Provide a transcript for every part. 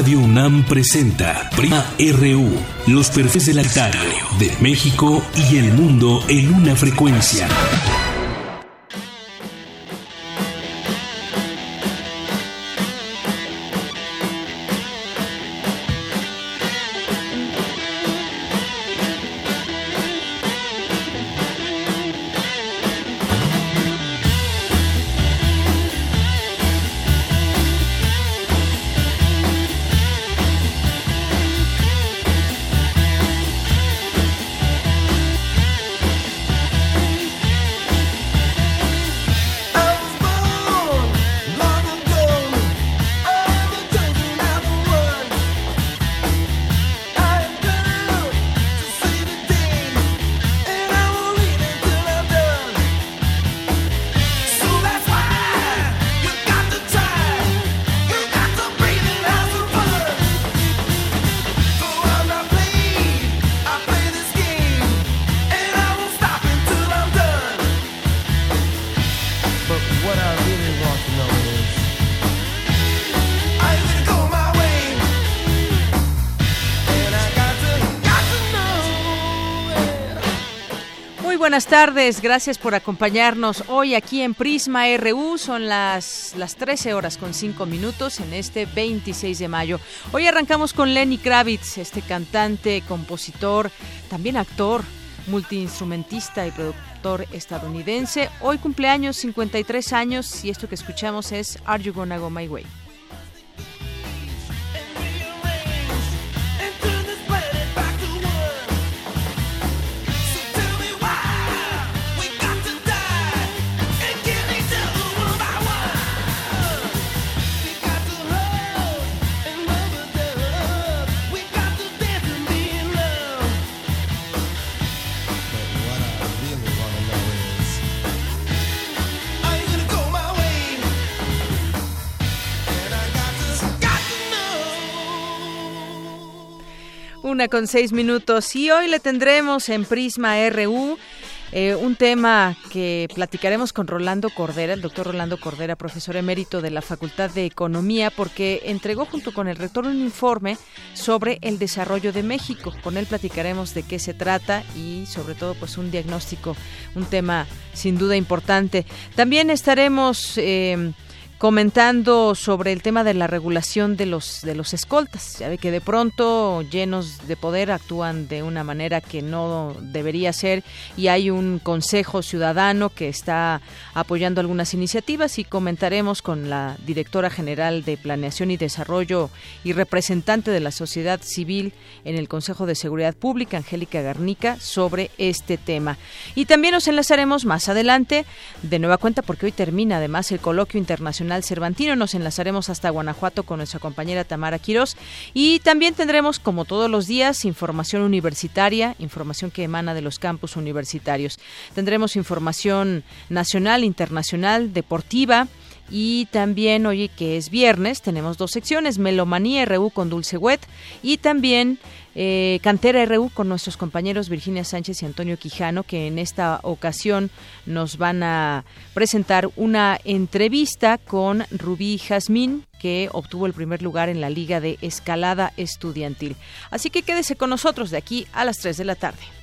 Radio UNAM presenta Prima RU, los perfiles del altar de México y el mundo en una frecuencia. Tardes, gracias por acompañarnos hoy aquí en Prisma RU. Son las, las 13 horas con 5 minutos en este 26 de mayo. Hoy arrancamos con Lenny Kravitz, este cantante, compositor, también actor, multiinstrumentista y productor estadounidense. Hoy cumpleaños 53 años y esto que escuchamos es Are You Gonna Go My Way? Con seis minutos y hoy le tendremos en Prisma RU eh, un tema que platicaremos con Rolando Cordera, el doctor Rolando Cordera, profesor emérito de la Facultad de Economía, porque entregó junto con el rector un informe sobre el desarrollo de México. Con él platicaremos de qué se trata y sobre todo pues un diagnóstico, un tema sin duda importante. También estaremos... Eh, comentando sobre el tema de la regulación de los de los escoltas. Ya ve que de pronto llenos de poder actúan de una manera que no debería ser y hay un consejo ciudadano que está apoyando algunas iniciativas y comentaremos con la directora general de Planeación y Desarrollo y representante de la sociedad civil en el Consejo de Seguridad Pública, Angélica Garnica, sobre este tema. Y también nos enlazaremos más adelante de nueva cuenta porque hoy termina además el coloquio internacional Cervantino. Nos enlazaremos hasta Guanajuato con nuestra compañera Tamara Quirós y también tendremos, como todos los días, información universitaria, información que emana de los campus universitarios. Tendremos información nacional, internacional, deportiva. Y también, oye, que es viernes, tenemos dos secciones, Melomanía RU con Dulce Wet y también eh, Cantera RU con nuestros compañeros Virginia Sánchez y Antonio Quijano, que en esta ocasión nos van a presentar una entrevista con Rubí Jazmín, que obtuvo el primer lugar en la Liga de Escalada Estudiantil. Así que quédese con nosotros de aquí a las 3 de la tarde.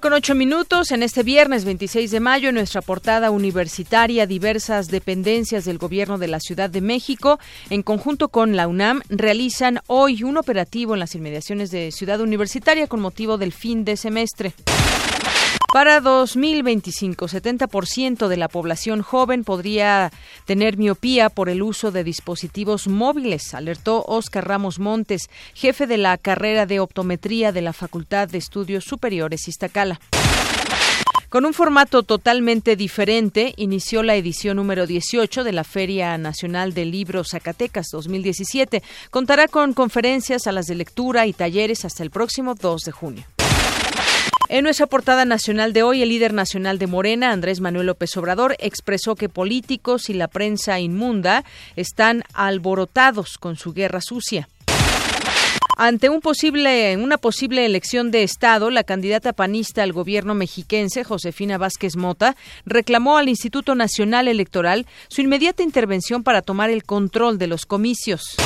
Con ocho minutos en este viernes 26 de mayo en nuestra portada universitaria diversas dependencias del gobierno de la Ciudad de México en conjunto con la UNAM realizan hoy un operativo en las inmediaciones de Ciudad Universitaria con motivo del fin de semestre. Para 2025, 70% de la población joven podría tener miopía por el uso de dispositivos móviles, alertó Oscar Ramos Montes, jefe de la carrera de optometría de la Facultad de Estudios Superiores Iztacala. Con un formato totalmente diferente, inició la edición número 18 de la Feria Nacional del Libro Zacatecas 2017. Contará con conferencias, salas de lectura y talleres hasta el próximo 2 de junio. En nuestra portada nacional de hoy, el líder nacional de Morena, Andrés Manuel López Obrador, expresó que políticos y la prensa inmunda están alborotados con su guerra sucia. Ante un posible, una posible elección de Estado, la candidata panista al gobierno mexiquense, Josefina Vázquez Mota, reclamó al Instituto Nacional Electoral su inmediata intervención para tomar el control de los comicios.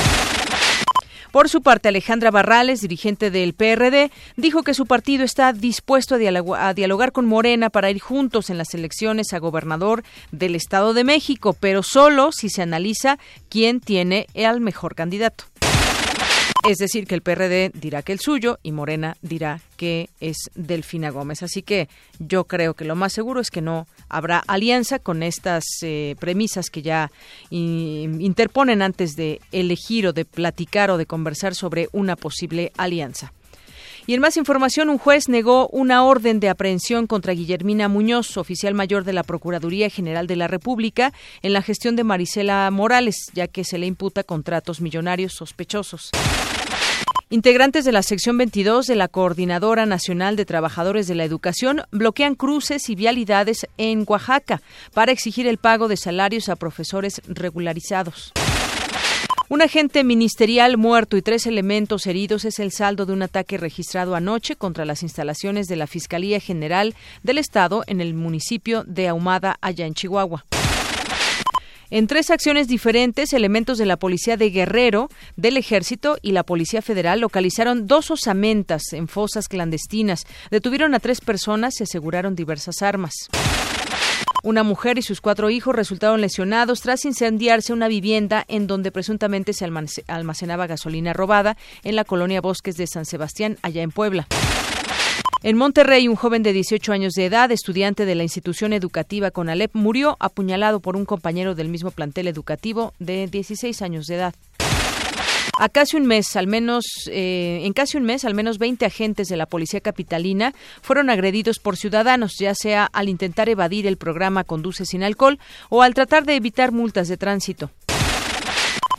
Por su parte, Alejandra Barrales, dirigente del PRD, dijo que su partido está dispuesto a, dialogar con Morena para ir juntos en las elecciones a gobernador del Estado de México, pero solo si se analiza quién tiene al mejor candidato. Es decir, que el PRD dirá que el suyo y Morena dirá que es Delfina Gómez. Así que yo creo que lo más seguro es que no habrá alianza con estas eh, premisas que ya interponen antes de elegir o de platicar o de conversar sobre una posible alianza. Y en más información, un juez negó una orden de aprehensión contra Guillermina Muñoz, oficial mayor de la Procuraduría General de la República, en la gestión de Marisela Morales, ya que se le imputa contratos millonarios sospechosos. Integrantes de la sección 22 de la Coordinadora Nacional de Trabajadores de la Educación bloquean cruces y vialidades en Oaxaca para exigir el pago de salarios a profesores regularizados. Un agente ministerial muerto y tres elementos heridos es el saldo de un ataque registrado anoche contra las instalaciones de la Fiscalía General del Estado en el municipio de Ahumada, allá en Chihuahua. En tres acciones diferentes, elementos de la Policía de Guerrero, del Ejército y la Policía Federal localizaron dos osamentas en fosas clandestinas, detuvieron a tres personas y aseguraron diversas armas. Una mujer y sus cuatro hijos resultaron lesionados tras incendiarse una vivienda en donde presuntamente se almacenaba gasolina robada en la colonia Bosques de San Sebastián, allá en Puebla. En Monterrey, un joven de 18 años de edad, estudiante de la institución educativa Conalep, murió apuñalado por un compañero del mismo plantel educativo de 16 años de edad. A casi un mes, al menos, eh, en casi un mes, al menos 20 agentes de la policía capitalina fueron agredidos por ciudadanos, ya sea al intentar evadir el programa Conduce sin alcohol o al tratar de evitar multas de tránsito.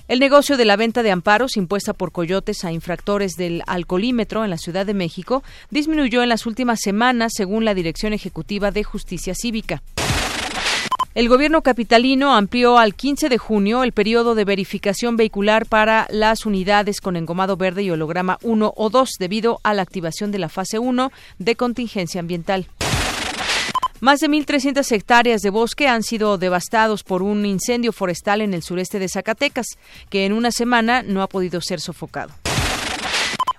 El negocio de la venta de amparos impuesta por coyotes a infractores del alcoholímetro en la Ciudad de México disminuyó en las últimas semanas, según la Dirección Ejecutiva de Justicia Cívica. El gobierno capitalino amplió al 15 de junio el periodo de verificación vehicular para las unidades con engomado verde y holograma 1 o 2 debido a la activación de la fase 1 de contingencia ambiental. Más de 1.300 hectáreas de bosque han sido devastados por un incendio forestal en el sureste de Zacatecas, que en una semana no ha podido ser sofocado.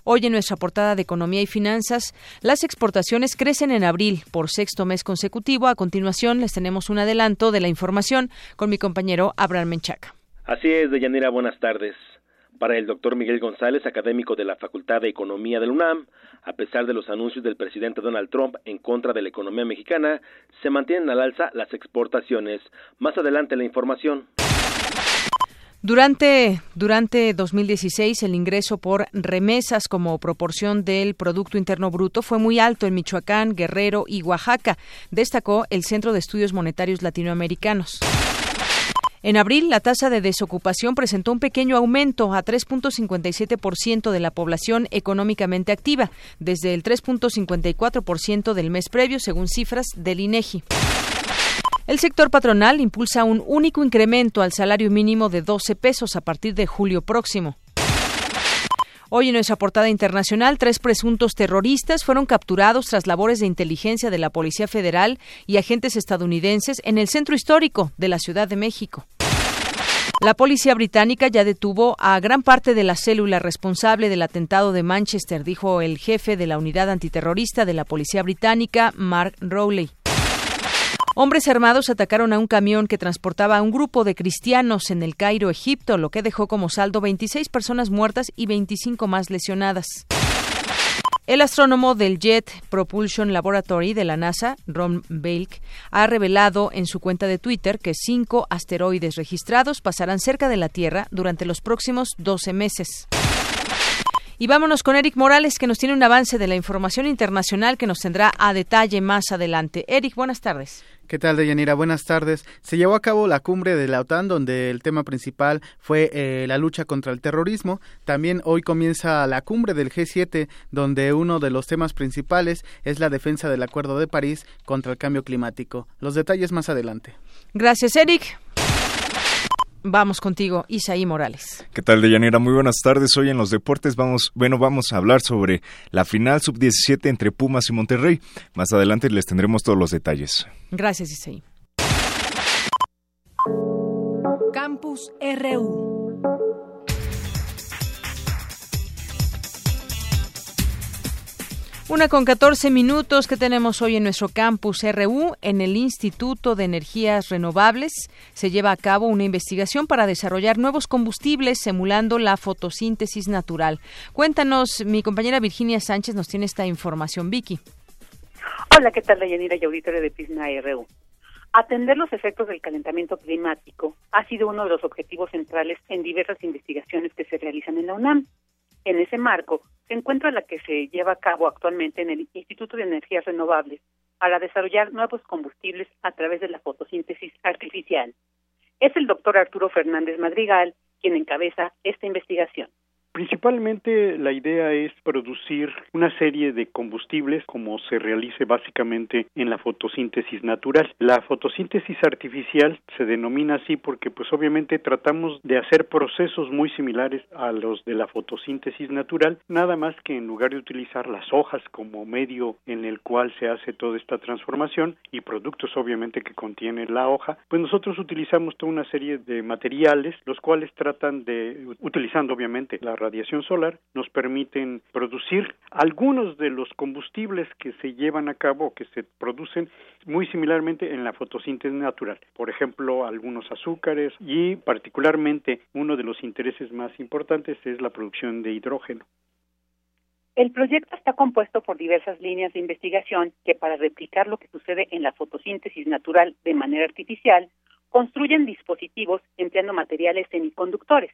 Hoy en nuestra portada de Economía y Finanzas, las exportaciones crecen en abril por sexto mes consecutivo. A continuación les tenemos un adelanto de la información con mi compañero Abraham Menchaca. Así es, Deyanira, buenas tardes. Para el doctor Miguel González, académico de la Facultad de Economía del UNAM, a pesar de los anuncios del presidente Donald Trump en contra de la economía mexicana, se mantienen al alza las exportaciones. Más adelante la información. Durante, durante 2016, el ingreso por remesas como proporción del Producto Interno Bruto fue muy alto en Michoacán, Guerrero y Oaxaca, destacó el Centro de Estudios Monetarios Latinoamericanos. En abril, la tasa de desocupación presentó un pequeño aumento a 3.57% de la población económicamente activa, desde el 3.54% del mes previo, según cifras del INEGI. El sector patronal impulsa un único incremento al salario mínimo de 12 pesos a partir de julio próximo. Hoy en nuestra portada internacional, tres presuntos terroristas fueron capturados tras labores de inteligencia de la Policía Federal y agentes estadounidenses en el centro histórico de la Ciudad de México. La policía británica ya detuvo a gran parte de la célula responsable del atentado de Manchester, dijo el jefe de la unidad antiterrorista de la policía británica, Mark Rowley. Hombres armados atacaron a un camión que transportaba a un grupo de cristianos en el Cairo, Egipto, lo que dejó como saldo 26 personas muertas y 25 más lesionadas. El astrónomo del Jet Propulsion Laboratory de la NASA, Ron Belk, ha revelado en su cuenta de Twitter que cinco asteroides registrados pasarán cerca de la Tierra durante los próximos 12 meses. Y vámonos con Eric Morales, que nos tiene un avance de la información internacional que nos tendrá a detalle más adelante. Eric, buenas tardes. ¿Qué tal, Deyanira? Buenas tardes. Se llevó a cabo la cumbre de la OTAN, donde el tema principal fue eh, la lucha contra el terrorismo. También hoy comienza la cumbre del G7, donde uno de los temas principales es la defensa del Acuerdo de París contra el cambio climático. Los detalles más adelante. Gracias, Eric. Vamos contigo, Isaí Morales. ¿Qué tal, Deyanira? Muy buenas tardes. Hoy en los deportes vamos, bueno, vamos a hablar sobre la final sub-17 entre Pumas y Monterrey. Más adelante les tendremos todos los detalles. Gracias, Isaí. Campus RU. Una con 14 minutos que tenemos hoy en nuestro campus RU, en el Instituto de Energías Renovables, se lleva a cabo una investigación para desarrollar nuevos combustibles emulando la fotosíntesis natural. Cuéntanos, mi compañera Virginia Sánchez nos tiene esta información. Vicky. Hola, ¿qué tal, Dayanira y auditorio de Pisma RU? Atender los efectos del calentamiento climático ha sido uno de los objetivos centrales en diversas investigaciones que se realizan en la UNAM. En ese marco, se encuentra la que se lleva a cabo actualmente en el Instituto de Energías Renovables para desarrollar nuevos combustibles a través de la fotosíntesis artificial. Es el doctor Arturo Fernández Madrigal quien encabeza esta investigación. Principalmente la idea es producir una serie de combustibles como se realice básicamente en la fotosíntesis natural. La fotosíntesis artificial se denomina así porque pues obviamente tratamos de hacer procesos muy similares a los de la fotosíntesis natural, nada más que en lugar de utilizar las hojas como medio en el cual se hace toda esta transformación y productos obviamente que contiene la hoja, pues nosotros utilizamos toda una serie de materiales los cuales tratan de utilizando obviamente la radiación solar nos permiten producir algunos de los combustibles que se llevan a cabo que se producen muy similarmente en la fotosíntesis natural. Por ejemplo, algunos azúcares y particularmente uno de los intereses más importantes es la producción de hidrógeno. El proyecto está compuesto por diversas líneas de investigación que para replicar lo que sucede en la fotosíntesis natural de manera artificial, construyen dispositivos empleando materiales semiconductores,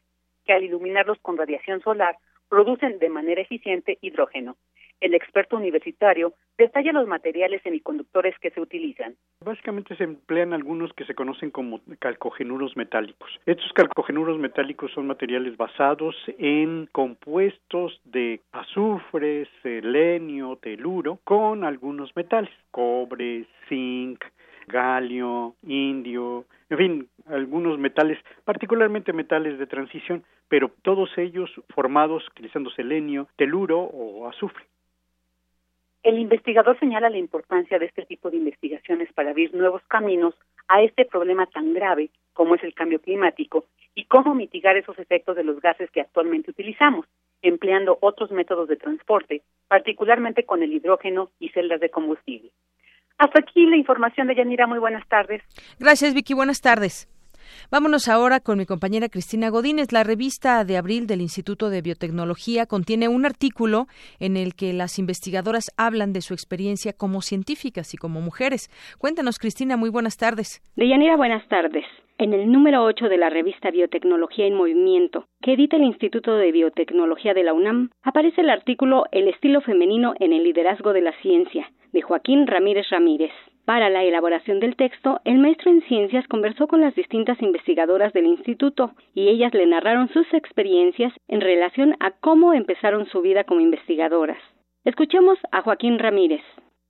que al iluminarlos con radiación solar producen de manera eficiente hidrógeno. El experto universitario detalla los materiales semiconductores que se utilizan. Básicamente se emplean algunos que se conocen como calcogenuros metálicos. Estos calcogenuros metálicos son materiales basados en compuestos de azufre, selenio, teluro, con algunos metales, cobre, zinc, galio, indio, en fin, algunos metales, particularmente metales de transición, pero todos ellos formados utilizando selenio, teluro o azufre. El investigador señala la importancia de este tipo de investigaciones para abrir nuevos caminos a este problema tan grave como es el cambio climático y cómo mitigar esos efectos de los gases que actualmente utilizamos, empleando otros métodos de transporte, particularmente con el hidrógeno y celdas de combustible. Hasta aquí la información de Yanira. Muy buenas tardes. Gracias, Vicky. Buenas tardes. Vámonos ahora con mi compañera Cristina Godínez. La revista de abril del Instituto de Biotecnología contiene un artículo en el que las investigadoras hablan de su experiencia como científicas y como mujeres. Cuéntanos, Cristina, muy buenas tardes. Deyanira, buenas tardes. En el número 8 de la revista Biotecnología en Movimiento, que edita el Instituto de Biotecnología de la UNAM, aparece el artículo El estilo femenino en el liderazgo de la ciencia, de Joaquín Ramírez Ramírez. Para la elaboración del texto, el maestro en ciencias conversó con las distintas investigadoras del instituto y ellas le narraron sus experiencias en relación a cómo empezaron su vida como investigadoras. Escuchemos a Joaquín Ramírez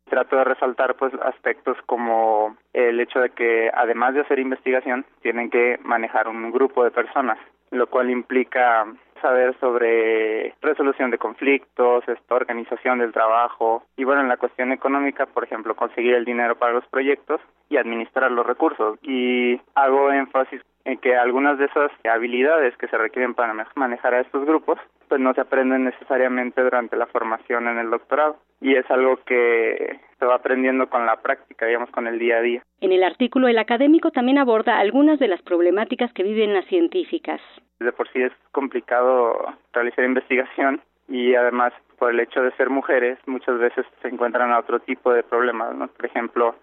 trato de resaltar pues aspectos como el hecho de que además de hacer investigación tienen que manejar un grupo de personas lo cual implica saber sobre resolución de conflictos, esta organización del trabajo y bueno, en la cuestión económica, por ejemplo, conseguir el dinero para los proyectos y administrar los recursos. Y hago énfasis en que algunas de esas habilidades que se requieren para manejar a estos grupos pues no se aprenden necesariamente durante la formación en el doctorado y es algo que se va aprendiendo con la práctica, digamos, con el día a día. En el artículo, el académico también aborda algunas de las problemáticas que viven las científicas. De por sí es complicado realizar investigación y además por el hecho de ser mujeres muchas veces se encuentran a otro tipo de problemas, ¿no? Por ejemplo,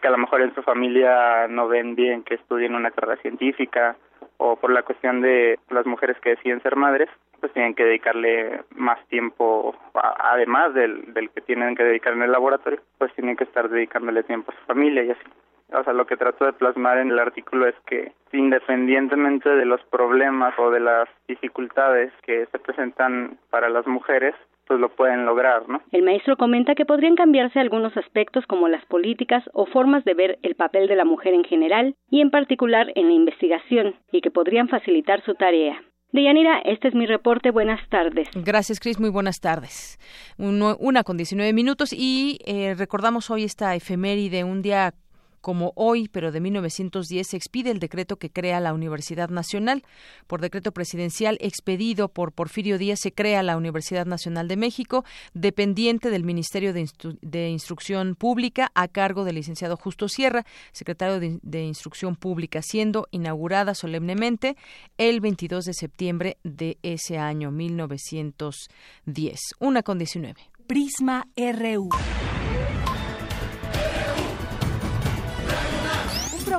que a lo mejor en su familia no ven bien que estudien una carrera científica o por la cuestión de las mujeres que deciden ser madres, pues tienen que dedicarle más tiempo, además del, del que tienen que dedicar en el laboratorio, pues tienen que estar dedicándole tiempo a su familia y así. O sea, lo que trato de plasmar en el artículo es que independientemente de los problemas o de las dificultades que se presentan para las mujeres, pues lo pueden lograr, ¿no? El maestro comenta que podrían cambiarse algunos aspectos como las políticas o formas de ver el papel de la mujer en general y en particular en la investigación y que podrían facilitar su tarea. Deyanira, este es mi reporte. Buenas tardes. Gracias, Cris. Muy buenas tardes. una con 19 minutos y eh, recordamos hoy esta efeméride, un día como hoy, pero de 1910, se expide el decreto que crea la Universidad Nacional. Por decreto presidencial expedido por Porfirio Díaz se crea la Universidad Nacional de México, dependiente del Ministerio de, Instrucción Pública, a cargo del licenciado Justo Sierra, secretario de, de Instrucción Pública, siendo inaugurada solemnemente el 22 de septiembre de ese año, 1910. Una con 19. Prisma RU.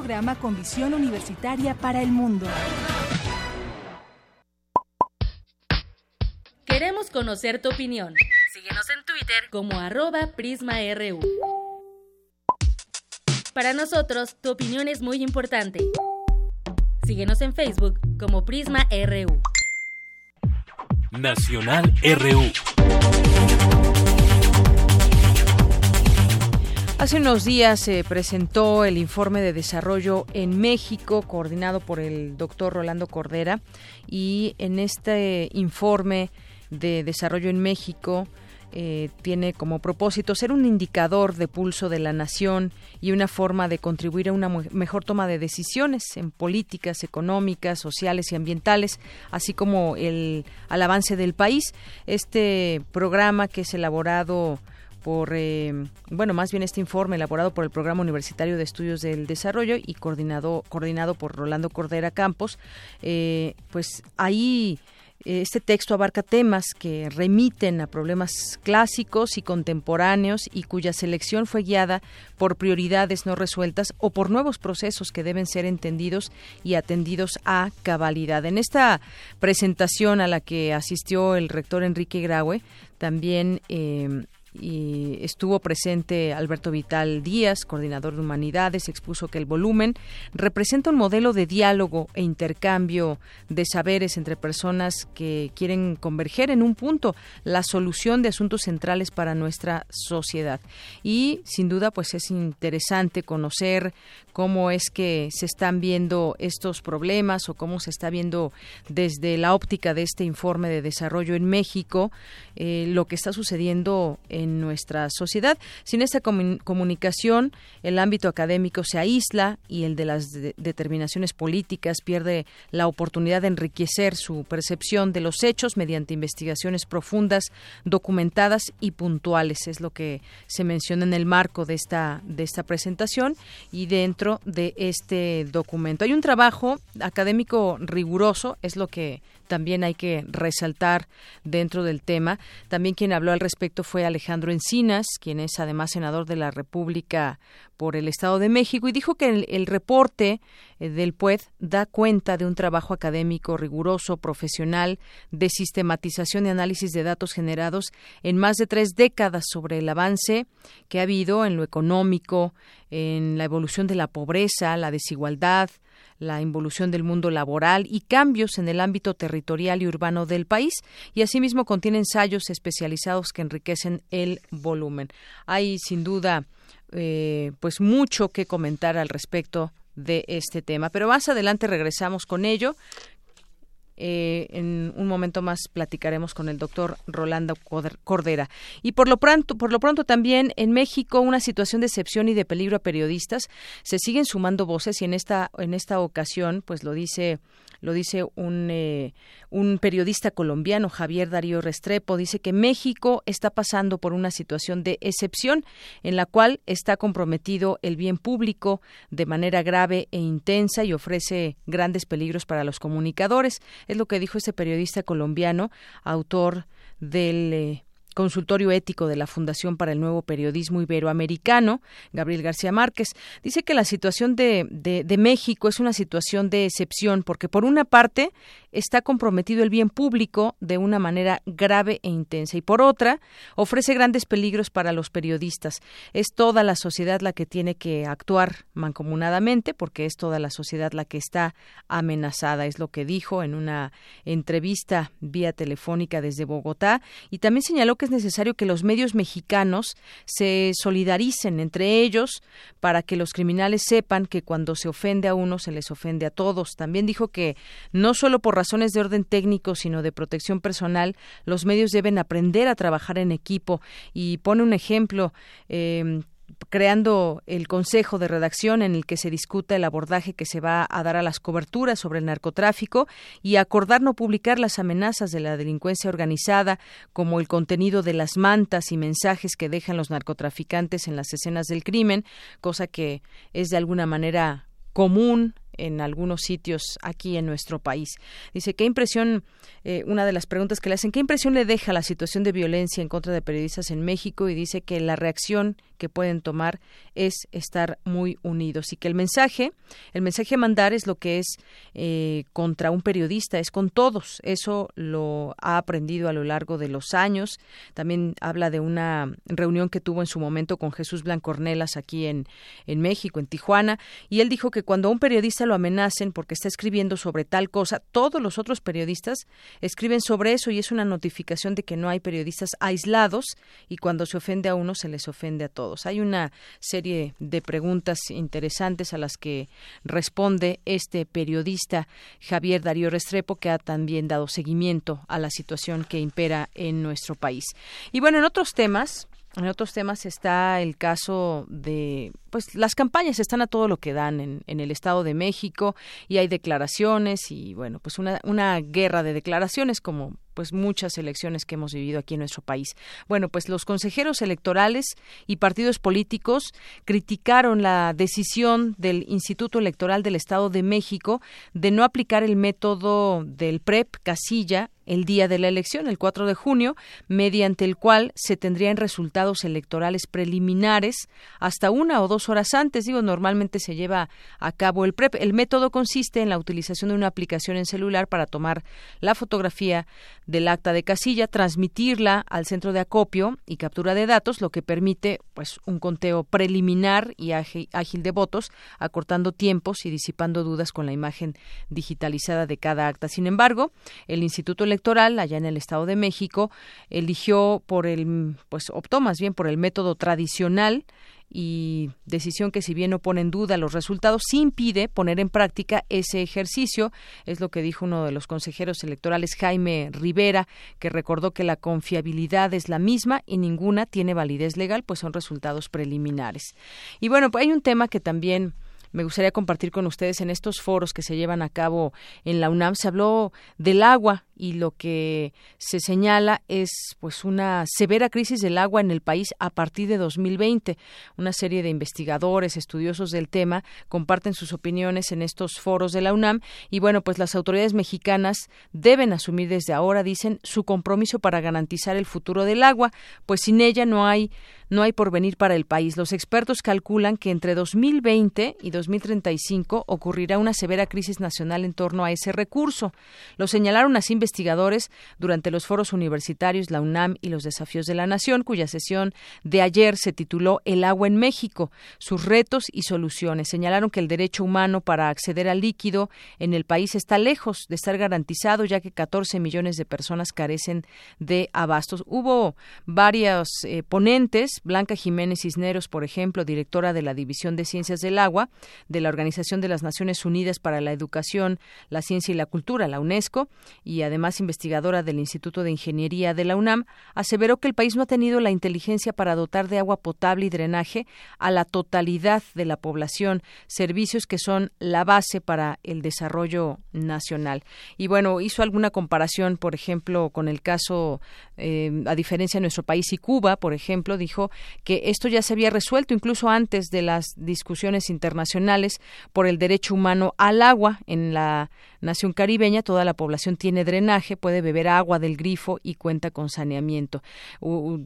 Programa con visión universitaria para el mundo. Queremos conocer tu opinión. Síguenos en Twitter como arroba PrismaRU. Para nosotros, tu opinión es muy importante. Síguenos en Facebook como Prisma RU. Nacional RU. Hace unos días se presentó el informe de desarrollo en México, coordinado por el doctor Rolando Cordera, y en este informe de desarrollo en México eh, tiene como propósito ser un indicador de pulso de la nación y una forma de contribuir a una mejor toma de decisiones en políticas económicas, sociales y ambientales, así como el, al avance del país. Este programa que es elaborado por, eh, bueno, más bien este informe elaborado por el Programa Universitario de Estudios del Desarrollo y coordinado, coordinado por Rolando Cordera Campos, eh, pues ahí eh, este texto abarca temas que remiten a problemas clásicos y contemporáneos y cuya selección fue guiada por prioridades no resueltas o por nuevos procesos que deben ser entendidos y atendidos a cabalidad. En esta presentación a la que asistió el rector Enrique Graue, también y estuvo presente Alberto Vital Díaz, coordinador de humanidades, expuso que el volumen representa un modelo de diálogo e intercambio de saberes entre personas que quieren converger en un punto, la solución de asuntos centrales para nuestra sociedad. Y sin duda, pues es interesante conocer cómo es que se están viendo estos problemas o cómo se está viendo desde la óptica de este informe de desarrollo en México eh, lo que está sucediendo en nuestra sociedad. Sin esta comunicación, el ámbito académico se aísla y el de las determinaciones políticas pierde la oportunidad de enriquecer su percepción de los hechos mediante investigaciones profundas, documentadas y puntuales. Es lo que se menciona en el marco de esta, de esta presentación y dentro de este documento. Hay un trabajo académico riguroso, es lo que también hay que resaltar dentro del tema. También quien habló al respecto fue Alejandro Encinas, quien es además senador de la República por el Estado de México, y dijo que el, reporte eh, del PUED da cuenta de un trabajo académico riguroso, profesional, de sistematización y análisis de datos generados en más de tres décadas sobre el avance que ha habido en lo económico, en la evolución de la pobreza, la desigualdad, la involución del mundo laboral y cambios en el ámbito territorial y urbano del país y asimismo contiene ensayos especializados que enriquecen el volumen. Hay sin duda eh, pues mucho que comentar al respecto de este tema, pero más adelante regresamos con ello. Eh, en un momento más platicaremos con el doctor Rolando Cordera. Y por lo pronto, por lo pronto también en México una situación de excepción y de peligro a periodistas. Se siguen sumando voces y en esta en esta ocasión, pues lo dice lo dice un, eh, un periodista colombiano, Javier Darío Restrepo, dice que México está pasando por una situación de excepción en la cual está comprometido el bien público de manera grave e intensa y ofrece grandes peligros para los comunicadores. Es lo que dijo este periodista colombiano, autor del... Eh, consultorio ético de la Fundación para el Nuevo Periodismo Iberoamericano, Gabriel García Márquez. Dice que la situación de, México es una situación de excepción porque, por una parte, está comprometido el bien público de una manera grave e intensa y, por otra, ofrece grandes peligros para los periodistas. Es toda la sociedad la que tiene que actuar mancomunadamente porque es toda la sociedad la que está amenazada. Es lo que dijo en una entrevista vía telefónica desde Bogotá y también señaló que es necesario que los medios mexicanos se solidaricen entre ellos para que los criminales sepan que cuando se ofende a uno se les ofende a todos. También dijo que no solo por razones de orden técnico, sino de protección personal, los medios deben aprender a trabajar en equipo y pone un ejemplo eh, creando el Consejo de Redacción en el que se discuta el abordaje que se va a dar a las coberturas sobre el narcotráfico y acordar no publicar las amenazas de la delincuencia organizada como el contenido de las mantas y mensajes que dejan los narcotraficantes en las escenas del crimen, cosa que es de alguna manera común en algunos sitios aquí en nuestro país. Dice, ¿qué impresión, eh, una de las preguntas que le hacen, qué impresión le deja la situación de violencia en contra de periodistas en México? Y dice que la reacción que pueden tomar es estar muy unidos y que el mensaje, el mensaje a mandar es lo que es eh, contra un periodista, es con todos. Eso lo ha aprendido a lo largo de los años. También habla de una reunión que tuvo en su momento con Jesús Blancornelas aquí en, en México, en Tijuana, y él dijo que cuando un periodista lo amenacen porque está escribiendo sobre tal cosa, todos los otros periodistas escriben sobre eso y es una notificación de que no hay periodistas aislados y cuando se ofende a uno se les ofende a todos. Hay una serie de preguntas interesantes a las que responde este periodista Javier Darío Restrepo que ha también dado seguimiento a la situación que impera en nuestro país. Y bueno, en otros temas, en otros temas está el caso de, pues las campañas están a todo lo que dan en, en, el Estado de México y hay declaraciones y bueno, pues una, una guerra de declaraciones como pues muchas elecciones que hemos vivido aquí en nuestro país. Bueno, pues los consejeros electorales y partidos políticos criticaron la decisión del Instituto Electoral del Estado de México de no aplicar el método del PREP casilla el día de la elección, el 4 de junio, mediante el cual se tendrían resultados electorales preliminares hasta una o dos horas antes. Digo, normalmente se lleva a cabo el PREP. El método consiste en la utilización de una aplicación en celular para tomar la fotografía del acta de casilla, transmitirla al centro de acopio y captura de datos, lo que permite pues un conteo preliminar y ágil, de votos, acortando tiempos y disipando dudas con la imagen digitalizada de cada acta. Sin embargo, el Instituto Electoral allá en el Estado de México eligió por el pues optó más bien por el método tradicional y decisión que si bien no pone en duda los resultados, sí impide poner en práctica ese ejercicio, es lo que dijo uno de los consejeros electorales, Jaime Rivera, que recordó que la confiabilidad es la misma y ninguna tiene validez legal, pues son resultados preliminares. Y bueno, pues hay un tema que también me gustaría compartir con ustedes en estos foros que se llevan a cabo en la UNAM. Se habló del agua y lo que se señala es pues una severa crisis del agua en el país a partir de 2020. Una serie de investigadores, estudiosos del tema comparten sus opiniones en estos foros de la UNAM y bueno, pues las autoridades mexicanas deben asumir desde ahora, dicen, su compromiso para garantizar el futuro del agua, pues sin ella no hay no hay porvenir para el país. Los expertos calculan que entre 2020 y 2035 ocurrirá una severa crisis nacional en torno a ese recurso. Lo señalaron así durante los foros universitarios, la UNAM y los desafíos de la nación, cuya sesión de ayer se tituló El agua en México, sus retos y soluciones. Señalaron que el derecho humano para acceder al líquido en el país está lejos de estar garantizado, ya que 14 millones de personas carecen de abastos. Hubo varios eh, ponentes, Blanca Jiménez Cisneros, por ejemplo, directora de la División de Ciencias del Agua de la Organización de las Naciones Unidas para la Educación, la Ciencia y la Cultura, la UNESCO, y además además investigadora del Instituto de Ingeniería de la UNAM, aseveró que el país no ha tenido la inteligencia para dotar de agua potable y drenaje a la totalidad de la población, servicios que son la base para el desarrollo nacional. Y bueno, hizo alguna comparación, por ejemplo, con el caso, eh, a diferencia de nuestro país y Cuba, por ejemplo, dijo que esto ya se había resuelto incluso antes de las discusiones internacionales por el derecho humano al agua en la nación caribeña. Toda la población tiene drenaje puede beber agua del grifo y cuenta con saneamiento.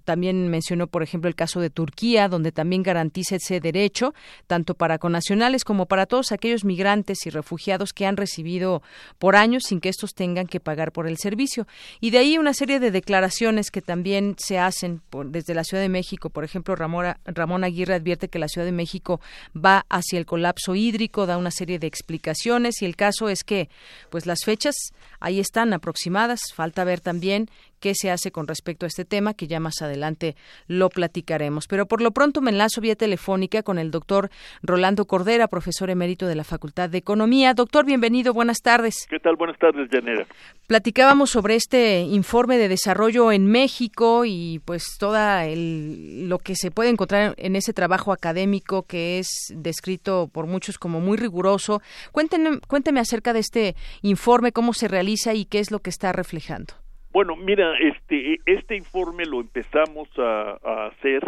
también mencionó, por ejemplo, el caso de Turquía, donde también garantiza ese derecho, tanto para connacionales como para todos aquellos migrantes y refugiados que han recibido por años sin que estos tengan que pagar por el servicio. Y de ahí una serie de declaraciones que también se hacen desde la Ciudad de México. Por ejemplo, Ramón Aguirre advierte que la Ciudad de México va hacia el colapso hídrico, da una serie de explicaciones y el caso es que pues las fechas ahí están aproximadas, falta ver también qué se hace con respecto a este tema, que ya más adelante lo platicaremos. Pero por lo pronto me enlazo vía telefónica con el doctor Rolando Cordera, profesor emérito de la Facultad de Economía. Doctor, bienvenido, buenas tardes. ¿Qué tal? Buenas tardes, Janera. Platicábamos sobre este informe de desarrollo en México y pues toda el, lo que se puede encontrar en ese trabajo académico que es descrito por muchos como muy riguroso. Cuéntenme, cuénteme acerca de este informe, cómo se realiza y qué es lo que está reflejando. Bueno, mira, este, este informe lo empezamos a, hacer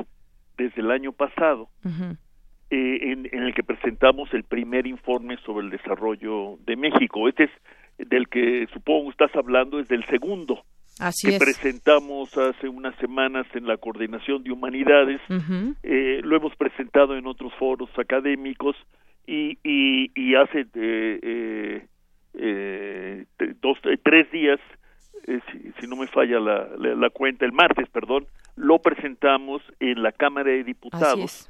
desde el año pasado, eh, en, el que presentamos el primer informe sobre el desarrollo de México. Este es del que supongo estás hablando, es del segundo. Así que presentamos hace unas semanas en la Coordinación de Humanidades, eh, lo hemos presentado en otros foros académicos y, y, hace eh, eh, dos, tres días eh, si, no me falla la, la, cuenta, el martes, perdón, lo presentamos en la Cámara de Diputados,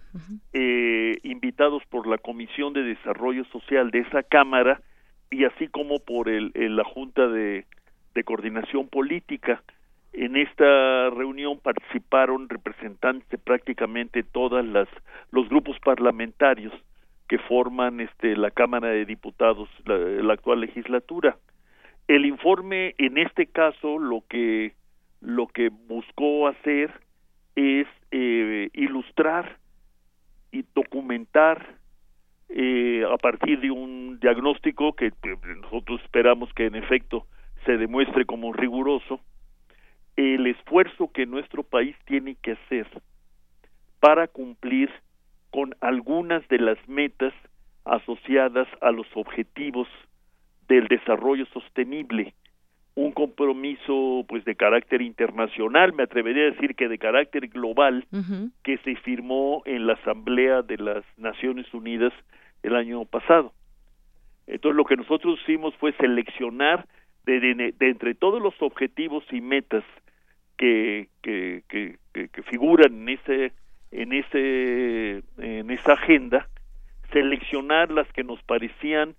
eh, invitados por la Comisión de Desarrollo Social de esa Cámara y así como por el, la Junta de, de Coordinación Política. En esta reunión participaron representantes de prácticamente todas las los grupos parlamentarios que forman este la Cámara de Diputados la actual legislatura el informe en este caso lo que lo que buscó hacer es eh, ilustrar y documentar eh, a partir de un diagnóstico que nosotros esperamos que en efecto se demuestre como riguroso el esfuerzo que nuestro país tiene que hacer para cumplir con algunas de las metas asociadas a los objetivos del desarrollo sostenible, un compromiso pues de carácter internacional, me atrevería a decir que de carácter global, que se firmó en la Asamblea de las Naciones Unidas el año pasado. Entonces lo que nosotros hicimos fue seleccionar de, entre todos los objetivos y metas que, que, que, que, figuran en ese en ese en esa agenda, seleccionar las que nos parecían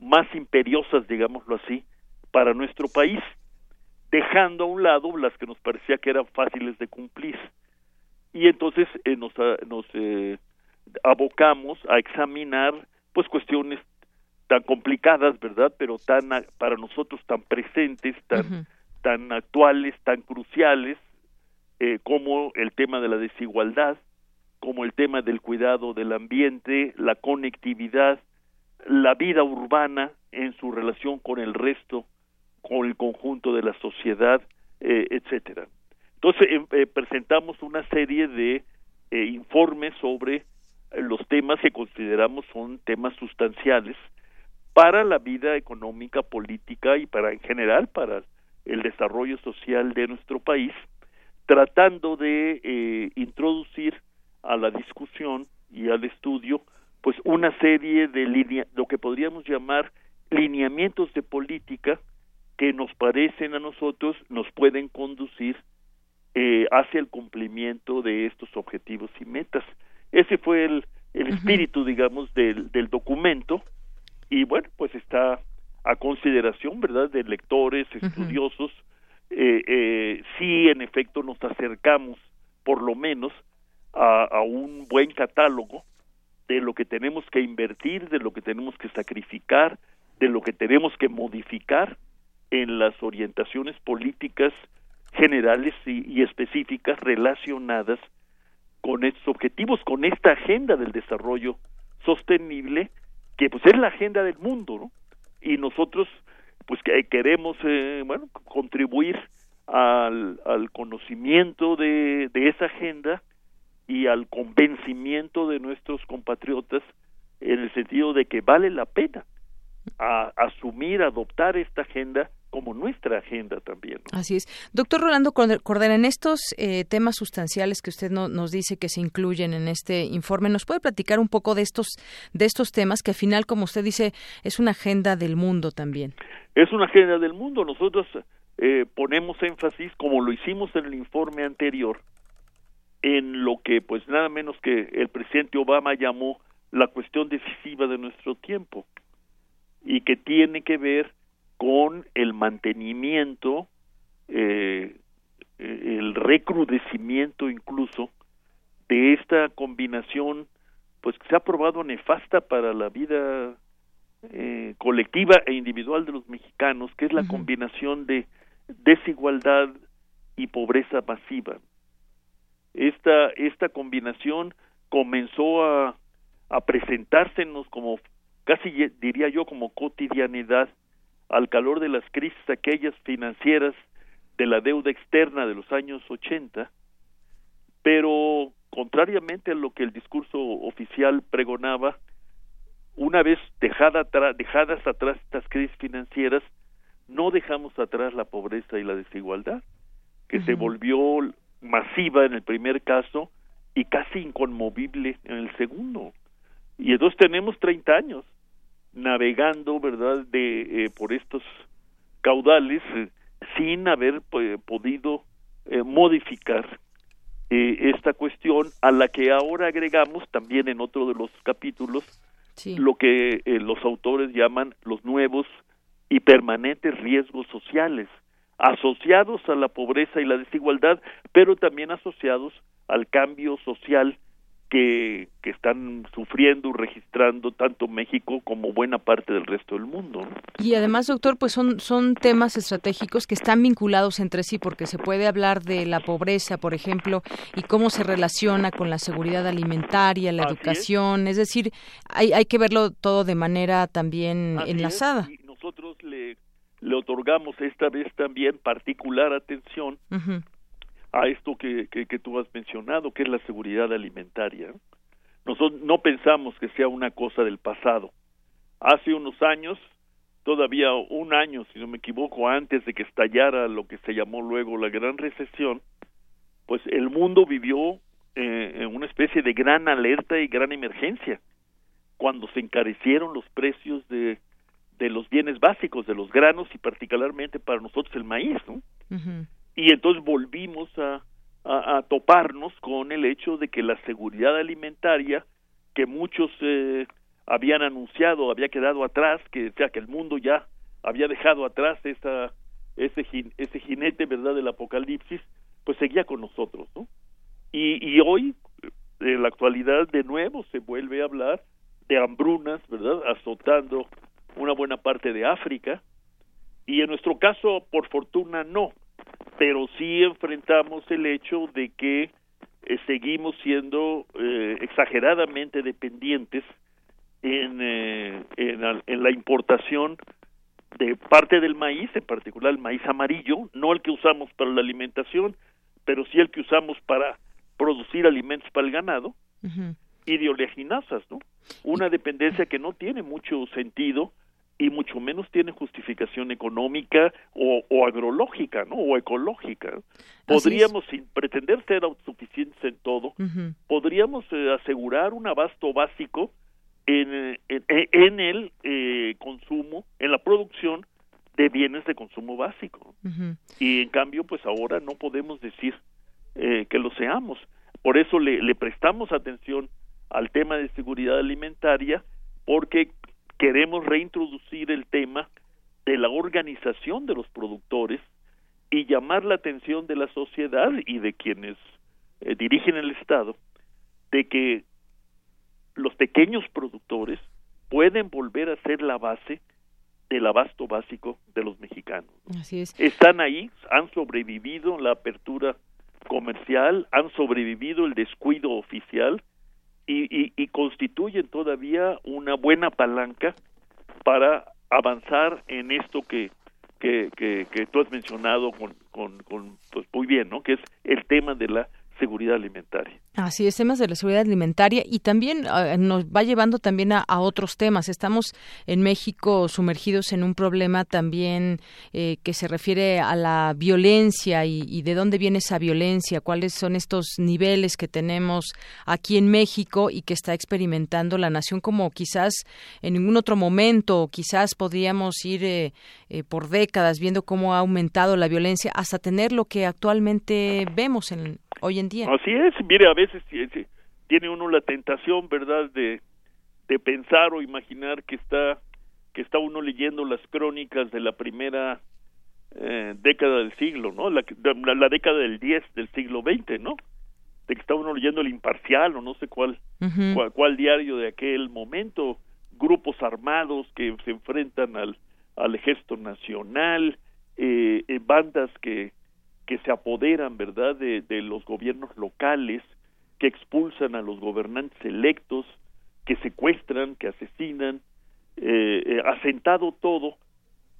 más imperiosas, digámoslo así, para nuestro país, dejando a un lado las que nos parecía que eran fáciles de cumplir. Y entonces eh, nos, ah, nos eh, abocamos a examinar pues cuestiones tan complicadas, ¿verdad? Pero tan para nosotros tan presentes, tan tan actuales, tan cruciales eh, como el tema de la desigualdad, como el tema del cuidado del ambiente, la conectividad, la vida urbana en su relación con el resto, con el conjunto de la sociedad, eh, etcétera. Entonces em, eh, presentamos una serie de eh, informes sobre los temas que consideramos son temas sustanciales para la vida económica, política y para en general para el desarrollo social de nuestro país, tratando de introducir a la discusión y al estudio pues una serie de línea, lo que podríamos llamar lineamientos de política que nos parecen a nosotros nos pueden conducir eh, hacia el cumplimiento de estos objetivos y metas. Ese fue el, el espíritu, digamos, del, del documento y bueno, pues está a consideración, ¿verdad?, de lectores, estudiosos. eh, eh, sí, en efecto, nos acercamos, por lo menos, a, a un buen catálogo de lo que tenemos que invertir, de lo que tenemos que sacrificar, de lo que tenemos que modificar en las orientaciones políticas generales y, específicas relacionadas con estos objetivos, con esta agenda del desarrollo sostenible, que pues es la agenda del mundo, ¿no? Y nosotros pues que queremos eh, bueno contribuir al, conocimiento de esa agenda y al convencimiento de nuestros compatriotas en el sentido de que vale la pena a asumir, adoptar esta agenda como nuestra agenda también. Así es. Doctor Rolando Cordera, en estos eh, temas sustanciales que usted nos dice que se incluyen en este informe, ¿nos puede platicar un poco de estos, de estos temas que al final, como usted dice, es una agenda del mundo también? Es una agenda del mundo. Nosotros eh, ponemos énfasis, como lo hicimos en el informe anterior, en lo que pues nada menos que el presidente Obama llamó la cuestión decisiva de nuestro tiempo y que tiene que ver con el mantenimiento, eh, el recrudecimiento incluso de esta combinación, pues que se ha probado nefasta para la vida eh, colectiva e individual de los mexicanos, que es la combinación de desigualdad y pobreza masiva. Esta, esta combinación comenzó a, a presentársenos como, casi diría yo, como cotidianidad al calor de las crisis aquellas financieras de la deuda externa de los años 80, pero contrariamente a lo que el discurso oficial pregonaba, una vez dejada dejadas atrás estas crisis financieras, no dejamos atrás la pobreza y la desigualdad, que se volvió masiva en el primer caso y casi inconmovible en el segundo. Y entonces tenemos 30 años navegando, ¿verdad?, de, eh, por estos caudales eh, sin haber podido eh, modificar esta cuestión a la que ahora agregamos también en otro de los capítulos lo que los autores llaman los nuevos y permanentes riesgos sociales asociados a la pobreza y la desigualdad, pero también asociados al cambio social que, que están sufriendo, registrando tanto México como buena parte del resto del mundo. Y además, doctor, pues son, son temas estratégicos que están vinculados entre sí, porque se puede hablar de la pobreza, por ejemplo, y cómo se relaciona con la seguridad alimentaria, la educación, es. decir, hay, hay que verlo todo de manera también enlazada. Y nosotros le, le otorgamos esta vez también particular atención a esto que, que, tú has mencionado, que es la seguridad alimentaria. Nosotros no pensamos que sea una cosa del pasado. Hace unos años, todavía un año, si no me equivoco, antes de que estallara lo que se llamó luego la gran recesión, pues el mundo vivió eh, en una especie de gran alerta y gran emergencia, cuando se encarecieron los precios de, de los bienes básicos, de los granos y particularmente para nosotros el maíz, ¿no? y entonces volvimos a, a, toparnos con el hecho de que la seguridad alimentaria que muchos eh, habían anunciado había quedado atrás, que sea que el mundo ya había dejado atrás esa, ese, ese jinete verdad del apocalipsis, pues seguía con nosotros, ¿no? Y, y hoy, en la actualidad, de nuevo se vuelve a hablar de hambrunas, ¿verdad? Azotando una buena parte de África, y en nuestro caso, por fortuna, no pero sí enfrentamos el hecho de que eh, seguimos siendo eh, exageradamente dependientes en, eh, en, en, la importación de parte del maíz, en particular el maíz amarillo, no el que usamos para la alimentación, pero sí el que usamos para producir alimentos para el ganado, y de oleaginasas, ¿no? Una dependencia que no tiene mucho sentido y mucho menos tiene justificación económica o, o agrológica, ¿no? O ecológica. Podríamos, sin pretender ser autosuficientes en todo, podríamos eh, asegurar un abasto básico en, en, el eh, consumo, en la producción de bienes de consumo básico. Y en cambio, pues ahora no podemos decir eh, que lo seamos. Por eso le, le prestamos atención al tema de seguridad alimentaria, porque queremos reintroducir el tema de la organización de los productores y llamar la atención de la sociedad y de quienes eh, dirigen el Estado de que los pequeños productores pueden volver a ser la base del abasto básico de los mexicanos. Así es. Están ahí, han sobrevivido la apertura comercial, han sobrevivido el descuido oficial y, constituyen todavía una buena palanca para avanzar en esto que, que, que, tú has mencionado con, con, con pues muy bien, ¿no? Que es el tema de la seguridad alimentaria. Así es, temas de la seguridad alimentaria y también ah, nos va llevando también a, otros temas. Estamos en México sumergidos en un problema también eh, que se refiere a la violencia y, de dónde viene esa violencia, cuáles son estos niveles que tenemos aquí en México y que está experimentando la nación como quizás en ningún otro momento, quizás podríamos ir eh, eh, por décadas viendo cómo ha aumentado la violencia hasta tener lo que actualmente vemos en hoy en día. Así es, mire, a veces tiene uno la tentación, ¿verdad?, de, de pensar o imaginar que está que está uno leyendo las crónicas de la primera eh, década del siglo, ¿no? La, la, década del 10 del siglo XX, ¿no? De que está uno leyendo el imparcial o no sé cuál, cuál, diario de aquel momento, grupos armados que se enfrentan al, al ejército nacional, eh, eh bandas que que se apoderan, ¿verdad?, de, los gobiernos locales, que expulsan a los gobernantes electos, que secuestran, que asesinan, eh, eh, asentado todo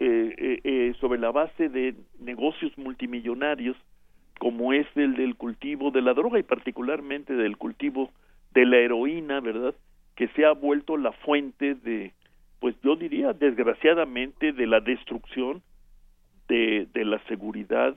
eh, sobre la base de negocios multimillonarios como es el del cultivo de la droga y particularmente del cultivo de la heroína, ¿verdad? Que se ha vuelto la fuente de, pues yo diría, desgraciadamente, de la destrucción de, la seguridad eh,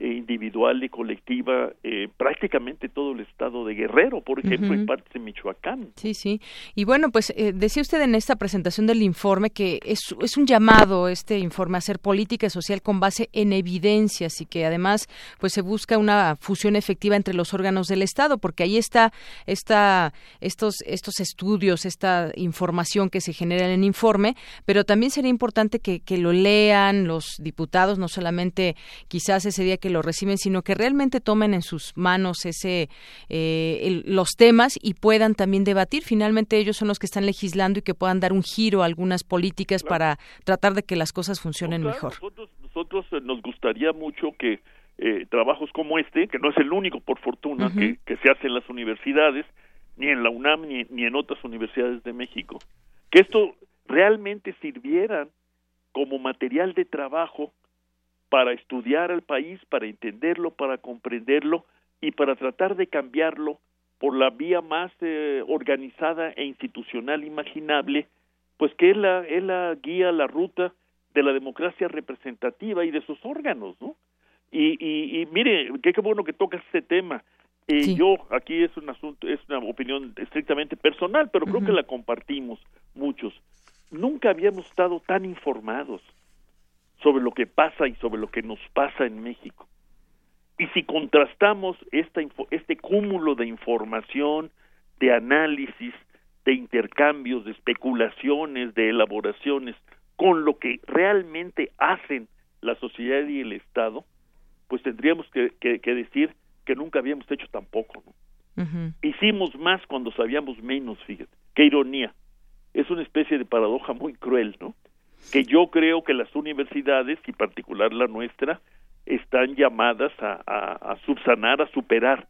individual y colectiva eh, prácticamente todo el estado de Guerrero, por ejemplo, en partes de Michoacán. Sí, sí. Y bueno, pues eh, decía usted en esta presentación del informe que es, es un llamado este informe a hacer política social con base en evidencias y que además pues se busca una fusión efectiva entre los órganos del Estado, porque ahí está esta, estos, estos estudios, esta información que se genera en el informe, pero también sería importante que, que lo lean los diputados, no solamente quizás ese día que lo reciben, sino que realmente tomen en sus manos ese eh, los temas y puedan también debatir. Finalmente ellos son los que están legislando y que puedan dar un giro a algunas políticas para tratar de que las cosas funcionen mejor. Nosotros, nosotros eh, nos gustaría mucho que eh, trabajos como este, que no es el único por fortuna que, que, se hace en las universidades, ni en la UNAM ni, ni en otras universidades de México, que esto realmente sirvieran como material de trabajo para estudiar al país, para entenderlo, para comprenderlo y para tratar de cambiarlo por la vía más eh, organizada e institucional imaginable, pues que es la, es la guía, la ruta de la democracia representativa y de sus órganos, ¿no? Y, y, y mire, qué, qué bueno que toca este tema. Eh, Yo, aquí es un asunto, es una opinión estrictamente personal, pero creo que la compartimos muchos. Nunca habíamos estado tan informados sobre lo que pasa y sobre lo que nos pasa en México. Y si contrastamos esta, este cúmulo de información, de análisis, de intercambios, de especulaciones, de elaboraciones, con lo que realmente hacen la sociedad y el Estado, pues tendríamos que, decir que nunca habíamos hecho tampoco. ¿no? Hicimos más cuando sabíamos menos, fíjate. Qué ironía. Es una especie de paradoja muy cruel, ¿no? Que yo creo que las universidades, y particular la nuestra, están llamadas a, a, subsanar, a superar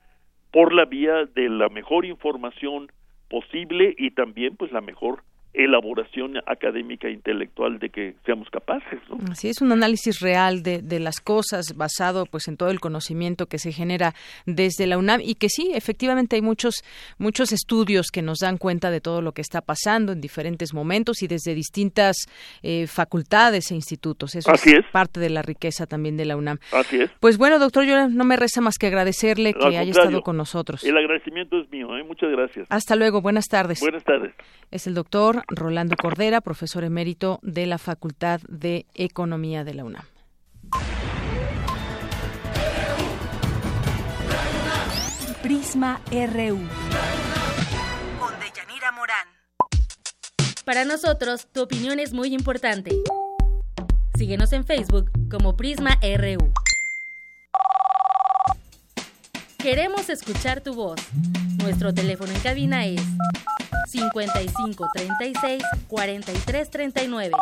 por la vía de la mejor información posible y también pues la mejor elaboración académica e intelectual de que seamos capaces. ¿no? Así es, un análisis real de, de, las cosas basado pues en todo el conocimiento que se genera desde la UNAM y que sí, efectivamente hay muchos, muchos estudios que nos dan cuenta de todo lo que está pasando en diferentes momentos y desde distintas eh, facultades e institutos. Eso Así es, parte de la riqueza también de la UNAM. Así es. Pues bueno, doctor, yo no me resta más que agradecerle que haya estado con nosotros. El agradecimiento es mío, ¿eh? muchas gracias. Hasta luego, buenas tardes. Buenas tardes. Es el doctor Rolando Cordera, profesor emérito de la Facultad de Economía de la UNAM. Prisma RU. Con Deyanira Morán. Para nosotros, tu opinión es muy importante. Síguenos en Facebook como Prisma RU. Queremos escuchar tu voz. Nuestro teléfono en cabina es 55 36 43 39.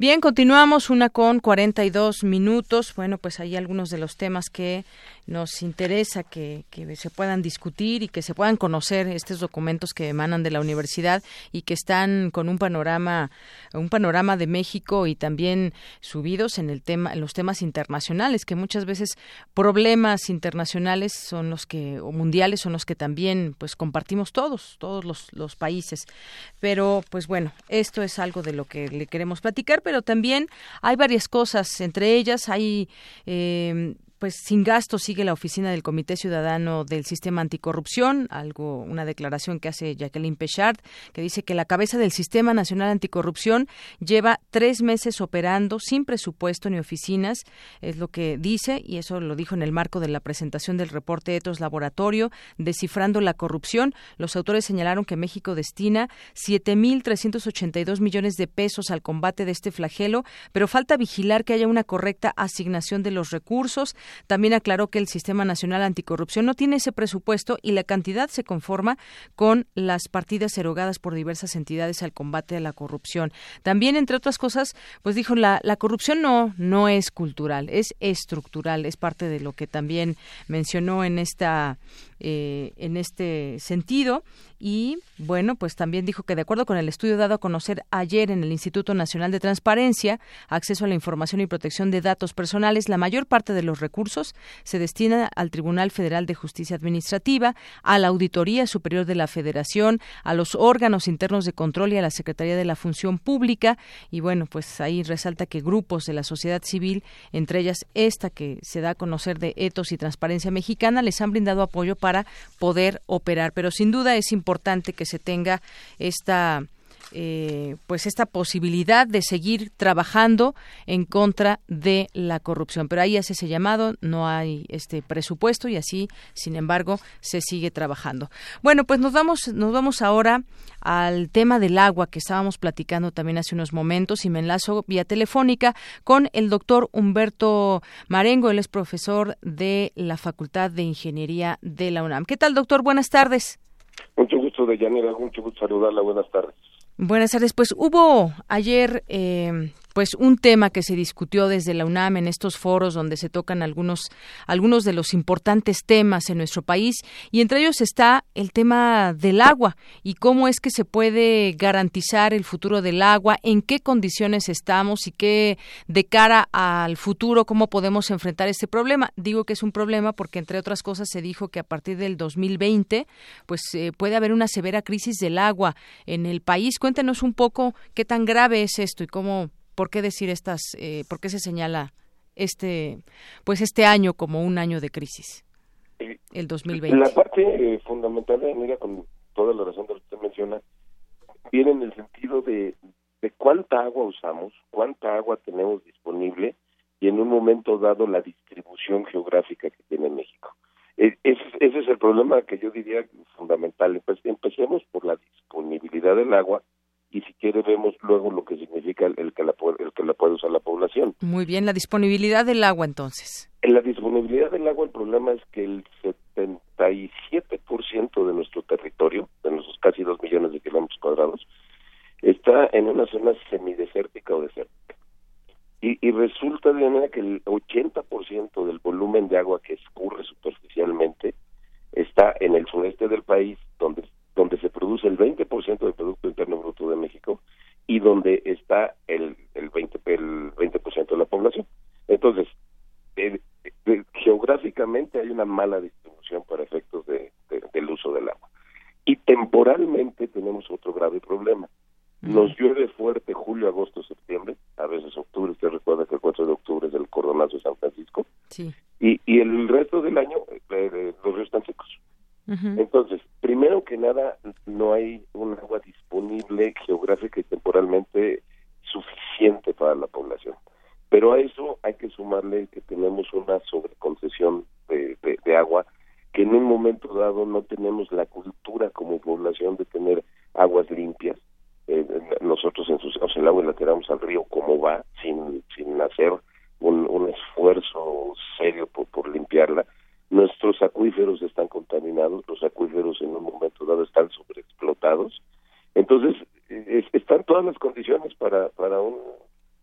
Bien, continuamos una con 42 minutos. Bueno, pues hay algunos de los temas que nos interesa que, que, se puedan discutir y que se puedan conocer estos documentos que emanan de la universidad y que están con un panorama un panorama de México y también subidos en el tema en los temas internacionales que muchas veces problemas internacionales son los que o mundiales son los que también pues compartimos todos todos los, los países. Pero pues bueno esto es algo de lo que le queremos platicar pero también hay varias cosas entre ellas hay eh, pues sin gasto sigue la oficina del Comité Ciudadano del Sistema Anticorrupción, algo una declaración que hace Jacqueline Pechard que dice que la cabeza del Sistema Nacional Anticorrupción lleva tres meses operando sin presupuesto ni oficinas, es lo que dice y eso lo dijo en el marco de la presentación del reporte Etos Laboratorio descifrando la corrupción. Los autores señalaron que México destina 7.382 millones de pesos al combate de este flagelo, pero falta vigilar que haya una correcta asignación de los recursos también aclaró que el Sistema Nacional Anticorrupción no tiene ese presupuesto y la cantidad se conforma con las partidas erogadas por diversas entidades al combate a la corrupción. También, entre otras cosas, pues dijo la, la corrupción no, no es cultural, es estructural, es parte de lo que también mencionó en esta eh, en este sentido y bueno pues también dijo que de acuerdo con el estudio dado a conocer ayer en el Instituto Nacional de Transparencia acceso a la información y protección de datos personales la mayor parte de los recursos se destina al Tribunal Federal de Justicia Administrativa a la Auditoría Superior de la Federación a los órganos internos de control y a la Secretaría de la Función Pública y bueno pues ahí resalta que grupos de la sociedad civil entre ellas esta que se da a conocer de Etos y Transparencia Mexicana les han brindado apoyo para poder operar. Pero sin duda es importante que se tenga esta eh, pues esta posibilidad de seguir trabajando en contra de la corrupción. Pero ahí hace ese llamado, no hay este presupuesto y así, sin embargo, se sigue trabajando. Bueno, pues nos vamos, nos vamos ahora al tema del agua que estábamos platicando también hace unos momentos y me enlazo vía telefónica con el doctor Humberto Marengo, él es profesor de la Facultad de Ingeniería de la UNAM. ¿Qué tal, doctor? Buenas tardes. Mucho gusto, de Deyanira. Mucho gusto saludarla. Buenas tardes. Buenas tardes. Pues hubo ayer eh, pues un tema que se discutió desde la UNAM en estos foros donde se tocan algunos algunos de los importantes temas en nuestro país y entre ellos está el tema del agua y cómo es que se puede garantizar el futuro del agua, en qué condiciones estamos y qué de cara al futuro cómo podemos enfrentar este problema. Digo que es un problema porque entre otras cosas se dijo que a partir del 2020 pues eh, puede haber una severa crisis del agua en el país. Cuéntenos un poco qué tan grave es esto y cómo ¿Por qué decir estas, eh, por qué se señala este, pues este año como un año de crisis? El 2020. La parte eh, fundamental, mira, con toda la razón que usted menciona, viene en el sentido de, de cuánta agua usamos, cuánta agua tenemos disponible y en un momento dado la distribución geográfica que tiene México. E, ese, ese es el problema que yo diría fundamental. Empecemos por la disponibilidad del agua y si quiere vemos luego lo que significa el, que la el que la puede usar la población. Muy bien, la disponibilidad del agua entonces. En la disponibilidad del agua el problema es que el 77% de nuestro territorio, de nuestros casi dos millones de kilómetros cuadrados, está en una zona semidesértica o desértica. Y, y resulta de manera que el 80% del volumen de agua que escurre superficialmente está en el sureste del país, donde donde se produce el 20% del Producto Interno Bruto de México y donde está el, el 20%, el 20 de la población. Entonces, eh, eh, geográficamente hay una mala distribución para efectos de, del uso del agua. Y temporalmente tenemos otro grave problema. Nos llueve fuerte julio, agosto, septiembre, a veces octubre, usted recuerda que el 4 de octubre es el cordonazo de San Francisco, sí. y, y el resto del año eh, los ríos están secos. Entonces, primero que nada, no hay un agua disponible geográfica y temporalmente suficiente para la población. Pero a eso hay que sumarle que tenemos una sobreconcesión de, de, agua, que en un momento dado no tenemos la cultura como población de tener aguas limpias. Eh, nosotros ensuciamos el agua y la tiramos al río como va, sin, sin hacer un, esfuerzo serio por limpiarla nuestros acuíferos están contaminados, los acuíferos en un momento dado están sobreexplotados. Entonces, están todas las condiciones para, para, un,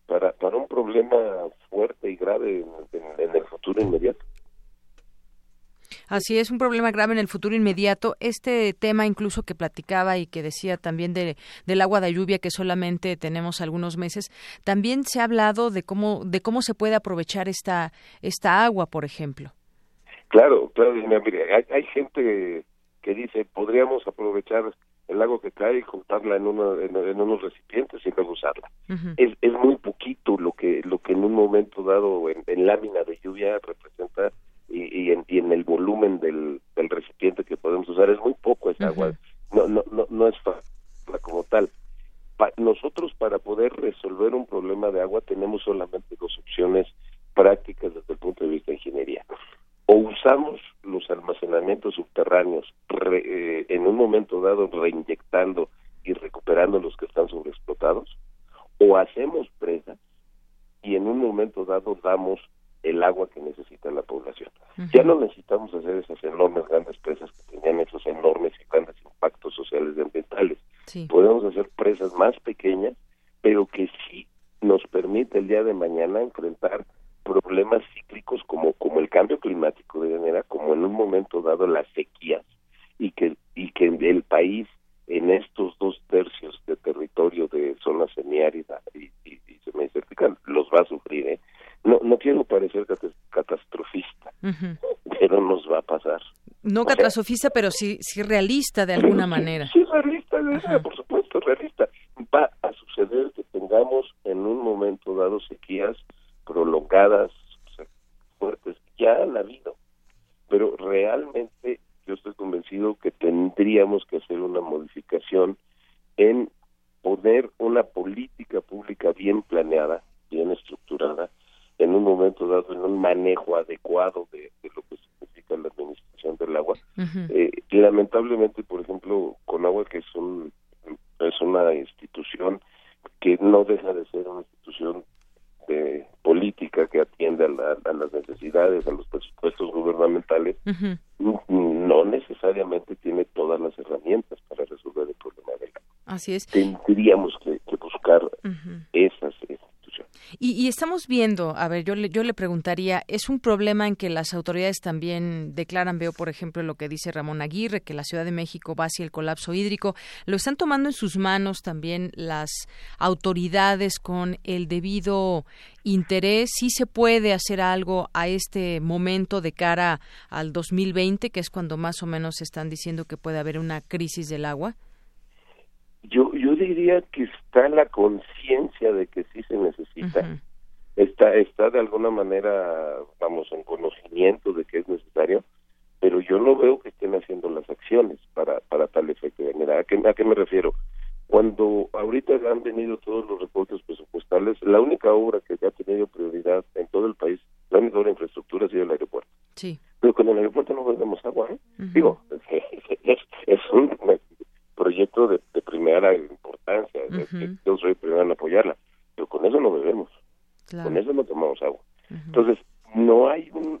para, para un problema fuerte y grave en, el futuro inmediato. Así es, un problema grave en el futuro inmediato. Este tema incluso que platicaba y que decía también de, del agua de lluvia que solamente tenemos algunos meses, también se ha hablado de cómo, de cómo se puede aprovechar esta, esta agua, por ejemplo. Claro, claro, hay, hay gente que dice, podríamos aprovechar el agua que cae y juntarla en, uno, en, unos recipientes y luego usarla. es, es muy poquito lo que lo que en un momento dado en, lámina de lluvia representa y, y, en, y en el volumen del, del recipiente que podemos usar es muy poco esa agua. No, no, no, no es fácil como tal. nosotros para poder resolver un problema de agua tenemos solamente dos opciones prácticas desde el punto de vista de ingeniería o usamos los almacenamientos subterráneos eh, en un momento dado reinyectando y recuperando los que están sobreexplotados, o hacemos presas y en un momento dado damos el agua que necesita la población. Ya no necesitamos hacer esas enormes grandes presas que tenían esos enormes y grandes impactos sociales y ambientales. Podemos hacer presas más pequeñas, pero que sí nos permite el día de mañana enfrentar problemas cíclicos como como el cambio climático de manera como en un momento dado las sequías y que y que el país en estos dos tercios de territorio de zona semiárida y, y, y los va a sufrir ¿eh? no no quiero parecer catastrofista pero nos va a pasar. No catastrofista pero sí sí realista de alguna manera. sí, realista por supuesto realista. Va a suceder que tengamos en un momento dado sequías prolongadas, fuertes, ya han habido, pero realmente yo estoy convencido que tendríamos que hacer una modificación en poner una política pública bien planeada, bien estructurada, en un momento dado, en un manejo adecuado de, lo que significa la administración del agua. Eh, lamentablemente, por ejemplo, con agua que es, un, es una institución que no deja de ser una institución de política que atiende a, las necesidades, a los presupuestos gubernamentales, no necesariamente tiene todas las herramientas para resolver el problema del agua. Así es. Tendríamos que, buscar esas, y, estamos viendo, a ver, yo le, yo le preguntaría, ¿es un problema en que las autoridades también declaran, veo por ejemplo lo que dice Ramón Aguirre, que la Ciudad de México va hacia el colapso hídrico, lo están tomando en sus manos también las autoridades con el debido interés? ¿Sí se puede hacer algo a este momento de cara al 2020, que es cuando más o menos están diciendo que puede haber una crisis del agua? yo diría que está la conciencia de que sí se necesita. Está está de alguna manera vamos en conocimiento de que es necesario pero yo no veo que estén haciendo las acciones para para tal efecto. ¿a qué, a qué me refiero cuando ahorita han venido todos los reportes presupuestales la única obra que ha tenido prioridad en todo el país la única obra de infraestructura ha sido el aeropuerto. Sí. Pero con el aeropuerto no vendemos agua ¿eh? digo es, es un proyecto de, primera importancia, yo soy primero en apoyarla, pero con eso no bebemos, con eso no tomamos agua. Entonces, no hay un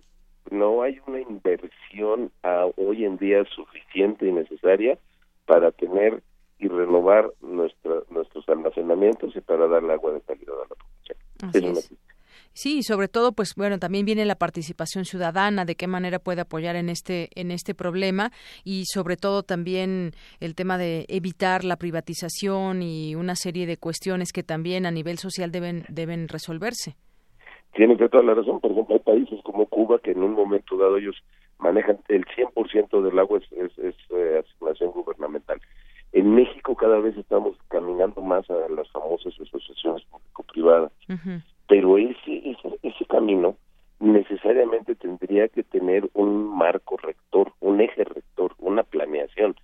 no hay una inversión hoy en día suficiente y necesaria para tener y renovar nuestra, nuestros almacenamientos y para dar agua de calidad a la población. Sí, sobre todo, pues bueno, también viene la participación ciudadana, de qué manera puede apoyar en este en este problema y sobre todo también el tema de evitar la privatización y una serie de cuestiones que también a nivel social deben deben resolverse. Tiene que toda la razón. Por ejemplo, hay países como Cuba que en un momento dado ellos manejan el 100% del agua es, es, eh, asignación gubernamental. En México cada vez estamos caminando más a las famosas asociaciones público-privadas pero ese, ese, ese camino necesariamente tendría que tener un marco rector, un eje rector, una planeación.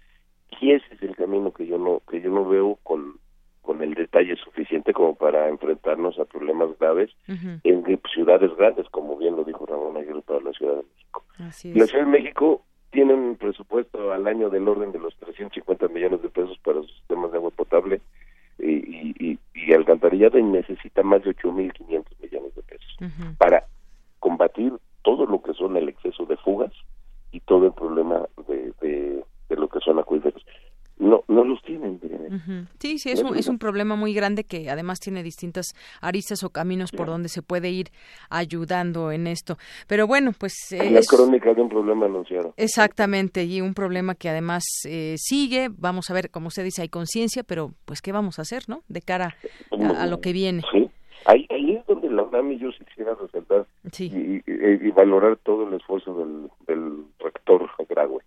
Y ese es el camino que yo no que yo no veo con con el detalle suficiente como para enfrentarnos a problemas graves en ciudades grandes, como bien lo dijo Ramón Aguirre para la Ciudad de México. La Ciudad de México tiene un presupuesto al año del orden de los 350 millones de pesos para sus sistemas de agua potable y alcantarillado necesita más de 8.500 millones de pesos para combatir todo lo que son el exceso de fugas y todo el problema de, de, lo que son acuíferos. No, no los tienen, Sí, sí, es un, es un problema muy grande que además tiene distintas aristas o caminos por donde se puede ir ayudando en esto. Pero bueno, pues... la crónica de un problema anunciado. Exactamente, y un problema que además eh, sigue. Vamos a ver, como usted dice, hay conciencia, pero pues ¿qué vamos a hacer, no? De cara a, lo que viene. Sí, ahí, ahí es donde la UNAM y yo quisiera resaltar y, valorar todo el esfuerzo del, del rector Graue.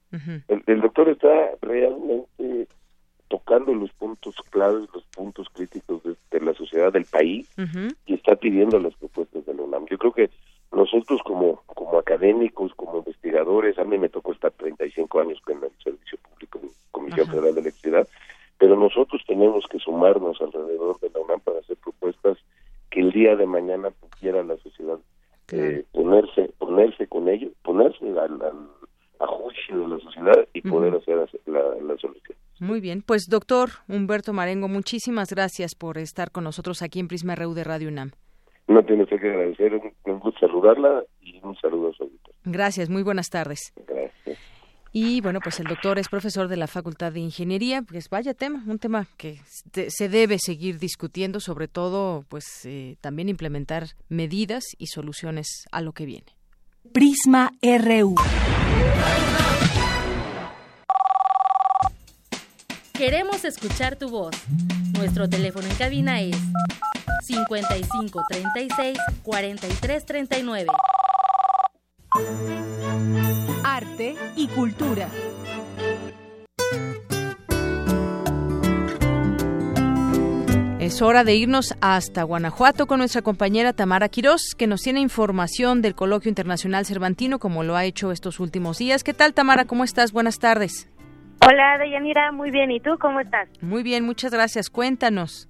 El, doctor está realmente tocando los puntos claves, los puntos críticos de, la sociedad del país y está pidiendo las propuestas de la UNAM. Yo creo que nosotros como, como académicos, como investigadores, a mí me tocó estar 35 años en el Servicio Público, Comisión Federal de Electricidad, pero nosotros tenemos que sumarnos alrededor de la UNAM para hacer propuestas que el día de mañana pudiera la sociedad eh, ponerse ponerse con ello, ponerse al, a juicio de la sociedad y poder hacer la, la solución. Muy bien, pues doctor Humberto Marengo, muchísimas gracias por estar con nosotros aquí en Prisma RU de Radio UNAM. No tiene usted que agradecer, un gusto saludarla y un saludo a su auditorio. Gracias, muy buenas tardes. Gracias. Y bueno, pues el doctor es profesor de la Facultad de Ingeniería, pues vaya tema, un tema que se debe seguir discutiendo, sobre todo pues eh, también implementar medidas y soluciones a lo que viene. Prisma RU. Queremos escuchar tu voz. Nuestro teléfono en cabina es 55 36 43 39. Arte y cultura. Es hora de irnos hasta Guanajuato con nuestra compañera Tamara Quirós, que nos tiene información del Coloquio Internacional Cervantino, como lo ha hecho estos últimos días. ¿Qué tal, Tamara? ¿Cómo estás? Buenas tardes. Hola, Deyanira, muy bien. ¿Y tú cómo estás? Muy bien, muchas gracias. Cuéntanos.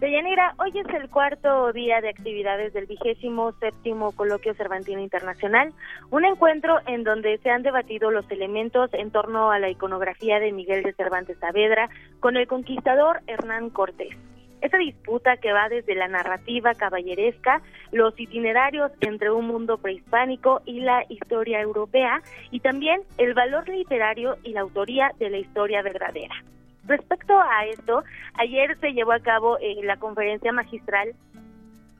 Deyanira, hoy es el cuarto día de actividades del vigésimo séptimo Coloquio Cervantino Internacional, un encuentro en donde se han debatido los elementos en torno a la iconografía de Miguel de Cervantes Saavedra con el conquistador Hernán Cortés. Esa disputa que va desde la narrativa caballeresca, los itinerarios entre un mundo prehispánico y la historia europea, y también el valor literario y la autoría de la historia verdadera. Respecto a esto, ayer se llevó a cabo la conferencia magistral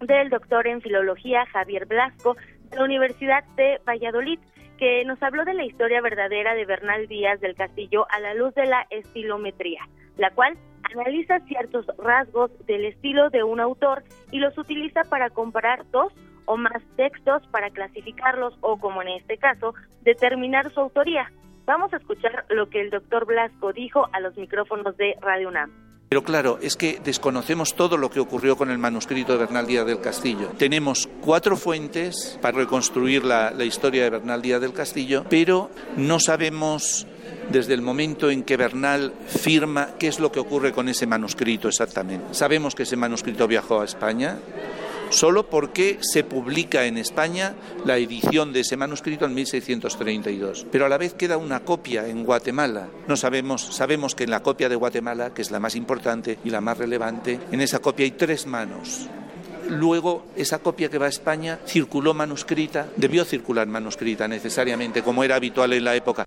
del doctor en filología Javier Blasco de la Universidad de Valladolid, que nos habló de la historia verdadera de Bernal Díaz del Castillo a la luz de la estilometría, la cual analiza ciertos rasgos del estilo de un autor y los utiliza para comparar dos o más textos para clasificarlos o, como en este caso, determinar su autoría. Vamos a escuchar lo que el doctor Blasco dijo a los micrófonos de Radio UNAM. Pero claro, es que desconocemos todo lo que ocurrió con el manuscrito de Bernal Díaz del Castillo. Tenemos cuatro fuentes para reconstruir la, historia de Bernal Díaz del Castillo, pero no sabemos desde el momento en que Bernal firma qué es lo que ocurre con ese manuscrito exactamente. Sabemos que ese manuscrito viajó a España solo porque se publica en España la edición de ese manuscrito en 1632, pero a la vez queda una copia en Guatemala. No sabemos, sabemos que en la copia de Guatemala, que es la más importante y la más relevante, en esa copia hay tres manos. Luego, esa copia que va a España circuló manuscrita, debió circular manuscrita necesariamente, como era habitual en la época.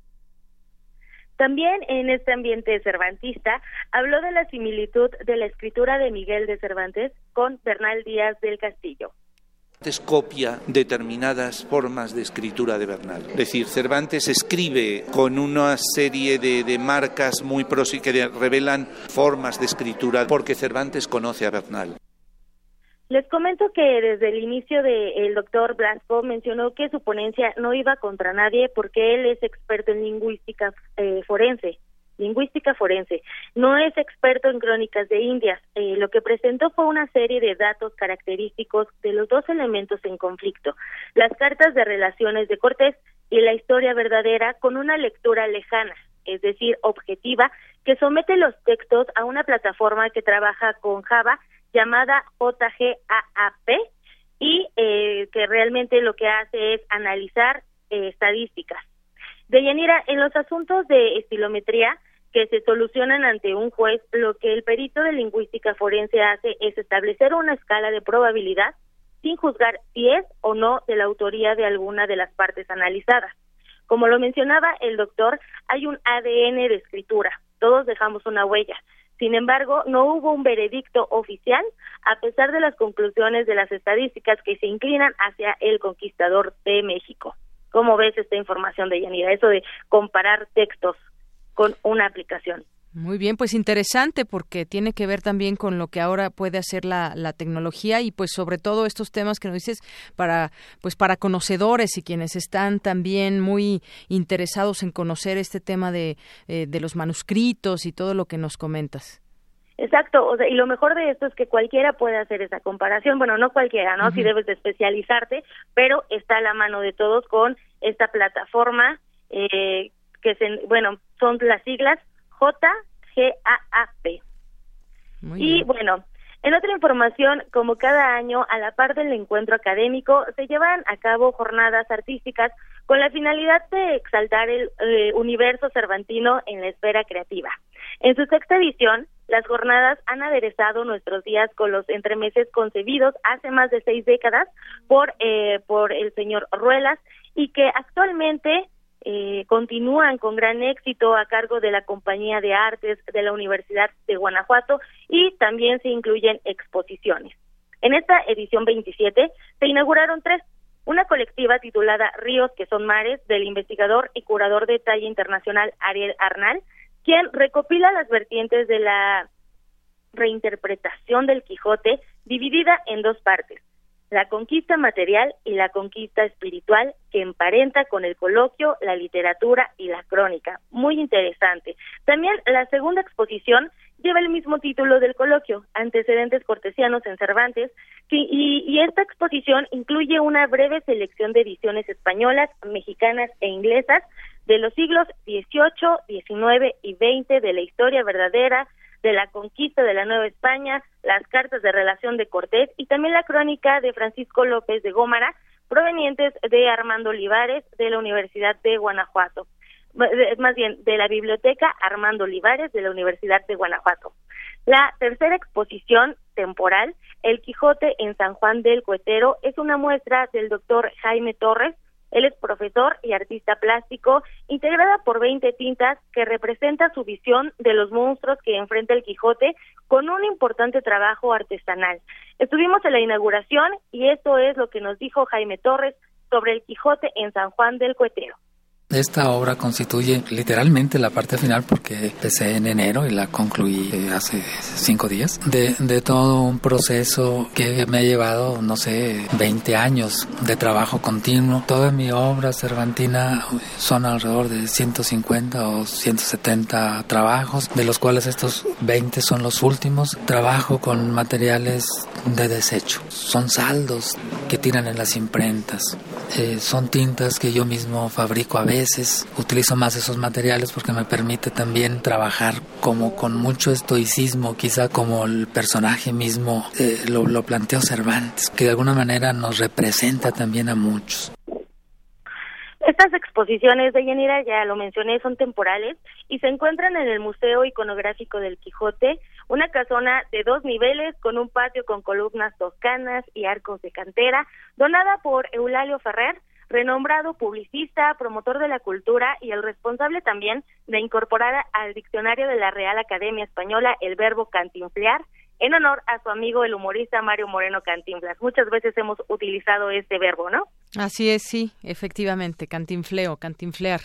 También en este ambiente cervantista habló de la similitud de la escritura de Miguel de Cervantes con Bernal Díaz del Castillo. Cervantes copia determinadas formas de escritura de Bernal. Es decir, Cervantes escribe con una serie de, marcas muy pros que revelan formas de escritura porque Cervantes conoce a Bernal. Les comento que desde el inicio del doctor Blasco mencionó que su ponencia no iba contra nadie porque él es experto en lingüística eh, forense, lingüística forense. No es experto en crónicas de Indias. Eh, lo que presentó fue una serie de datos característicos de los dos elementos en conflicto, las cartas de relaciones de Cortés y la historia verdadera con una lectura lejana, es decir, objetiva, que somete los textos a una plataforma que trabaja con Java llamada JGAAP y eh, que realmente lo que hace es analizar eh, estadísticas. Deyanira, en los asuntos de estilometría que se solucionan ante un juez, lo que el perito de lingüística forense hace es establecer una escala de probabilidad sin juzgar si es o no de la autoría de alguna de las partes analizadas. Como lo mencionaba el doctor, hay un ADN de escritura, todos dejamos una huella. Sin embargo, no hubo un veredicto oficial a pesar de las conclusiones de las estadísticas que se inclinan hacia el conquistador de México. ¿Cómo ves esta información de? Eso de comparar textos con una aplicación. Muy bien, pues interesante porque tiene que ver también con lo que ahora puede hacer la, la, tecnología y pues sobre todo estos temas que nos dices para pues para conocedores y quienes están también muy interesados en conocer este tema de, eh, de los manuscritos y todo lo que nos comentas. Exacto, o sea, y lo mejor de esto es que cualquiera puede hacer esa comparación, bueno, no cualquiera, ¿no? Si debes de especializarte, pero está a la mano de todos con esta plataforma eh, que se, bueno, son las siglas JGAAP. Y bueno, en otra información, como cada año, a la par del encuentro académico, se llevan a cabo jornadas artísticas con la finalidad de exaltar el eh, universo cervantino en la esfera creativa. En su sexta edición, las jornadas han aderezado nuestros días con los entremeses concebidos hace más de seis décadas por, eh, por el señor Ruelas y que actualmente eh, continúan con gran éxito a cargo de la Compañía de Artes de la Universidad de Guanajuato y también se incluyen exposiciones. En esta edición 27 se inauguraron tres, una colectiva titulada Ríos que son mares del investigador y curador de talla internacional Ariel Arnal, quien recopila las vertientes de la reinterpretación del Quijote dividida en dos partes la conquista material y la conquista espiritual que emparenta con el coloquio, la literatura y la crónica. Muy interesante. También la segunda exposición lleva el mismo título del coloquio, Antecedentes Cortesianos en Cervantes, y, y esta exposición incluye una breve selección de ediciones españolas, mexicanas e inglesas de los siglos XVIII, XIX y XX de la historia verdadera, de la conquista de la Nueva España, las cartas de relación de Cortés y también la crónica de Francisco López de Gómara, provenientes de Armando Olivares de la Universidad de Guanajuato. Más bien, de la Biblioteca Armando Olivares de la Universidad de Guanajuato. La tercera exposición temporal, El Quijote en San Juan del Cuetero, es una muestra del doctor Jaime Torres, él es profesor y artista plástico, integrada por 20 tintas que representa su visión de los monstruos que enfrenta el Quijote con un importante trabajo artesanal. Estuvimos en la inauguración y esto es lo que nos dijo Jaime Torres sobre el Quijote en San Juan del Cuetero. Esta obra constituye literalmente la parte final porque empecé en enero y la concluí eh, hace cinco días de, de, todo un proceso que me ha llevado, no sé, 20 años de trabajo continuo. Toda mi obra cervantina son alrededor de 150 o 170 trabajos, de los cuales estos 20 son los últimos. Trabajo con materiales de desecho. Son saldos que tiran en las imprentas. Eh, son tintas que yo mismo fabrico a veces. Utilizo más esos materiales porque me permite también trabajar como con mucho estoicismo, quizá como el personaje mismo eh, lo, planteó Cervantes, que de alguna manera nos representa también a muchos. Estas exposiciones de Yanira, ya lo mencioné, son temporales y se encuentran en el Museo Iconográfico del Quijote, una casona de dos niveles con un patio con columnas toscanas y arcos de cantera, donada por Eulalio Ferrer, renombrado publicista, promotor de la cultura y el responsable también de incorporar al diccionario de la Real Academia Española el verbo cantinflear en honor a su amigo el humorista Mario Moreno Cantinflas. Muchas veces hemos utilizado este verbo, ¿no? Así es, sí, efectivamente, cantinfleo, cantinflear.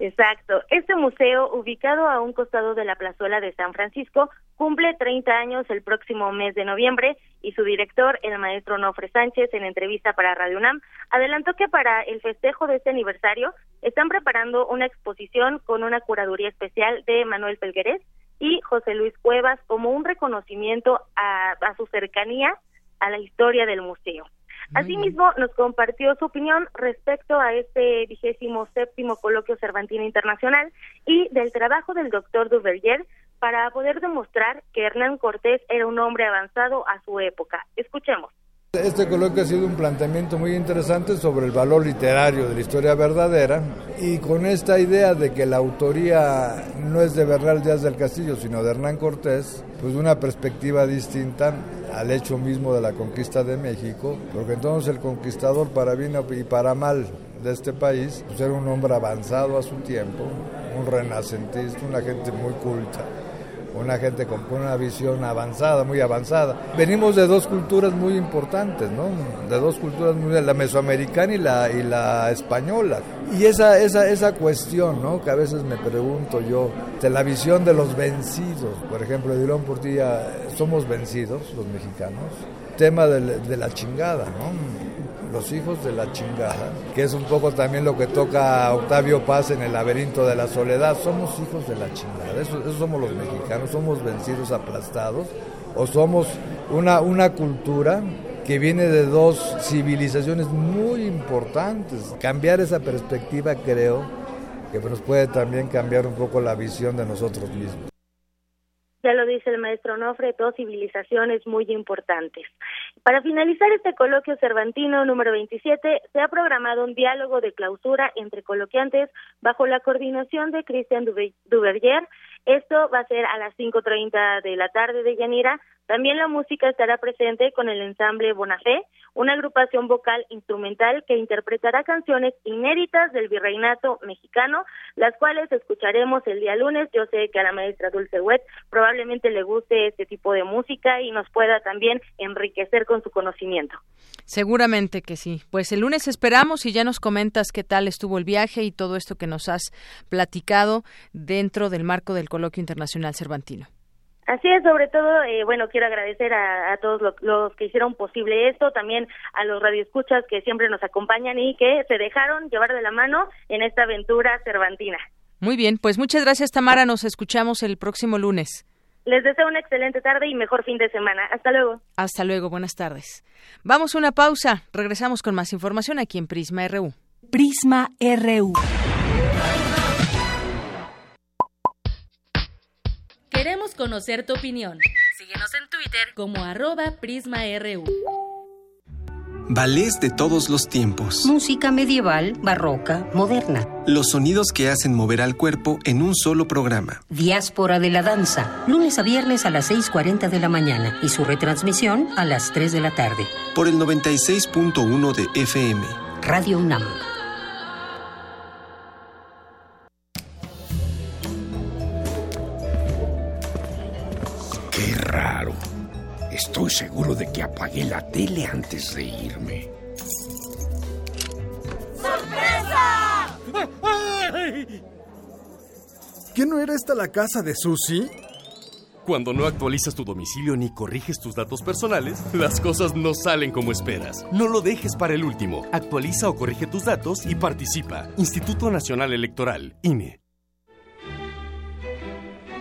Exacto. Este museo, ubicado a un costado de la plazuela de San Francisco, cumple 30 años el próximo mes de noviembre y su director, el maestro Nofre Sánchez, en entrevista para Radio UNAM, adelantó que para el festejo de este aniversario están preparando una exposición con una curaduría especial de Manuel Pelguerés y José Luis Cuevas como un reconocimiento a, su cercanía a la historia del museo. Asimismo, nos compartió su opinión respecto a este vigésimo séptimo coloquio Cervantino Internacional y del trabajo del doctor Duverger para poder demostrar que Hernán Cortés era un hombre avanzado a su época. Escuchemos. Este coloquio ha sido un planteamiento muy interesante sobre el valor literario de la historia verdadera y con esta idea de que la autoría no es de Bernal Díaz del Castillo, sino de Hernán Cortés, pues una perspectiva distinta al hecho mismo de la conquista de México, porque entonces el conquistador para bien y para mal de este país pues era un hombre avanzado a su tiempo, un renacentista, una gente muy culta una gente con una visión avanzada, muy avanzada. Venimos de dos culturas muy importantes, ¿no? De dos culturas muy, la mesoamericana y la, y la española. Y esa, esa, esa cuestión, ¿no? Que a veces me pregunto yo, de la visión de los vencidos, por ejemplo, Dirón Portilla, somos vencidos los mexicanos. Tema de, la chingada, ¿no? los hijos de la chingada, que es un poco también lo que toca Octavio Paz en el laberinto de la soledad. Somos hijos de la chingada, eso, somos los mexicanos, somos vencidos, aplastados, o somos una, una cultura que viene de dos civilizaciones muy importantes. Cambiar esa perspectiva creo que nos puede también cambiar un poco la visión de nosotros mismos. Ya lo dice el maestro Nofre, dos civilizaciones muy importantes. Para finalizar este coloquio cervantino número 27, se ha programado un diálogo de clausura entre coloquiantes bajo la coordinación de Christian Duverger. Esto va a ser a las 5.30 de la tarde de Yanira. También la música estará presente con el ensamble Bonafé, una agrupación vocal instrumental que interpretará canciones inéditas del virreinato mexicano, las cuales escucharemos el día lunes. Yo sé que a la maestra Dulce Wet probablemente le guste este tipo de música y nos pueda también enriquecer con su conocimiento. Seguramente que sí. Pues el lunes esperamos y ya nos comentas qué tal estuvo el viaje y todo esto que nos has platicado dentro del marco del Coloquio Internacional Cervantino. Así es, sobre todo, eh, bueno, quiero agradecer a, todos los, que hicieron posible esto, también a los radioescuchas que siempre nos acompañan y que se dejaron llevar de la mano en esta aventura cervantina. Muy bien, pues muchas gracias Tamara, nos escuchamos el próximo lunes. Les deseo una excelente tarde y mejor fin de semana. Hasta luego. Hasta luego, buenas tardes. Vamos a una pausa, regresamos con más información aquí en Prisma RU. Prisma RU. Queremos conocer tu opinión. Síguenos en Twitter como arroba PrismaRU. Ballets de todos los tiempos. Música medieval, barroca, moderna. Los sonidos que hacen mover al cuerpo en un solo programa. Diáspora de la danza. Lunes a viernes a las 6.40 de la mañana y su retransmisión a las 3 de la tarde. Por el 96.1 de FM. Radio UNAM. Raro. Estoy seguro de que apagué la tele antes de irme. ¡Sorpresa! ¿Qué no era esta la casa de Susie? Cuando no actualizas tu domicilio ni corriges tus datos personales, las cosas no salen como esperas. No lo dejes para el último. Actualiza o corrige tus datos y participa. Instituto Nacional Electoral, INE.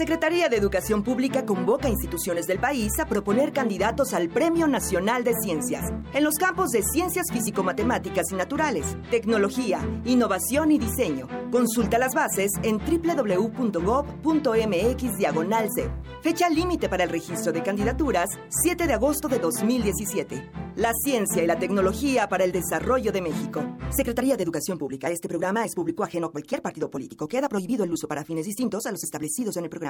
Secretaría de Educación Pública convoca a instituciones del país a proponer candidatos al Premio Nacional de Ciencias en los campos de ciencias físico-matemáticas y naturales, tecnología, innovación y diseño. Consulta las bases en www.gov.mx diagonal Fecha límite para el registro de candidaturas 7 de agosto de 2017. La ciencia y la tecnología para el desarrollo de México. Secretaría de Educación Pública. Este programa es público ajeno a cualquier partido político. Queda prohibido el uso para fines distintos a los establecidos en el programa.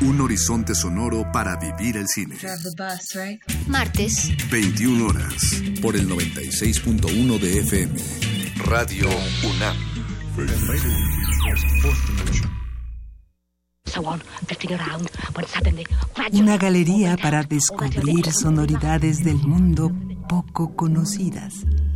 un horizonte sonoro para vivir el cine. Martes. 21 horas. Por el 96.1 de FM. Radio UNAM. Una galería para descubrir sonoridades del mundo poco conocidas.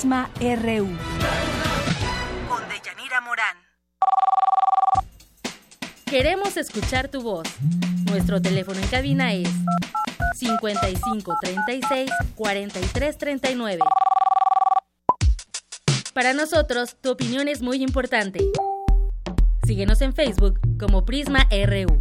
Prisma RU. Con Deyanira Morán. Queremos escuchar tu voz. Nuestro teléfono en cabina es 55 36 43 39. Para nosotros, tu opinión es muy importante. Síguenos en Facebook como Prisma RU.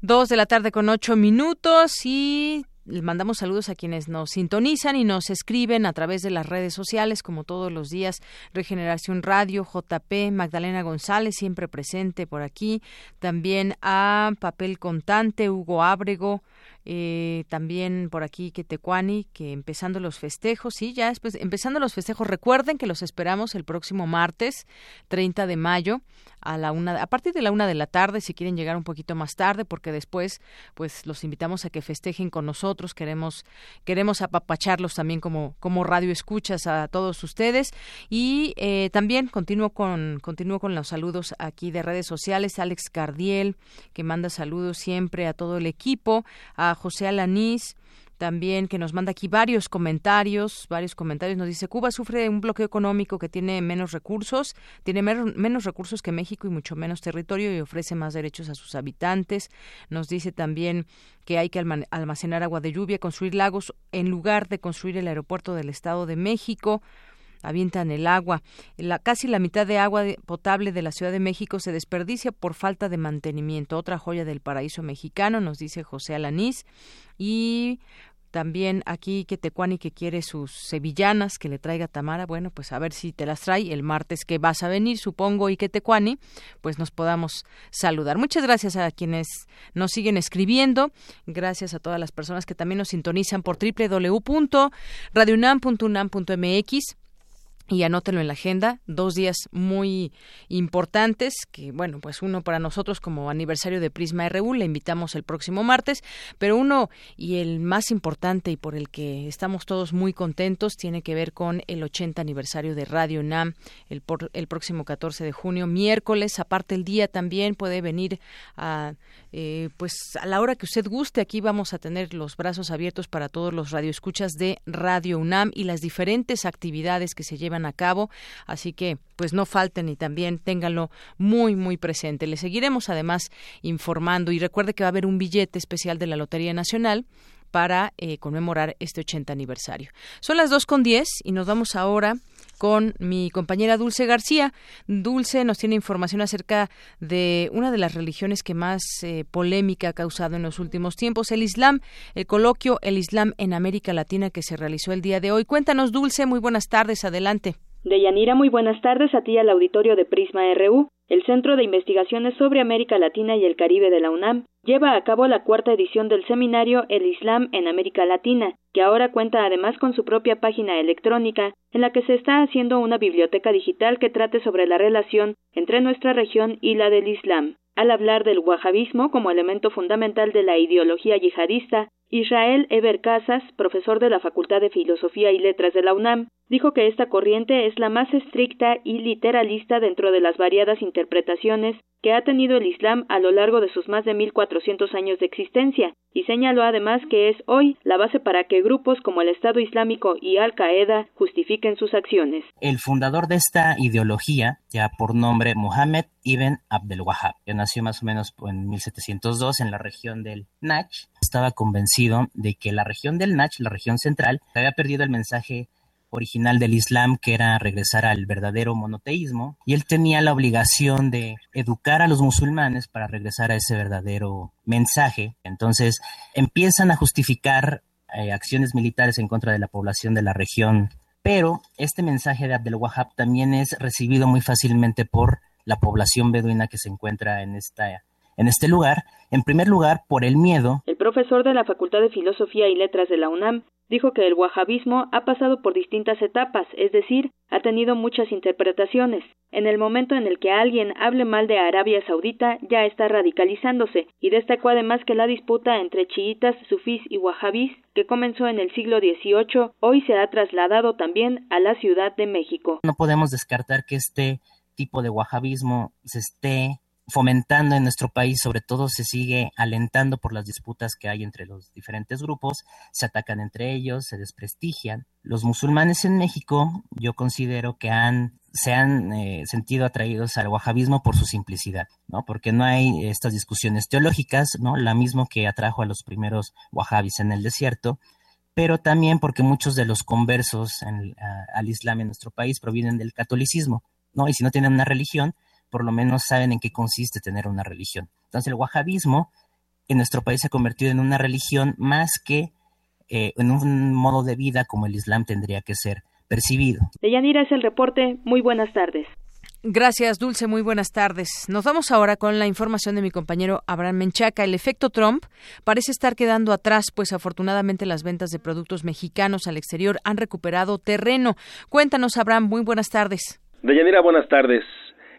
Dos de la tarde con ocho minutos y mandamos saludos a quienes nos sintonizan y nos escriben a través de las redes sociales, como todos los días. Regeneración Radio, JP, Magdalena González, siempre presente por aquí. También a Papel Contante, Hugo Ábrego, eh, también por aquí Quetecuani, que empezando los festejos, sí, ya empezando los festejos, recuerden que los esperamos el próximo martes, 30 de mayo, a la una, a partir de la una de la tarde, si quieren llegar un poquito más tarde, porque después, pues los invitamos a que festejen con nosotros, queremos, queremos apapacharlos también como, como radio escuchas a todos ustedes. Y eh, también continúo con, continúo con los saludos aquí de redes sociales, Alex Cardiel, que manda saludos siempre a todo el equipo, a José Alanís, también que nos manda aquí varios comentarios, varios comentarios. Nos dice, Cuba sufre un bloqueo económico que tiene menos recursos, tiene menos recursos que México y mucho menos territorio y ofrece más derechos a sus habitantes. Nos dice también que hay que almacenar agua de lluvia, construir lagos en lugar de construir el aeropuerto del Estado de México avientan el agua. La, casi la mitad de agua potable de la Ciudad de México se desperdicia por falta de mantenimiento. Otra joya del paraíso mexicano, nos dice José Alanís. Y también aquí que Tecuani que quiere sus sevillanas que le traiga Tamara, bueno, pues a ver si te las trae el martes que vas a venir, supongo, y que Tecuani, pues nos podamos saludar. Muchas gracias a quienes nos siguen escribiendo, gracias a todas las personas que también nos sintonizan por www.radiounam.unam.mx y anótenlo en la agenda, dos días muy importantes, que bueno, pues uno para nosotros como aniversario de Prisma RU, le invitamos el próximo martes, pero uno y el más importante y por el que estamos todos muy contentos tiene que ver con el 80 aniversario de Radio NAM, el, el próximo 14 de junio, miércoles, aparte el día también puede venir a, eh, pues a la hora que usted guste, aquí vamos a tener los brazos abiertos para todos los radioescuchas de Radio UNAM y las diferentes actividades que se llevan a cabo, así que pues no falten y también ténganlo muy muy presente. Le seguiremos además informando y recuerde que va a haber un billete especial de la Lotería Nacional para eh, conmemorar este 80 aniversario. Son las dos con diez y nos vamos ahora con mi compañera Dulce García. Dulce nos tiene información acerca de una de las religiones que más eh, polémica ha causado en los últimos tiempos, el Islam, el coloquio El Islam en América Latina que se realizó el día de hoy. Cuéntanos, Dulce, muy buenas tardes, adelante. Deyanira, muy buenas tardes a ti al auditorio de Prisma RU. El Centro de Investigaciones sobre América Latina y el Caribe de la UNAM lleva a cabo la cuarta edición del seminario El Islam en América Latina, que ahora cuenta además con su propia página electrónica, en la que se está haciendo una biblioteca digital que trate sobre la relación entre nuestra región y la del Islam. Al hablar del wahabismo como elemento fundamental de la ideología yihadista, Israel Eber Casas, profesor de la Facultad de Filosofía y Letras de la UNAM, dijo que esta corriente es la más estricta y literalista dentro de las variadas interpretaciones que ha tenido el Islam a lo largo de sus más de 1400 años de existencia, y señaló además que es hoy la base para que grupos como el Estado Islámico y Al-Qaeda justifiquen sus acciones. El fundador de esta ideología, ya por nombre Mohammed ibn Abdel Wahhab, que nació más o menos en 1702 en la región del Nach, estaba convencido de que la región del Nach, la región central, había perdido el mensaje original del Islam, que era regresar al verdadero monoteísmo, y él tenía la obligación de educar a los musulmanes para regresar a ese verdadero mensaje. Entonces empiezan a justificar eh, acciones militares en contra de la población de la región, pero este mensaje de Abdel Wahab también es recibido muy fácilmente por la población beduina que se encuentra en esta en este lugar, en primer lugar, por el miedo. El profesor de la Facultad de Filosofía y Letras de la UNAM Dijo que el wahabismo ha pasado por distintas etapas, es decir, ha tenido muchas interpretaciones. En el momento en el que alguien hable mal de Arabia Saudita, ya está radicalizándose, y destacó además que la disputa entre chiitas, sufís y wahabís, que comenzó en el siglo XVIII, hoy se ha trasladado también a la Ciudad de México. No podemos descartar que este tipo de wahabismo se esté fomentando en nuestro país, sobre todo se sigue alentando por las disputas que hay entre los diferentes grupos, se atacan entre ellos, se desprestigian. Los musulmanes en México yo considero que han se han eh, sentido atraídos al wahabismo por su simplicidad, ¿no? Porque no hay estas discusiones teológicas, ¿no? La misma que atrajo a los primeros wahabis en el desierto, pero también porque muchos de los conversos al Islam en nuestro país provienen del catolicismo, ¿no? Y si no tienen una religión, por lo menos saben en qué consiste tener una religión. Entonces el wahabismo en nuestro país se ha convertido en una religión más que eh, en un modo de vida como el Islam tendría que ser percibido. Deyanira es el reporte. Muy buenas tardes. Gracias, Dulce. Muy buenas tardes. Nos vamos ahora con la información de mi compañero Abraham Menchaca. El efecto Trump parece estar quedando atrás, pues afortunadamente las ventas de productos mexicanos al exterior han recuperado terreno. Cuéntanos, Abraham. Muy buenas tardes. Deyanira, buenas tardes.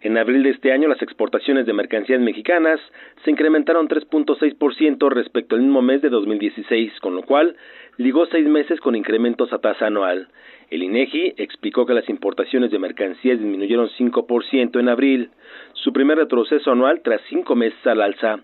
En abril de este año, las exportaciones de mercancías mexicanas se incrementaron 3.6% respecto al mismo mes de 2016, con lo cual ligó seis meses con incrementos a tasa anual. El INEGI explicó que las importaciones de mercancías disminuyeron 5% en abril, su primer retroceso anual tras cinco meses al alza.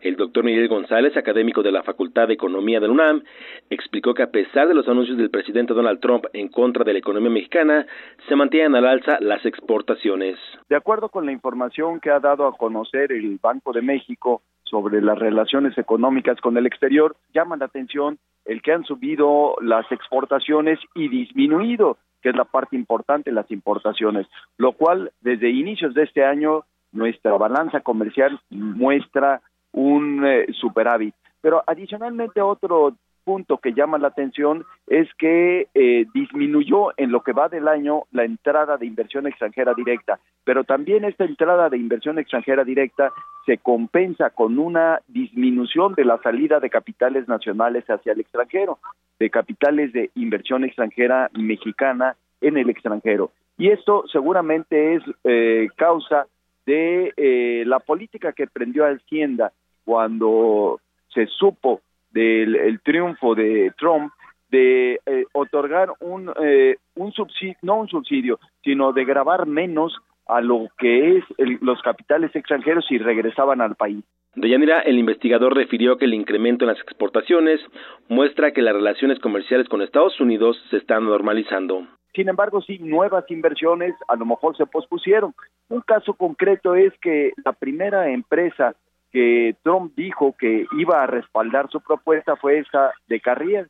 El doctor Miguel González, académico de la Facultad de Economía del UNAM, explicó que a pesar de los anuncios del presidente Donald Trump en contra de la economía mexicana, se mantienen al alza las exportaciones. De acuerdo con la información que ha dado a conocer el Banco de México sobre las relaciones económicas con el exterior, llama la atención el que han subido las exportaciones y disminuido, que es la parte importante, las importaciones, lo cual desde inicios de este año nuestra balanza comercial muestra un eh, superávit. Pero adicionalmente otro punto que llama la atención es que eh, disminuyó en lo que va del año la entrada de inversión extranjera directa, pero también esta entrada de inversión extranjera directa se compensa con una disminución de la salida de capitales nacionales hacia el extranjero, de capitales de inversión extranjera mexicana en el extranjero. Y esto seguramente es eh, causa de eh, la política que prendió Hacienda cuando se supo del triunfo de Trump de eh, otorgar un, eh, un subsidio, no un subsidio, sino de grabar menos a lo que es los capitales extranjeros y regresaban al país. De Yanira, el investigador refirió que el incremento en las exportaciones muestra que las relaciones comerciales con Estados Unidos se están normalizando. Sin embargo, sí, nuevas inversiones a lo mejor se pospusieron. Un caso concreto es que la primera empresa que Trump dijo que iba a respaldar su propuesta fue esa de Carrier,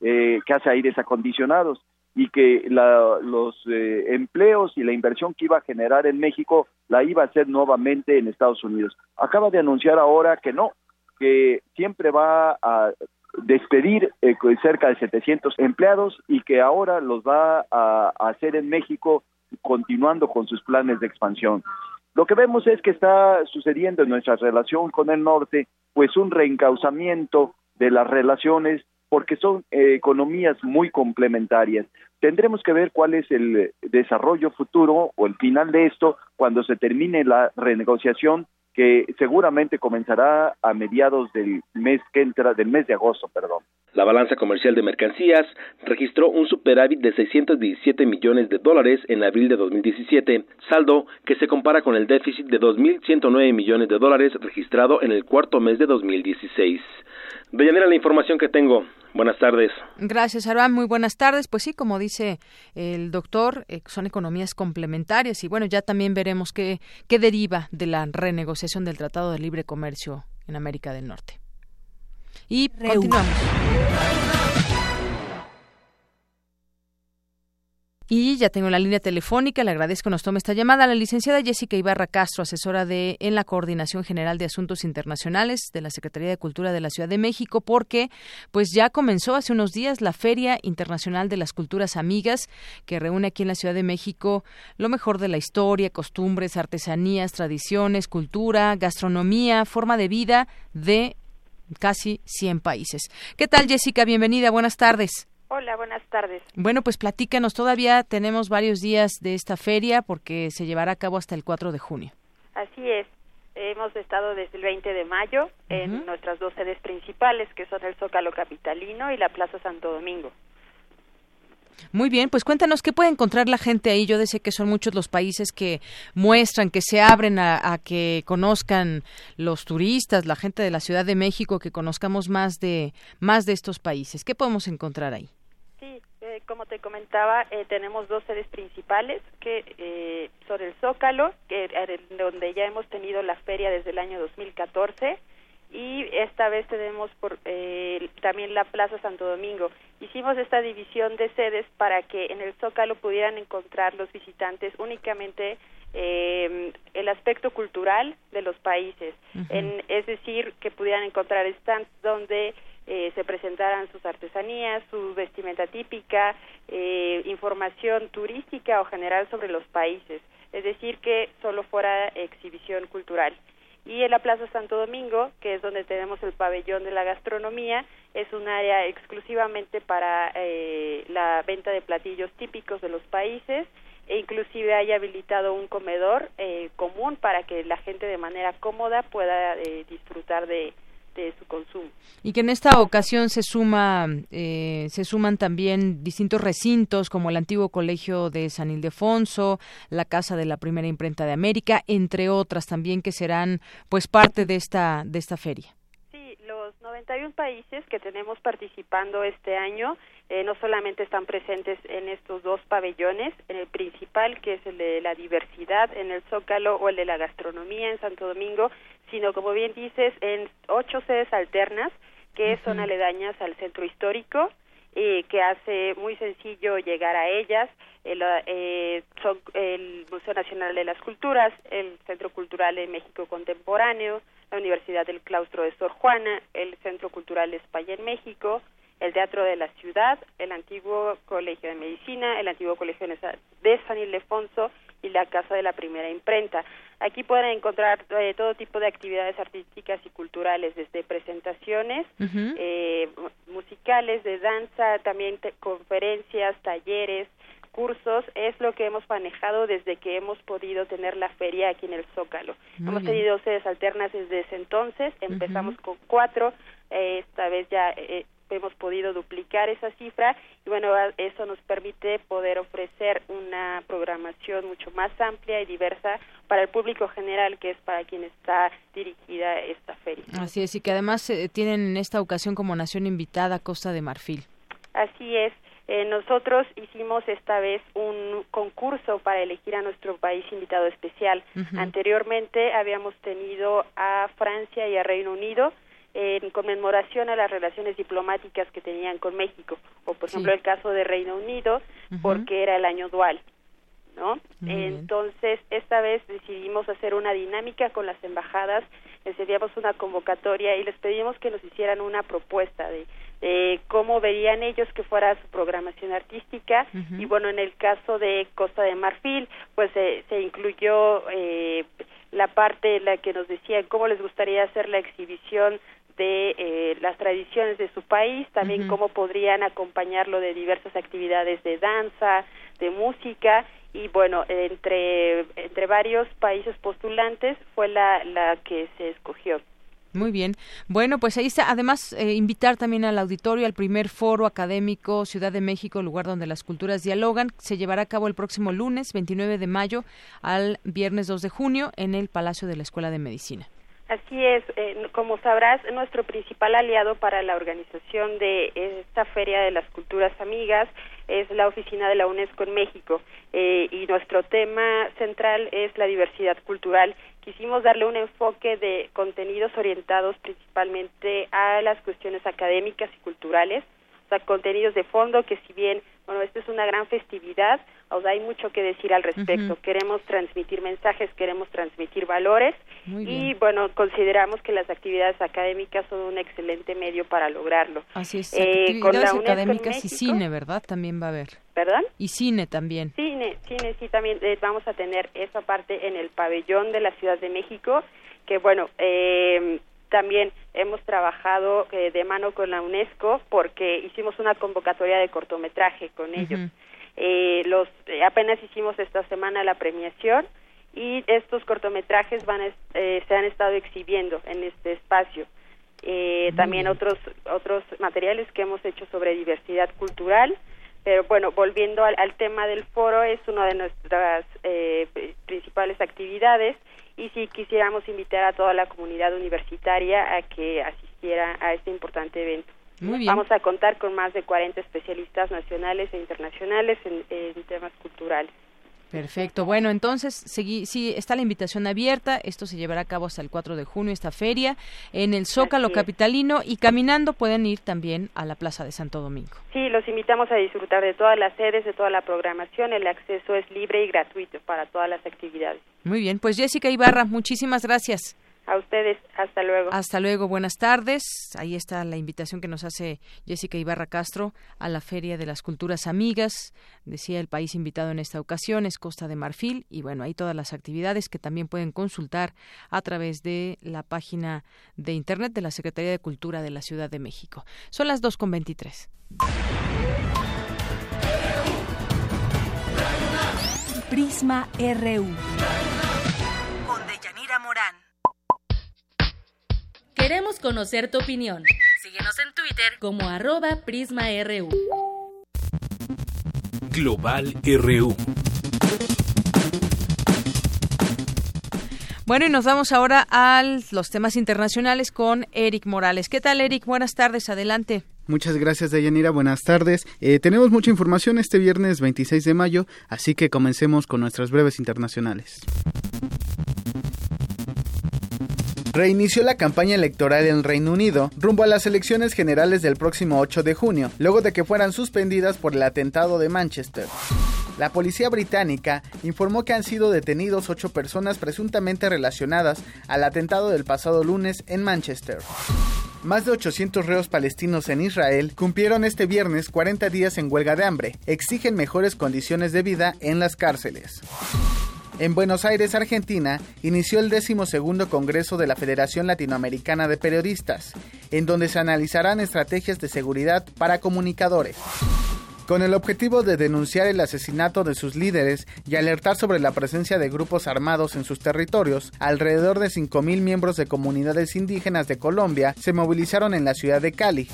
eh, que hace aires acondicionados, y que los eh, empleos y la inversión que iba a generar en México la iba a hacer nuevamente en Estados Unidos. Acaba de anunciar ahora que no, que siempre va a despedir eh, cerca de 700 empleados y que ahora los va a hacer en México continuando con sus planes de expansión. Lo que vemos es que está sucediendo en nuestra relación con el norte, pues un reencauzamiento de las relaciones porque son eh, economías muy complementarias. Tendremos que ver cuál es el desarrollo futuro o el final de esto cuando se termine la renegociación que seguramente comenzará a mediados del mes que entra, del mes de agosto, perdón. La balanza comercial de mercancías registró un superávit de 617 millones de dólares en abril de 2017, saldo que se compara con el déficit de 2.109 millones de dólares registrado en el cuarto mes de 2016. Deyanira, la información que tengo. Buenas tardes. Gracias, Abraham. Muy buenas tardes. Pues sí, como dice el doctor, eh, son economías complementarias y bueno, ya también veremos qué, qué deriva de la renegociación del Tratado de Libre Comercio en América del Norte. Y continuamos. Y ya tengo la línea telefónica, le agradezco nos tome esta llamada la licenciada Jessica Ibarra Castro, asesora de en la Coordinación General de Asuntos Internacionales de la Secretaría de Cultura de la Ciudad de México, porque pues ya comenzó hace unos días la Feria Internacional de las Culturas Amigas, que reúne aquí en la Ciudad de México lo mejor de la historia, costumbres, artesanías, tradiciones, cultura, gastronomía, forma de vida de casi 100 países. ¿Qué tal, Jessica? Bienvenida, buenas tardes. Hola, buenas tardes. Bueno, pues platícanos, todavía tenemos varios días de esta feria porque se llevará a cabo hasta el 4 de junio. Así es. Hemos estado desde el 20 de mayo en nuestras dos sedes principales, que son el Zócalo Capitalino y la Plaza Santo Domingo. Muy bien, pues cuéntanos qué puede encontrar la gente ahí. Yo sé que son muchos los países que muestran, que se abren a, que conozcan los turistas, la gente de la Ciudad de México, que conozcamos más de más de estos países. ¿Qué podemos encontrar ahí? Sí, eh, como te comentaba, eh, tenemos dos sedes principales que eh, son el Zócalo, que donde ya hemos tenido la feria desde el año 2014 y esta vez tenemos por, eh, también la Plaza Santo Domingo. Hicimos esta división de sedes para que en el Zócalo pudieran encontrar los visitantes únicamente eh, el aspecto cultural de los países, en, es decir, que pudieran encontrar stands donde eh, se presentaran sus artesanías, su vestimenta típica, eh, información turística o general sobre los países, es decir, que solo fuera exhibición cultural y en la Plaza Santo Domingo, que es donde tenemos el pabellón de la gastronomía, es un área exclusivamente para eh, la venta de platillos típicos de los países e inclusive hay habilitado un comedor eh, común para que la gente de manera cómoda pueda eh, disfrutar de, de su consumo. Y que en esta ocasión se suma eh, se suman también distintos recintos como el antiguo colegio de San Ildefonso, la casa de la primera imprenta de América, entre otras también que serán pues parte de esta de esta feria. Sí, los 91 países que tenemos participando este año eh, no solamente están presentes en estos dos pabellones, en el principal que es el de la diversidad en el Zócalo o el de la gastronomía en Santo Domingo, sino como bien dices, en ocho sedes alternas que son aledañas al centro histórico, y que hace muy sencillo llegar a ellas. El, eh, son el Museo Nacional de las Culturas, el Centro Cultural de México Contemporáneo, la Universidad del Claustro de Sor Juana, el Centro Cultural de España en México, el Teatro de la Ciudad, el antiguo Colegio de Medicina, el antiguo Colegio de San Ildefonso y la Casa de la Primera Imprenta. Aquí pueden encontrar eh, todo tipo de actividades artísticas y culturales, desde presentaciones eh, musicales, de danza, también conferencias, talleres, cursos. Es lo que hemos manejado desde que hemos podido tener la feria aquí en el Zócalo. hemos tenido sedes alternas desde ese entonces. Empezamos con cuatro. Eh, esta vez ya hemos podido duplicar esa cifra y bueno, eso nos permite poder ofrecer una programación mucho más amplia y diversa para el público general, que es para quien está dirigida esta feria. Así es, y que además eh, tienen en esta ocasión como nación invitada Costa de Marfil. Así es. Eh, nosotros hicimos esta vez un concurso para elegir a nuestro país invitado especial. Anteriormente habíamos tenido a Francia y a Reino Unido, en conmemoración a las relaciones diplomáticas que tenían con México, o por ejemplo el caso de Reino Unido, porque era el año dual. ¿No? Entonces, esta vez decidimos hacer una dinámica con las embajadas, les enviamos una convocatoria y les pedimos que nos hicieran una propuesta de, cómo verían ellos que fuera su programación artística y bueno, en el caso de Costa de Marfil, pues se incluyó eh, la parte en la que nos decían cómo les gustaría hacer la exhibición de eh, las tradiciones de su país, también cómo podrían acompañarlo de diversas actividades de danza, de música y bueno, entre entre varios países postulantes fue la la que se escogió. Muy bien. Bueno, pues ahí está. Además, eh, invitar también al auditorio al primer foro académico Ciudad de México, lugar donde las culturas dialogan. Se llevará a cabo el próximo lunes 29 de mayo al viernes 2 de junio en el Palacio de la Escuela de Medicina. Así es, eh, como sabrás, nuestro principal aliado para la organización de esta Feria de las Culturas Amigas es la oficina de la UNESCO en México eh, y nuestro tema central es la diversidad cultural. Quisimos darle un enfoque de contenidos orientados principalmente a las cuestiones académicas y culturales, contenidos de fondo que si bien, bueno, esta es una gran festividad, o sea, hay mucho que decir al respecto. Queremos transmitir mensajes, queremos transmitir valores y bueno, consideramos que las actividades académicas son un excelente medio para lograrlo. Así es, eh, actividades académicas y cine, ¿verdad? También va a haber. ¿Perdón? Y cine también. Cine, cine, sí, también eh, vamos a tener esa parte en el pabellón de la Ciudad de México, que bueno, eh, también hemos trabajado eh, de mano con la UNESCO porque hicimos una convocatoria de cortometraje con ellos. Eh, los eh, apenas hicimos esta semana la premiación y estos cortometrajes van se han estado exhibiendo en este espacio. también otros otros materiales que hemos hecho sobre diversidad cultural pero bueno, volviendo al, tema del foro, es una de nuestras principales actividades y si quisiéramos invitar a toda la comunidad universitaria a que asistiera a este importante evento. Vamos a contar con más de 40 especialistas nacionales e internacionales en temas culturales. Perfecto. Bueno, entonces, sí, está la invitación abierta. Esto se llevará a cabo hasta el 4 de junio, esta feria, en el Zócalo Capitalino. Y caminando pueden ir también a la Plaza de Santo Domingo. Sí, los invitamos a disfrutar de todas las sedes, de toda la programación. El acceso es libre y gratuito para todas las actividades. Muy bien. Pues Jessica Ibarra, muchísimas gracias. A ustedes, hasta luego. Hasta luego, buenas tardes. Ahí está la invitación que nos hace Jessica Ibarra Castro a la Feria de las Culturas Amigas. Decía el país invitado en esta ocasión es Costa de Marfil y bueno, hay todas las actividades que también pueden consultar a través de la página de internet de la Secretaría de Cultura de la Ciudad de México. Son las 2.23. Prisma RU. Queremos conocer tu opinión. Síguenos en Twitter como arroba PrismaRU. Global RU. Bueno, y nos vamos ahora a los temas internacionales con Eric Morales. ¿Qué tal, Eric? Buenas tardes, adelante. Muchas gracias, Dayanira. Buenas tardes. Eh, tenemos mucha información este viernes 26 de mayo, así que comencemos con nuestras breves internacionales reinició la campaña electoral en Reino Unido rumbo a las elecciones generales del próximo 8 de junio, luego de que fueran suspendidas por el atentado de Manchester. La policía británica informó que han sido detenidos ocho personas presuntamente relacionadas al atentado del pasado lunes en Manchester. Más de 800 reos palestinos en Israel cumplieron este viernes 40 días en huelga de hambre. Exigen mejores condiciones de vida en las cárceles. En Buenos Aires, Argentina, inició el decimosegundo Congreso de la Federación Latinoamericana de Periodistas, en donde se analizarán estrategias de seguridad para comunicadores. Con el objetivo de denunciar el asesinato de sus líderes y alertar sobre la presencia de grupos armados en sus territorios, alrededor de 5.000 miembros de comunidades indígenas de Colombia se movilizaron en la ciudad de Cali.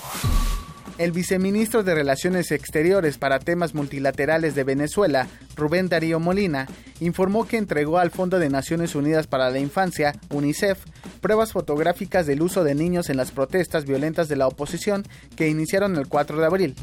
El viceministro de Relaciones Exteriores para temas multilaterales de Venezuela, Rubén Darío Molina, informó que entregó al Fondo de Naciones Unidas para la Infancia, UNICEF, pruebas fotográficas del uso de niños en las protestas violentas de la oposición que iniciaron el 4 de abril.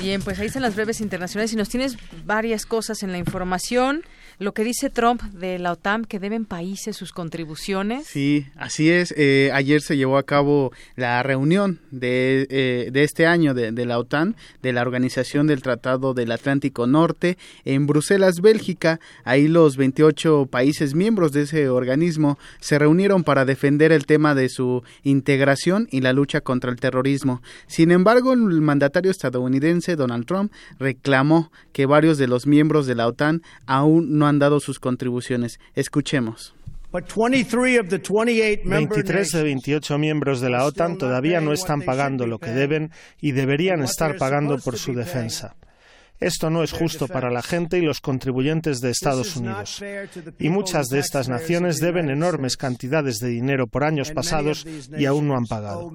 Bien, pues ahí están las breves internacionales y nos tienes varias cosas en la información lo que dice Trump de la OTAN, que deben países sus contribuciones. Sí, así es. Eh, ayer se llevó a cabo la reunión de, eh, de este año de, de, la OTAN, de la Organización del Tratado del Atlántico Norte, en Bruselas, Bélgica. Ahí los 28 países miembros de ese organismo se reunieron para defender el tema de su integración y la lucha contra el terrorismo. Sin embargo, el mandatario estadounidense Donald Trump reclamó que varios de los miembros de la OTAN aún no han dado sus contribuciones. Escuchemos. 23 de 28 miembros de la OTAN todavía no están pagando lo que deben y deberían estar pagando por su defensa. Esto no es justo para la gente y los contribuyentes de Estados Unidos. Y muchas de estas naciones deben enormes cantidades de dinero por años pasados y aún no han pagado.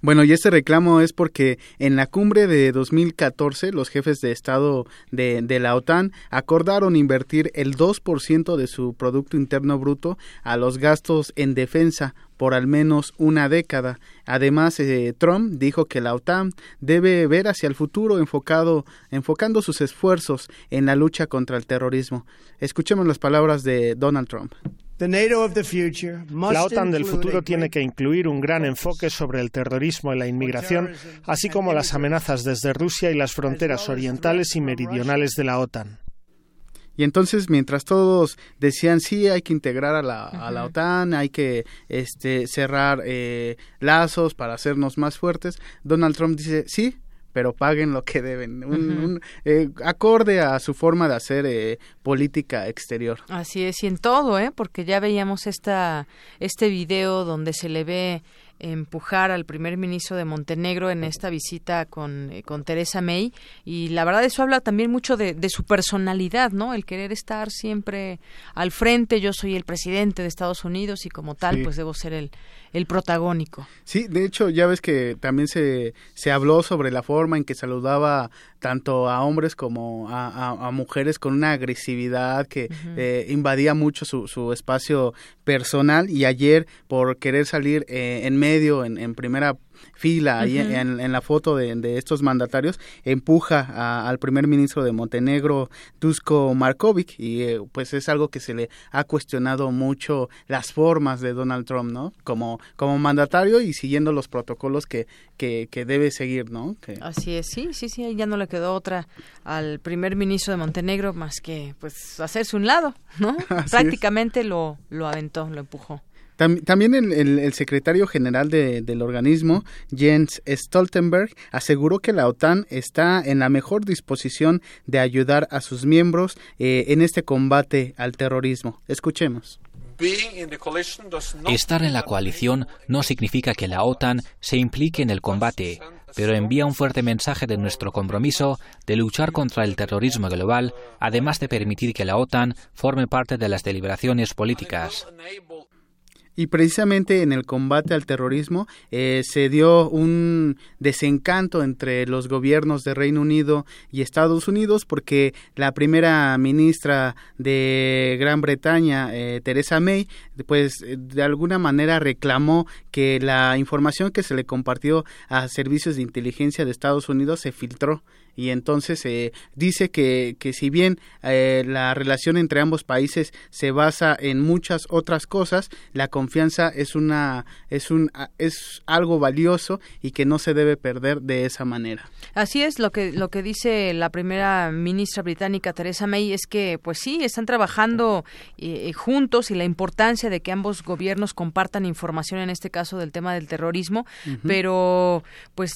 Bueno, y este reclamo es porque en la cumbre de 2014 los jefes de Estado de, de la OTAN acordaron invertir el 2% de su Producto Interno Bruto a los gastos en defensa por al menos una década. Además, eh, Trump dijo que la OTAN debe ver hacia el futuro enfocado, enfocando sus esfuerzos en la lucha contra el terrorismo. Escuchemos las palabras de Donald Trump. La OTAN del futuro tiene que incluir un gran enfoque sobre el terrorismo y la inmigración, así como las amenazas desde Rusia y las fronteras orientales y meridionales de la OTAN. Y entonces, mientras todos decían sí, hay que integrar a la, a la OTAN, hay que este, cerrar eh, lazos para hacernos más fuertes, Donald Trump dice sí, pero paguen lo que deben. Un, eh, acorde a su forma de hacer eh, política exterior. Así es, y en todo, ¿eh? Porque ya veíamos esta, este video donde se le ve empujar al primer ministro de Montenegro en esta visita con, eh, con Teresa May y la verdad eso habla también mucho de, de, su personalidad, ¿no? El querer estar siempre al frente, yo soy el presidente de Estados Unidos y como tal pues debo ser el, el protagónico. Sí, de hecho ya ves que también se, se habló sobre la forma en que saludaba tanto a hombres como a, a, mujeres con una agresividad que eh, invadía mucho su, su, espacio personal y ayer por querer salir eh, en medio, en, en primera fila ahí en, la foto de, estos mandatarios empuja al primer ministro de Montenegro Dusko Markovic y eh, pues es algo que se le ha cuestionado mucho las formas de Donald Trump no como como mandatario y siguiendo los protocolos que que, debe seguir no así es sí sí sí ya no le quedó otra al primer ministro de Montenegro más que pues hacerse un lado no prácticamente lo lo aventó lo empujó también el, secretario general del organismo, Jens Stoltenberg, aseguró que la OTAN está en la mejor disposición de ayudar a sus miembros eh, en este combate al terrorismo. Escuchemos. Estar en la coalición no significa que la OTAN se implique en el combate, pero envía un fuerte mensaje de nuestro compromiso de luchar contra el terrorismo global, además de permitir que la OTAN forme parte de las deliberaciones políticas. Y precisamente en el combate al terrorismo eh, se dio un desencanto entre los gobiernos de Reino Unido y Estados Unidos porque la primera ministra de Gran Bretaña, eh, Theresa May, pues de alguna manera reclamó que la información que se le compartió a servicios de inteligencia de Estados Unidos se filtró y entonces eh, dice que, que si bien eh, la relación entre ambos países se basa en muchas otras cosas, la confianza es una es un es algo valioso y que no se debe perder de esa manera. Así es lo que lo que dice la primera ministra británica Theresa May es que pues sí están trabajando eh, juntos y la importancia de que ambos gobiernos compartan información en este caso del tema del terrorismo, pero pues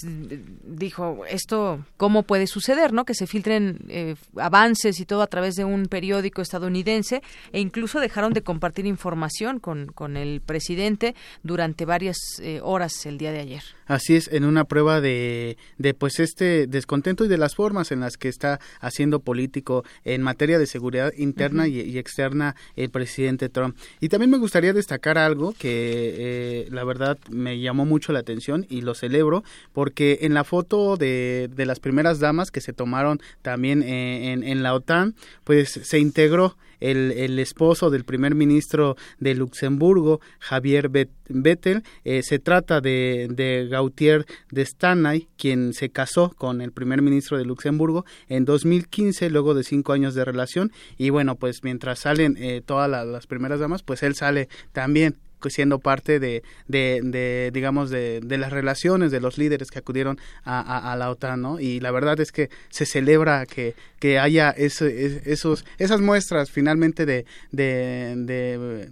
dijo esto cómo puede suceder, ¿no? Que se filtren eh, avances y todo a través de un periódico estadounidense e incluso dejaron de compartir información con, con el presidente durante varias eh, horas el día de ayer. Así es, en una prueba de, de pues este descontento y de las formas en las que está haciendo político en materia de seguridad interna y, externa el presidente Trump. Y también me gustaría destacar algo que eh, la verdad me llamó mucho la atención y lo celebro porque en la foto de, de las primeras damas que se tomaron también eh, en, en la OTAN, pues se integró el, el, esposo del primer ministro de Luxemburgo, Javier Bettel. Eh, se trata de, de Gautier de Stanay, quien se casó con el primer ministro de Luxemburgo en 2015, luego de cinco años de relación. Y bueno, pues mientras salen eh, todas las primeras damas, pues él sale también siendo parte de, de, digamos, de, de, las relaciones de los líderes que acudieron a, a, la OTAN, ¿no? Y la verdad es que se celebra que, que haya esos, esas muestras finalmente de, de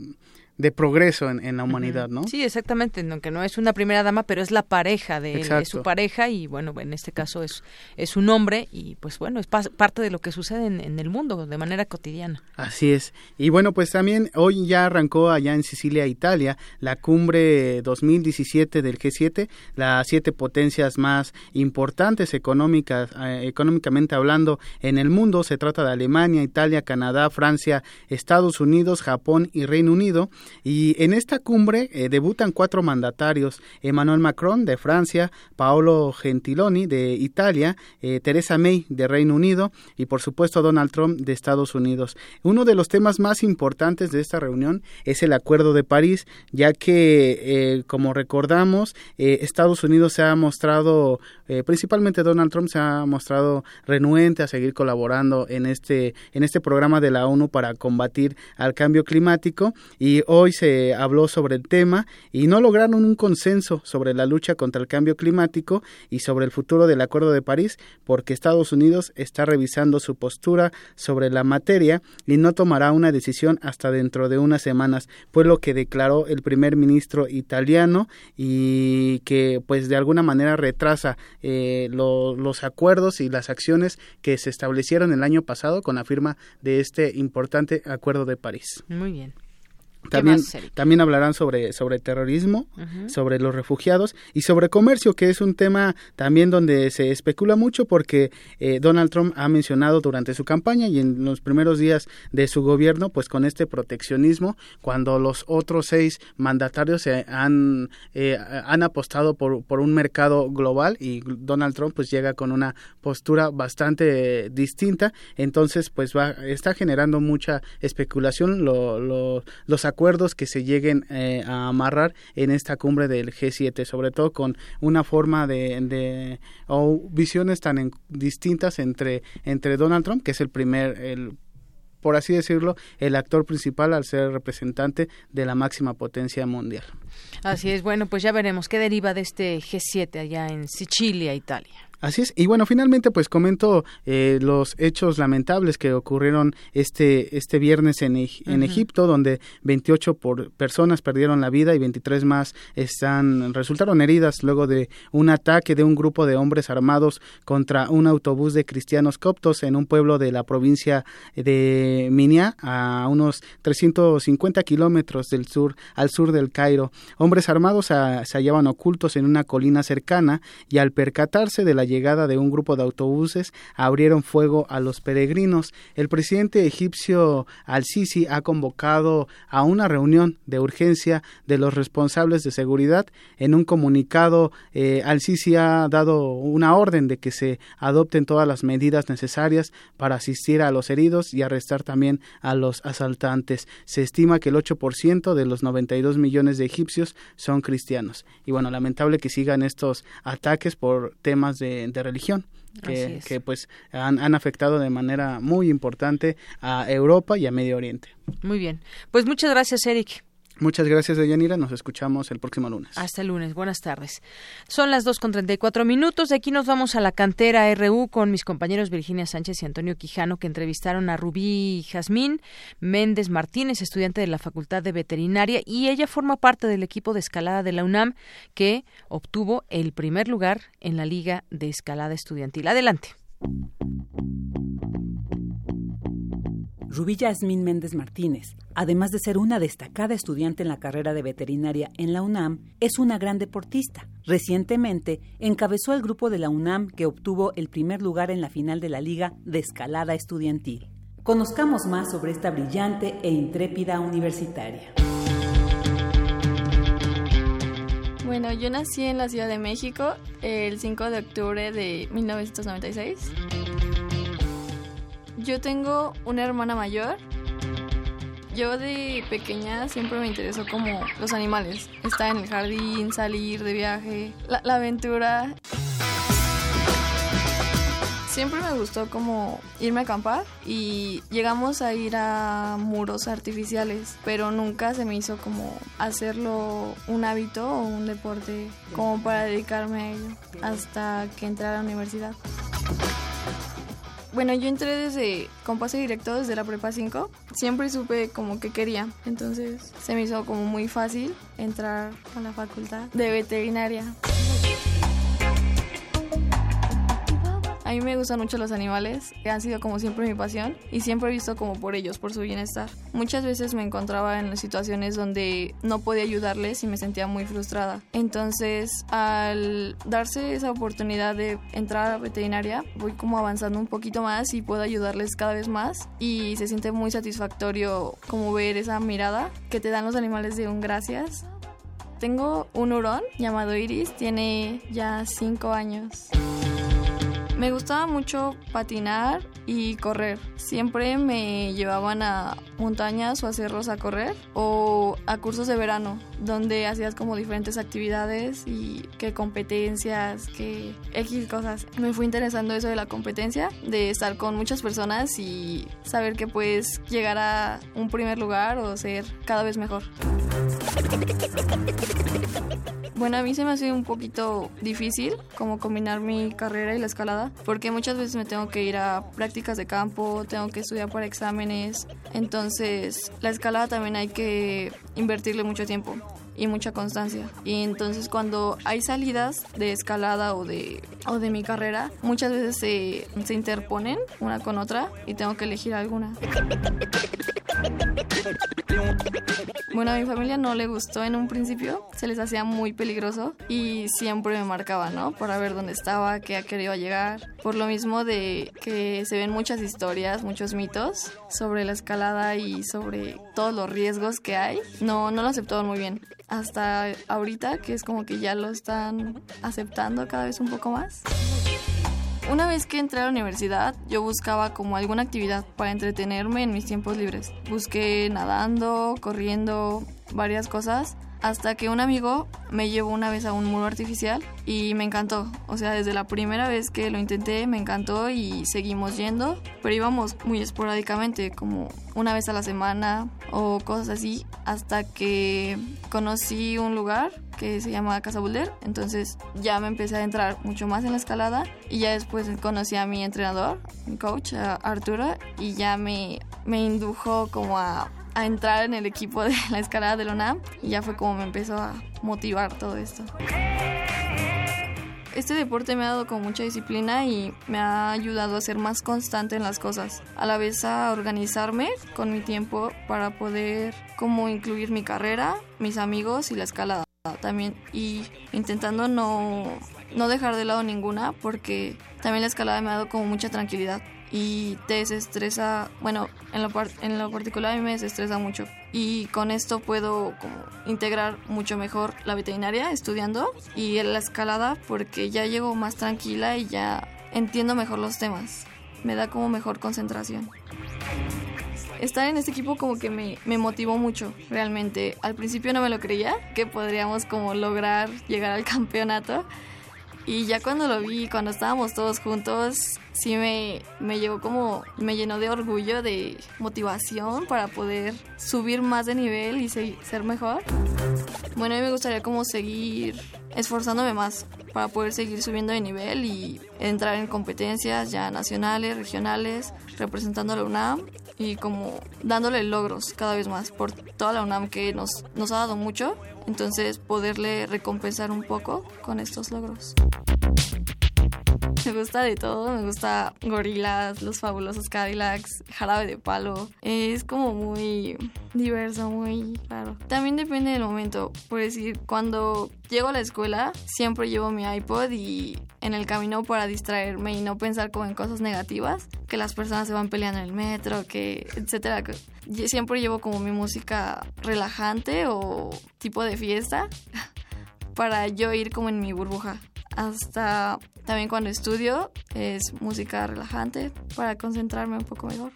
de progreso en, la humanidad, ¿no? Sí, exactamente, aunque no es una primera dama, pero es la pareja de, su pareja y bueno, en este caso es, es un hombre y pues bueno, es parte de lo que sucede en, el mundo de manera cotidiana. Así es. Y bueno, pues también hoy ya arrancó allá en Sicilia, Italia, la cumbre 2017 del G7, las siete potencias más importantes económicas, eh, económicamente hablando en el mundo. Se trata de Alemania, Italia, Canadá, Francia, Estados Unidos, Japón y Reino Unido y en esta cumbre eh, debutan cuatro mandatarios, Emmanuel Macron de Francia, Paolo Gentiloni de Italia, eh, Teresa May de Reino Unido y por supuesto Donald Trump de Estados Unidos. Uno de los temas más importantes de esta reunión es el Acuerdo de París, ya que, eh, como recordamos, Estados Unidos se ha mostrado, principalmente Donald Trump se ha mostrado renuente a seguir colaborando en este, en este programa de la ONU para combatir al cambio climático y hoy se habló sobre el tema y no lograron un consenso sobre la lucha contra el cambio climático y sobre el futuro del Acuerdo de París porque Estados Unidos está revisando su postura sobre la materia y no tomará una decisión hasta dentro de unas semanas, fue lo que declaró el primer ministro italiano y que pues de alguna manera retrasa eh, los acuerdos y las acciones que se establecieron el año pasado con la firma de este importante Acuerdo de París. Muy bien. También, también hablarán sobre, sobre terrorismo, sobre los refugiados y sobre comercio, que es un tema también donde se especula mucho porque eh, Donald Trump ha mencionado durante su campaña y en los primeros días de su gobierno, pues con este proteccionismo, cuando los otros seis mandatarios se han, eh, han apostado por, por un mercado global y Donald Trump pues llega con una postura bastante distinta, entonces pues va, está generando mucha especulación lo, lo, los acuerdos que se lleguen eh, a amarrar en esta cumbre del G7, sobre todo con una forma de, o visiones tan distintas entre, entre Donald Trump, que es el primer, el por así decirlo, el actor principal al ser representante de la máxima potencia mundial. Así es, bueno, pues ya veremos qué deriva de este G7 allá en Sicilia, Italia. Así es. Y bueno, finalmente pues comento eh, los hechos lamentables que ocurrieron este, este viernes en, en Egipto, donde 28 por personas perdieron la vida y 23 más están, resultaron heridas luego de un ataque de un grupo de hombres armados contra un autobús de cristianos coptos en un pueblo de la provincia de Minia, a unos 350 kilómetros del sur, al sur del Cairo. Hombres armados se hallaban ocultos en una colina cercana y al percatarse de la llegada de un grupo de autobuses abrieron fuego a los peregrinos. El presidente egipcio Al-Sisi ha convocado a una reunión de urgencia de los responsables de seguridad. En un comunicado, eh, Al-Sisi ha dado una orden de que se adopten todas las medidas necesarias para asistir a los heridos y arrestar también a los asaltantes. Se estima que el 8% de los 92 millones de egipcios son cristianos. Y bueno, lamentable que sigan estos ataques por temas de de, religión. Que, que, pues han, han, afectado de manera muy importante a Europa y a Medio Oriente. Muy bien. Pues muchas gracias, Eric. Muchas gracias, Deyanira. Nos escuchamos el próximo lunes. Hasta el lunes. Buenas tardes. Son las 2 con 34 minutos. De aquí nos vamos a la cantera RU con mis compañeros Virginia Sánchez y Antonio Quijano, que entrevistaron a Rubí Jazmín Méndez Martínez, estudiante de la Facultad de Veterinaria, y ella forma parte del equipo de escalada de la UNAM, que obtuvo el primer lugar en la Liga de Escalada Estudiantil. Adelante. Rubí Yasmín Méndez Martínez, además de ser una destacada estudiante en la carrera de veterinaria en la UNAM, es una gran deportista. Recientemente encabezó el grupo de la UNAM que obtuvo el primer lugar en la final de la Liga de Escalada Estudiantil. Conozcamos más sobre esta brillante e intrépida universitaria. Bueno, yo nací en la Ciudad de México el 5 de octubre de 1996. Yo tengo una hermana mayor. Yo de pequeña siempre me interesó como los animales. Estar en el jardín, salir de viaje, la, aventura. Siempre me gustó como irme a acampar y llegamos a ir a muros artificiales, pero nunca se me hizo como hacerlo un hábito o un deporte como para dedicarme a ello hasta que entré a la universidad. Bueno, yo entré desde con pase directo desde la prepa 5. Siempre supe como que quería. Entonces se me hizo como muy fácil entrar a la facultad de veterinaria. A mí me gustan mucho los animales, que han sido como siempre mi pasión y siempre he visto como por ellos, por su bienestar. Muchas veces me encontraba en situaciones donde no podía ayudarles y me sentía muy frustrada. Entonces, al darse esa oportunidad de entrar a la veterinaria, voy como avanzando un poquito más y puedo ayudarles cada vez más y se siente muy satisfactorio como ver esa mirada que te dan los animales de un gracias. Tengo un hurón llamado Iris, tiene ya 5 años. Me gustaba mucho patinar y correr. Siempre me llevaban a montañas o a cerros a correr o a cursos de verano donde hacías como diferentes actividades y qué competencias, qué X cosas. Me fue interesando eso de la competencia, de estar con muchas personas y saber que puedes llegar a un primer lugar o ser cada vez mejor. Bueno, a mí se me ha sido un poquito difícil como combinar mi carrera y la escalada, porque muchas veces me tengo que ir a prácticas de campo, tengo que estudiar para exámenes, entonces la escalada también hay que invertirle mucho tiempo y mucha constancia. Y entonces cuando hay salidas de escalada o de, o de mi carrera, muchas veces se, se interponen una con otra y tengo que elegir alguna. Bueno, a mi familia no le gustó en un principio, se les hacía muy peligroso y siempre me marcaban, ¿no? Para ver dónde estaba, qué a qué iba a llegar. Por lo mismo de que se ven muchas historias, muchos mitos sobre la escalada y sobre todos los riesgos que hay, no, no lo aceptaron muy bien. Hasta ahorita, que es como que ya lo están aceptando cada vez un poco más. Una vez que entré a la universidad, yo buscaba como alguna actividad para entretenerme en mis tiempos libres. Busqué nadando, corriendo, varias cosas hasta que un amigo me llevó una vez a un muro artificial y me encantó. O sea, desde la primera vez que lo intenté me encantó y seguimos yendo, pero íbamos muy esporádicamente, como una vez a la semana o cosas así, hasta que conocí un lugar que se llama Casa Boulder, entonces ya me empecé a entrar mucho más en la escalada y ya después conocí a mi entrenador, mi coach, Arturo, y ya me, me indujo como a a entrar en el equipo de la escalada de la UNAM y ya fue como me empezó a motivar todo esto. Este deporte me ha dado con mucha disciplina y me ha ayudado a ser más constante en las cosas, a la vez a organizarme con mi tiempo para poder como incluir mi carrera, mis amigos y la escalada también y intentando no, no dejar de lado ninguna porque también la escalada me ha dado como mucha tranquilidad y te desestresa, bueno, en lo, en lo particular a mí me desestresa mucho y con esto puedo como integrar mucho mejor la veterinaria estudiando y la escalada porque ya llego más tranquila y ya entiendo mejor los temas, me da como mejor concentración. Estar en este equipo como que me, motivó mucho, realmente. Al principio no me lo creía, que podríamos como lograr llegar al campeonato, y ya cuando lo vi, cuando estábamos todos juntos, sí me, me llegó como, me llenó de orgullo, de motivación para poder subir más de nivel y ser mejor. Bueno, a mí me gustaría como seguir esforzándome más para poder seguir subiendo de nivel y entrar en competencias ya nacionales, regionales, representando a la UNAM y como dándole logros cada vez más por toda la UNAM que nos, nos ha dado mucho entonces poderle recompensar un poco con estos logros. Me gusta de todo, me gusta Gorilas, Los Fabulosos Cadillacs, Jarabe de Palo. Es como muy diverso, muy raro. También depende del momento. Por decir, cuando llego a la escuela, siempre llevo mi iPod y en el camino para distraerme y no pensar como en cosas negativas, que las personas se van peleando en el metro, que etcétera. Siempre llevo como mi música relajante o tipo de fiesta para yo ir como en mi burbuja hasta también cuando estudio es música relajante para concentrarme un poco mejor.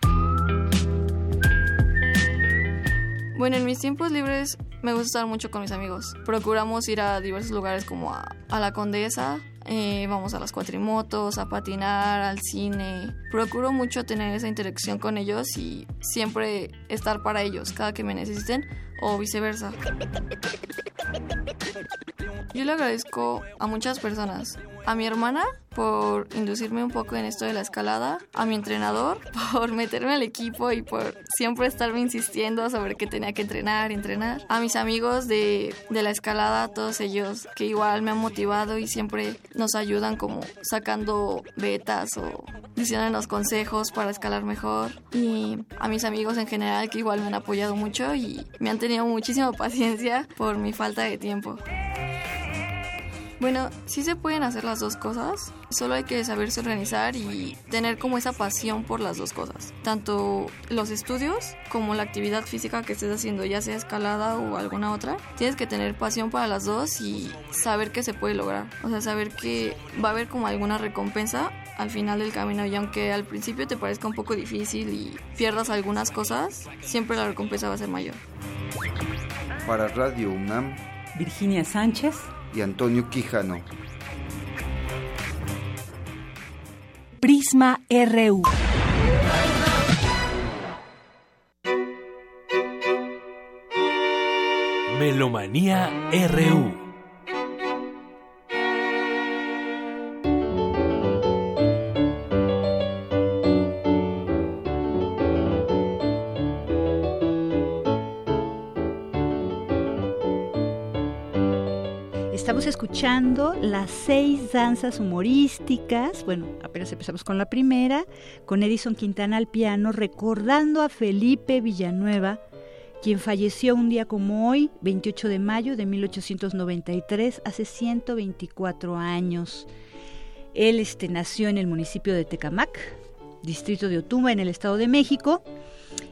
Bueno, en mis tiempos libres me gusta estar mucho con mis amigos. Procuramos ir a diversos lugares como a, la Condesa, eh, vamos a las cuatrimotos, a patinar, al cine. Procuro mucho tener esa interacción con ellos y siempre estar para ellos cada que me necesiten o viceversa. Yo le agradezco a muchas personas. A mi hermana por inducirme un poco en esto de la escalada, a mi entrenador por meterme al equipo y por siempre estarme insistiendo sobre que tenía que entrenar, entrenar, a mis amigos de, de la escalada, todos ellos que igual me han motivado y siempre nos ayudan como sacando betas o diciéndonos consejos para escalar mejor y a mis amigos en general que igual me han apoyado mucho y me han tenido muchísima paciencia por mi falta de tiempo. Bueno, sí se pueden hacer las dos cosas, solo hay que saberse organizar y tener como esa pasión por las dos cosas. Tanto los estudios como la actividad física que estés haciendo, ya sea escalada o alguna otra, tienes que tener pasión para las dos y saber que se puede lograr. O sea, saber que va a haber como alguna recompensa al final del camino y aunque al principio te parezca un poco difícil y pierdas algunas cosas, siempre la recompensa va a ser mayor. Para Radio UNAM, Virginia Sánchez y Antonio Quijano. Prisma RU. Melomanía RU. Escuchando las seis danzas humorísticas. Bueno, apenas empezamos con la primera, con Edison Quintana al piano, recordando a Felipe Villanueva, quien falleció un día como hoy, 28 de mayo de 1893, hace 124 años. Él este, nació en el municipio de Tecamac, distrito de Otumba, en el Estado de México,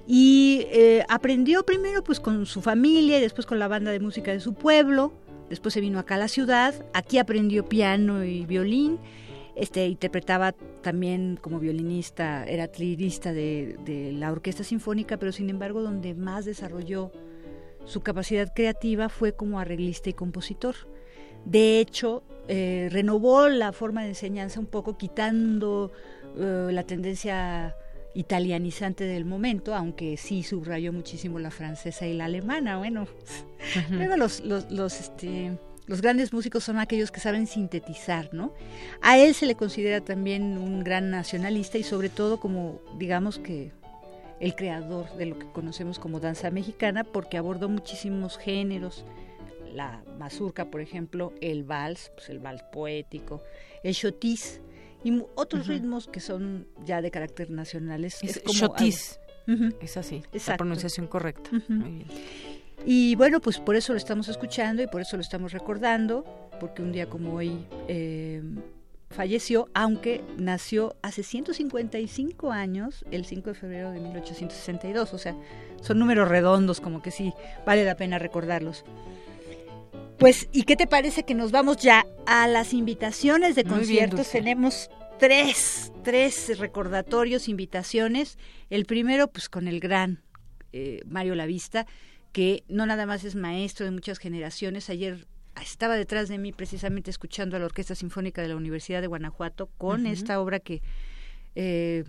y eh, aprendió primero pues con su familia y después con la banda de música de su pueblo. Después se vino acá a la ciudad, aquí aprendió piano y violín, este, interpretaba también como violinista, era trilista de, la Orquesta Sinfónica, pero sin embargo donde más desarrolló su capacidad creativa fue como arreglista y compositor. De hecho, eh, renovó la forma de enseñanza un poco, quitando eh, la tendencia italianizante del momento, aunque sí subrayó muchísimo la francesa y la alemana. Bueno, uh -huh. los, los, los, este, los grandes músicos son aquellos que saben sintetizar, ¿no? A él se le considera también un gran nacionalista y sobre todo como, digamos que el creador de lo que conocemos como danza mexicana, porque abordó muchísimos géneros, la mazurca, por ejemplo, el vals, pues el vals poético, el chotis y otros uh -huh. ritmos que son ya de carácter nacionales. Es, es como uh -huh. es así, Exacto. la pronunciación correcta. Uh -huh. Muy bien. Y bueno, pues por eso lo estamos escuchando y por eso lo estamos recordando, porque un día como hoy eh, falleció, aunque nació hace 155 años, el 5 de febrero de 1862, o sea, son números redondos, como que sí, vale la pena recordarlos. Pues, ¿y qué te parece que nos vamos ya a las invitaciones de conciertos? Bien, Tenemos tres, tres recordatorios, invitaciones. El primero, pues con el gran eh, Mario Lavista, que no nada más es maestro de muchas generaciones. Ayer estaba detrás de mí precisamente escuchando a la Orquesta Sinfónica de la Universidad de Guanajuato con uh -huh. esta obra que eh,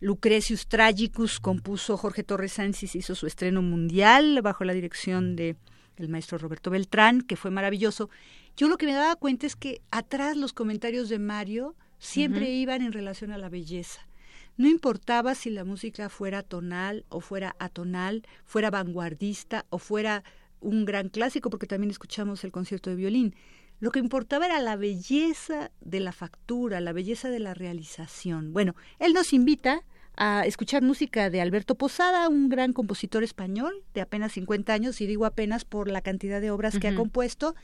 Lucrecius Tragicus compuso Jorge Torres Sánchez, hizo su estreno mundial bajo la dirección de el maestro Roberto Beltrán, que fue maravilloso. Yo lo que me daba cuenta es que atrás los comentarios de Mario siempre uh -huh. iban en relación a la belleza. No importaba si la música fuera tonal o fuera atonal, fuera vanguardista o fuera un gran clásico, porque también escuchamos el concierto de violín. Lo que importaba era la belleza de la factura, la belleza de la realización. Bueno, él nos invita a escuchar música de Alberto Posada, un gran compositor español de apenas 50 años, y digo apenas por la cantidad de obras uh -huh. que ha compuesto,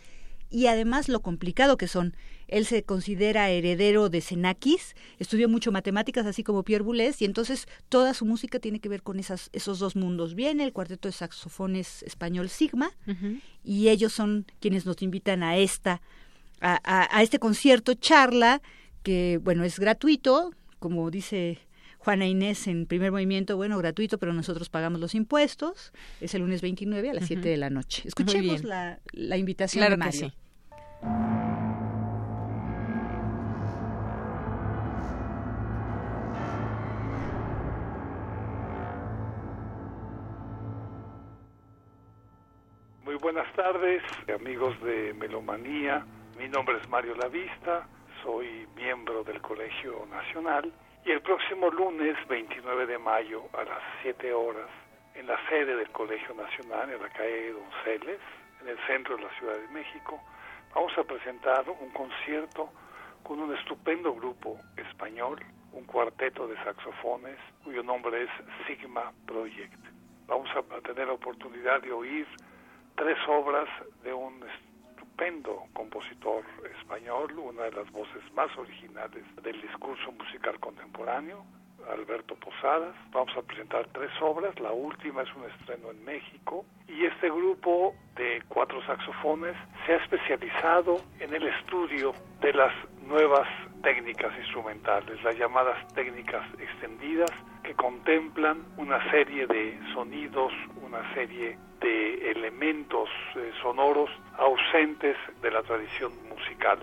y además lo complicado que son. Él se considera heredero de Xenakis, estudió mucho matemáticas, así como Pierre Boulez, y entonces toda su música tiene que ver con esas, esos dos mundos. Viene el cuarteto de saxofones español Sigma, uh -huh. y ellos son quienes nos invitan a esta, a, a, a este concierto, charla, que bueno, es gratuito, como dice Juana Inés en primer movimiento, bueno, gratuito, pero nosotros pagamos los impuestos. Es el lunes 29 a las uh -huh. 7 de la noche. Escuchemos la, la, invitación claro de Mario. Que sí. Muy buenas tardes, amigos de Melomanía. Mi nombre es Mario Lavista, soy miembro del Colegio Nacional y el próximo lunes 29 de mayo a las 7 horas en la sede del Colegio Nacional, en la calle Donceles, en el centro de la Ciudad de México, vamos a presentar un concierto con un estupendo grupo español, un cuarteto de saxofones cuyo nombre es Sigma Project. Vamos a tener la oportunidad de oír tres obras de un estupendo compositor español, una de las voces más originales del discurso musical contemporáneo, Alberto Posadas. Vamos a presentar tres obras, la última es un estreno en México y este grupo de cuatro saxofones se ha especializado en el estudio de las nuevas técnicas instrumentales, las llamadas técnicas extendidas, que contemplan una serie de sonidos, una serie de elementos eh, sonoros ausentes de la tradición musical.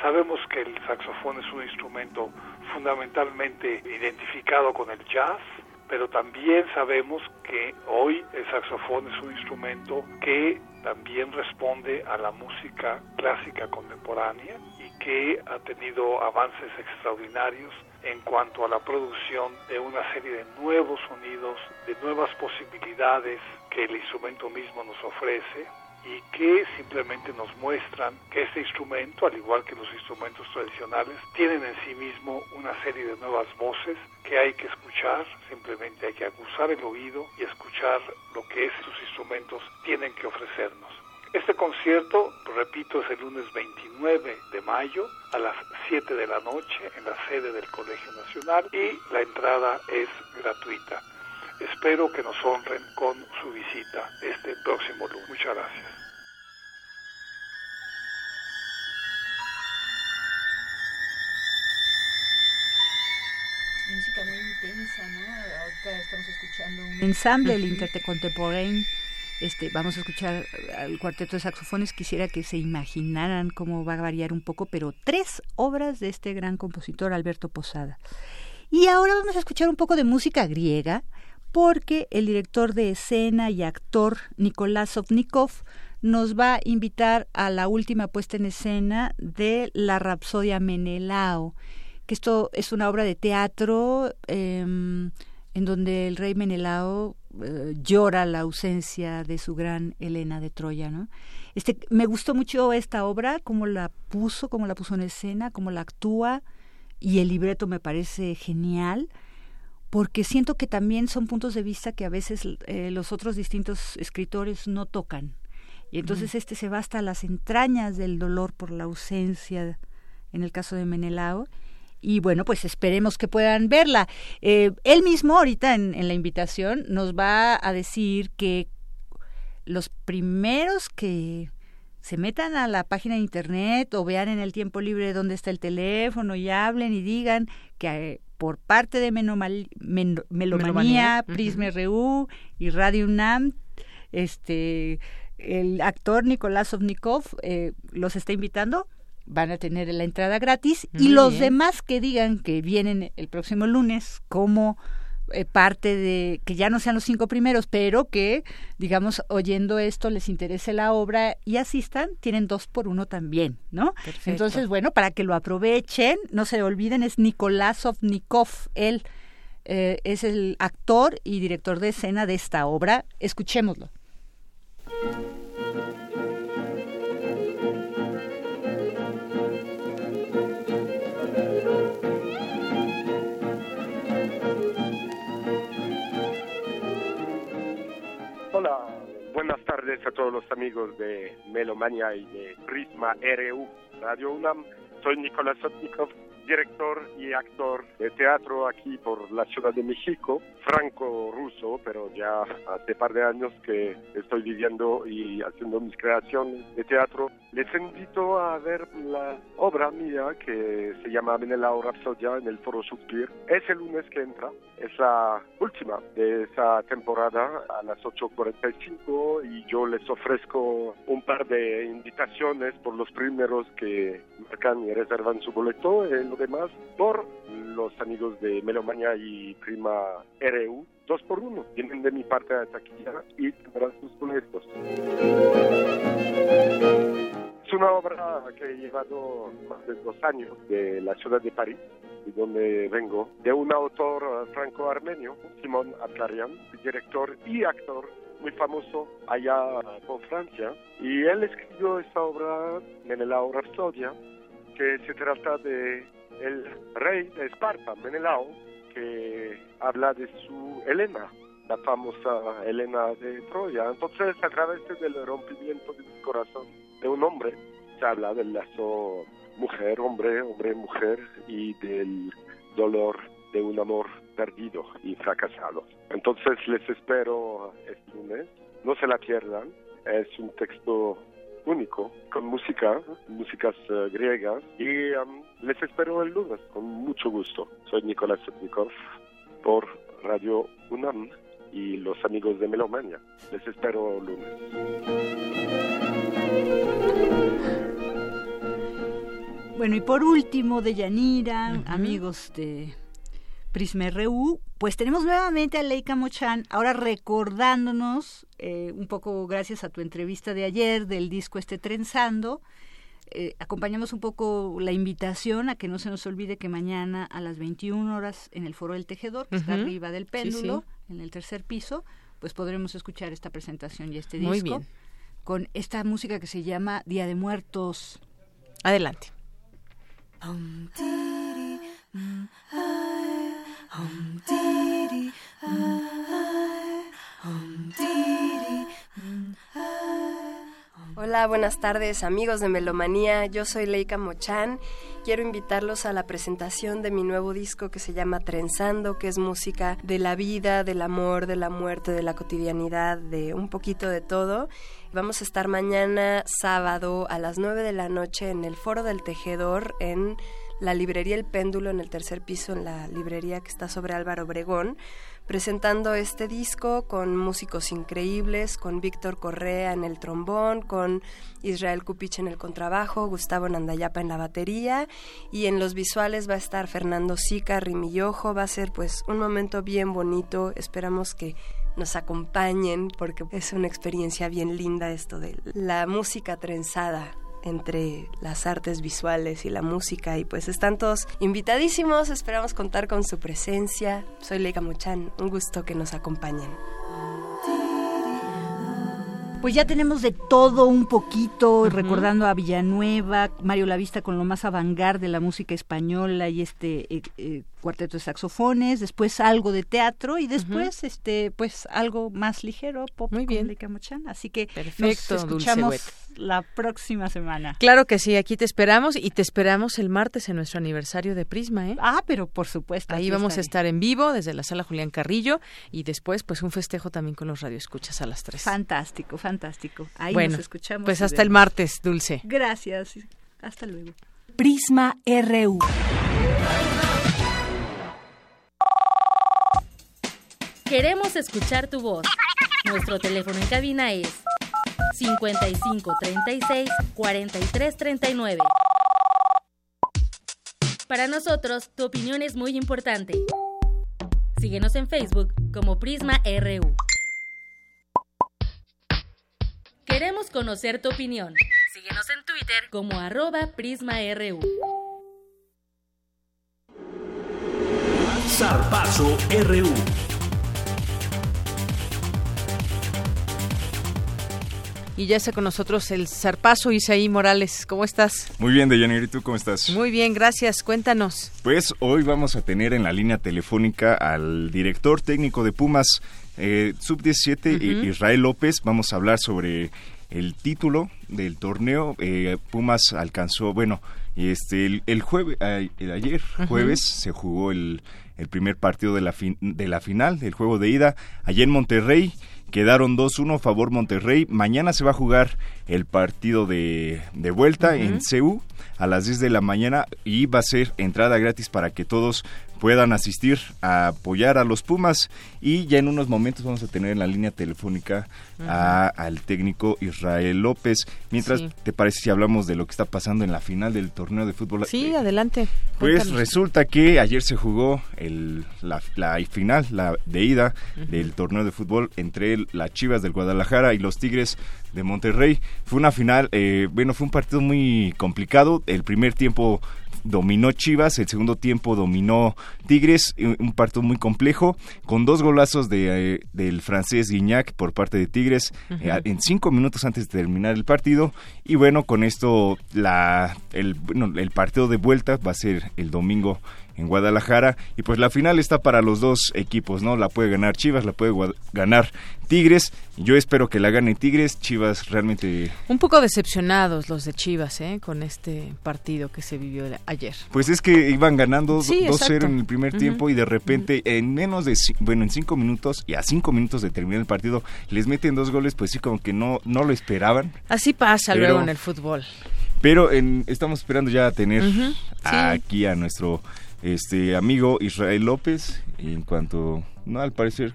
Sabemos que el saxofón es un instrumento fundamentalmente identificado con el jazz, pero también sabemos que hoy el saxofón es un instrumento que también responde a la música clásica contemporánea y que ha tenido avances extraordinarios en cuanto a la producción de una serie de nuevos sonidos, de nuevas posibilidades que el instrumento mismo nos ofrece y que simplemente nos muestran que este instrumento, al igual que los instrumentos tradicionales, tienen en sí mismo una serie de nuevas voces que hay que escuchar, simplemente hay que acusar el oído y escuchar lo que estos instrumentos tienen que ofrecernos. Este concierto, repito, es el lunes 29 de mayo a las 7 de la noche en la sede del Colegio Nacional y la entrada es gratuita. Espero que nos honren con su visita este próximo lunes. Muchas gracias. Música muy intensa, ¿no? Ahorita estamos escuchando un ensamble, el Interte Contemporain. Este, vamos a escuchar al cuarteto de saxofones. Quisiera que se imaginaran cómo va a variar un poco, pero tres obras de este gran compositor Alberto Posada. Y ahora vamos a escuchar un poco de música griega, porque el director de escena y actor Nicolás Sovnikov nos va a invitar a la última puesta en escena de la Rapsodia Menelao, que esto es una obra de teatro em, en donde el rey Menelao eh, llora la ausencia de su gran Helena de Troya, ¿no? Este, me gustó mucho esta obra, cómo la puso, cómo la puso en escena, cómo la actúa, y el libreto me parece genial porque siento que también son puntos de vista que a veces eh, los otros distintos escritores no tocan. Y entonces este se va hasta las entrañas del dolor por la ausencia, en el caso de Menelao. Y bueno, pues esperemos que puedan verla. Eh, él mismo ahorita en, en la invitación nos va a decir que los primeros que se metan a la página de internet o vean en el tiempo libre dónde está el teléfono y hablen y digan que por parte de Melomanía, Prisma RU y Radio UNAM, este, el actor Nicolás Sovnikov eh, los está invitando van a tener la entrada gratis y los demás que digan que vienen el próximo lunes como eh, parte de que ya no sean los cinco primeros, pero que, digamos, oyendo esto les interese la obra y asistan, tienen dos por uno también, ¿no? Entonces, bueno, para que lo aprovechen, no se olviden, es Nicolás Ovnikov, él eh, es el actor y director de escena de esta obra. Escuchémoslo. Buenas tardes a todos los amigos de Melomania y de Prisma RU Radio UNAM. Soy Nicolás Sotnikov, director y actor de teatro aquí por la Ciudad de México, franco-ruso, pero ya hace par de años que estoy viviendo y haciendo mis creaciones de teatro. Les invito a ver la obra mía que se llama Menelao Rapsodia en el Foro Shakespeare. Es el lunes que entra, es la última de esa temporada a las 8.45 y yo les ofrezco un par de invitaciones por los primeros que marcan y reservan su boleto. El demás por los amigos de Melomania y Prima RU. Dos por uno. Vienen de mi parte de taquilla y tendrán sus boletos. Es una obra que he llevado más de dos años de la ciudad de París, de donde vengo, de un autor franco-armenio, Simón Atlarian, director y actor muy famoso allá por Francia. Y él escribió esta obra, Menelao Rapsodia, que se trata de el rey de Esparta, Menelao, que habla de su Helena, la famosa Helena de Troya. Entonces, a través del rompimiento del corazón de un hombre, se habla del lazo mujer, hombre, hombre, mujer y del dolor de un amor perdido y fracasado. Entonces, les espero este lunes. No se la pierdan. Es un texto único con música, músicas eh, griegas y um, les espero el lunes con mucho gusto. Soy Nicolás Sotnikov por Radio UNAM y los amigos de Melomania. Les espero el lunes. Bueno, y por último, de Yanira, amigos de Prisma RU, pues tenemos nuevamente a Leica Mochan, ahora recordándonos, eh, un poco gracias a tu entrevista de ayer del disco este Trenzando, eh, acompañamos un poco la invitación a que no se nos olvide que mañana a las 21 horas en el Foro del Tejedor, que está arriba del péndulo, en el tercer piso, pues podremos escuchar esta presentación y este disco. Bien. Con esta música que se llama Día de Muertos. Adelante. Hola, buenas tardes amigos de Melomanía, yo soy Leica Mochan. Quiero invitarlos a la presentación de mi nuevo disco que se llama Trenzando, que es música de la vida, del amor, de la muerte, de la cotidianidad, de un poquito de todo. Vamos a estar mañana sábado a las 9 de la noche en el Foro del Tejedor en la librería El Péndulo en el tercer piso, en la librería que está sobre Álvaro Obregón, presentando este disco con músicos increíbles, con Víctor Correa en el trombón, con Israel Kupich en el contrabajo, Gustavo Nandayapa en la batería y en los visuales va a estar Fernando Sica, Rimillojo, va a ser pues un momento bien bonito, esperamos que nos acompañen porque es una experiencia bien linda esto de la música trenzada entre las artes visuales y la música y pues están todos invitadísimos, esperamos contar con su presencia. Soy Leica Muchan, un gusto que nos acompañen. Pues ya tenemos de todo un poquito, recordando a Villanueva, Mario Lavista con lo más avangar de la música española y este eh, eh, cuarteto de saxofones, después algo de teatro y después este pues algo más ligero, pop Muy bien. Así que Perfecto, nos escuchamos la próxima semana. Claro que sí, aquí te esperamos y te esperamos el martes en nuestro aniversario de Prisma, ¿eh? Ah, pero por supuesto. Ahí vamos a estar en vivo desde la sala Julián Carrillo y después pues un festejo también con los radioescuchas a las 3. Fantástico, fantástico. Ahí bueno, nos escuchamos. Pues hasta el martes, Dulce. Gracias. Hasta luego. Prisma RU. Queremos escuchar tu voz. Nuestro teléfono en cabina es 55 36 43 39. Para nosotros, tu opinión es muy importante. Síguenos en Facebook como Prisma RU. Queremos conocer tu opinión. Síguenos en Twitter como arroba PrismaRU. Zarpazo RU. Y ya está con nosotros el zarpazo Isaí Morales. ¿Cómo estás? Muy bien, Deyanir. ¿Y tú cómo estás? Muy bien, gracias. Cuéntanos. Pues hoy vamos a tener en la línea telefónica al director técnico de Pumas eh, Sub-17, Israel López. Vamos a hablar sobre el título del torneo. Eh, Pumas alcanzó, bueno, este el, jueves, ayer jueves se jugó el, el primer partido de la, de la final, del juego de ida, allá en Monterrey. Quedaron 2-1 a favor Monterrey. Mañana se va a jugar el partido de, de vuelta en CEU a las 10 de la mañana y va a ser entrada gratis para que todos puedan asistir a apoyar a los Pumas y ya en unos momentos vamos a tener en la línea telefónica al técnico Israel López. Mientras, ¿te parece si hablamos de lo que está pasando en la final del torneo de fútbol? Sí, adelante. Pues resulta que ayer se jugó el, la, final, la de ida del torneo de fútbol entre las Chivas del Guadalajara y los Tigres de Monterrey. Fue una final, eh, bueno, fue un partido muy complicado. El primer tiempo dominó Chivas, el segundo tiempo dominó Tigres, un partido muy complejo, con dos golazos de, eh, del francés Guignac por parte de Tigres eh, en cinco minutos antes de terminar el partido. Y bueno, con esto la, el, bueno, el partido de vuelta va a ser el domingo en Guadalajara y pues la final está para los dos equipos, ¿no? La puede ganar Chivas, la puede ganar Tigres. Yo espero que la gane Tigres. Chivas realmente... Un poco decepcionados los de Chivas, ¿eh? Con este partido que se vivió ayer. Pues es que iban ganando 2-0 en el primer tiempo y de repente en menos de, bueno, en cinco minutos y a cinco minutos de terminar el partido les meten dos goles, pues sí, como que no, no lo esperaban. Así pasa luego en el fútbol. Pero estamos esperando ya tener aquí a nuestro este amigo Israel López en cuanto no al parecer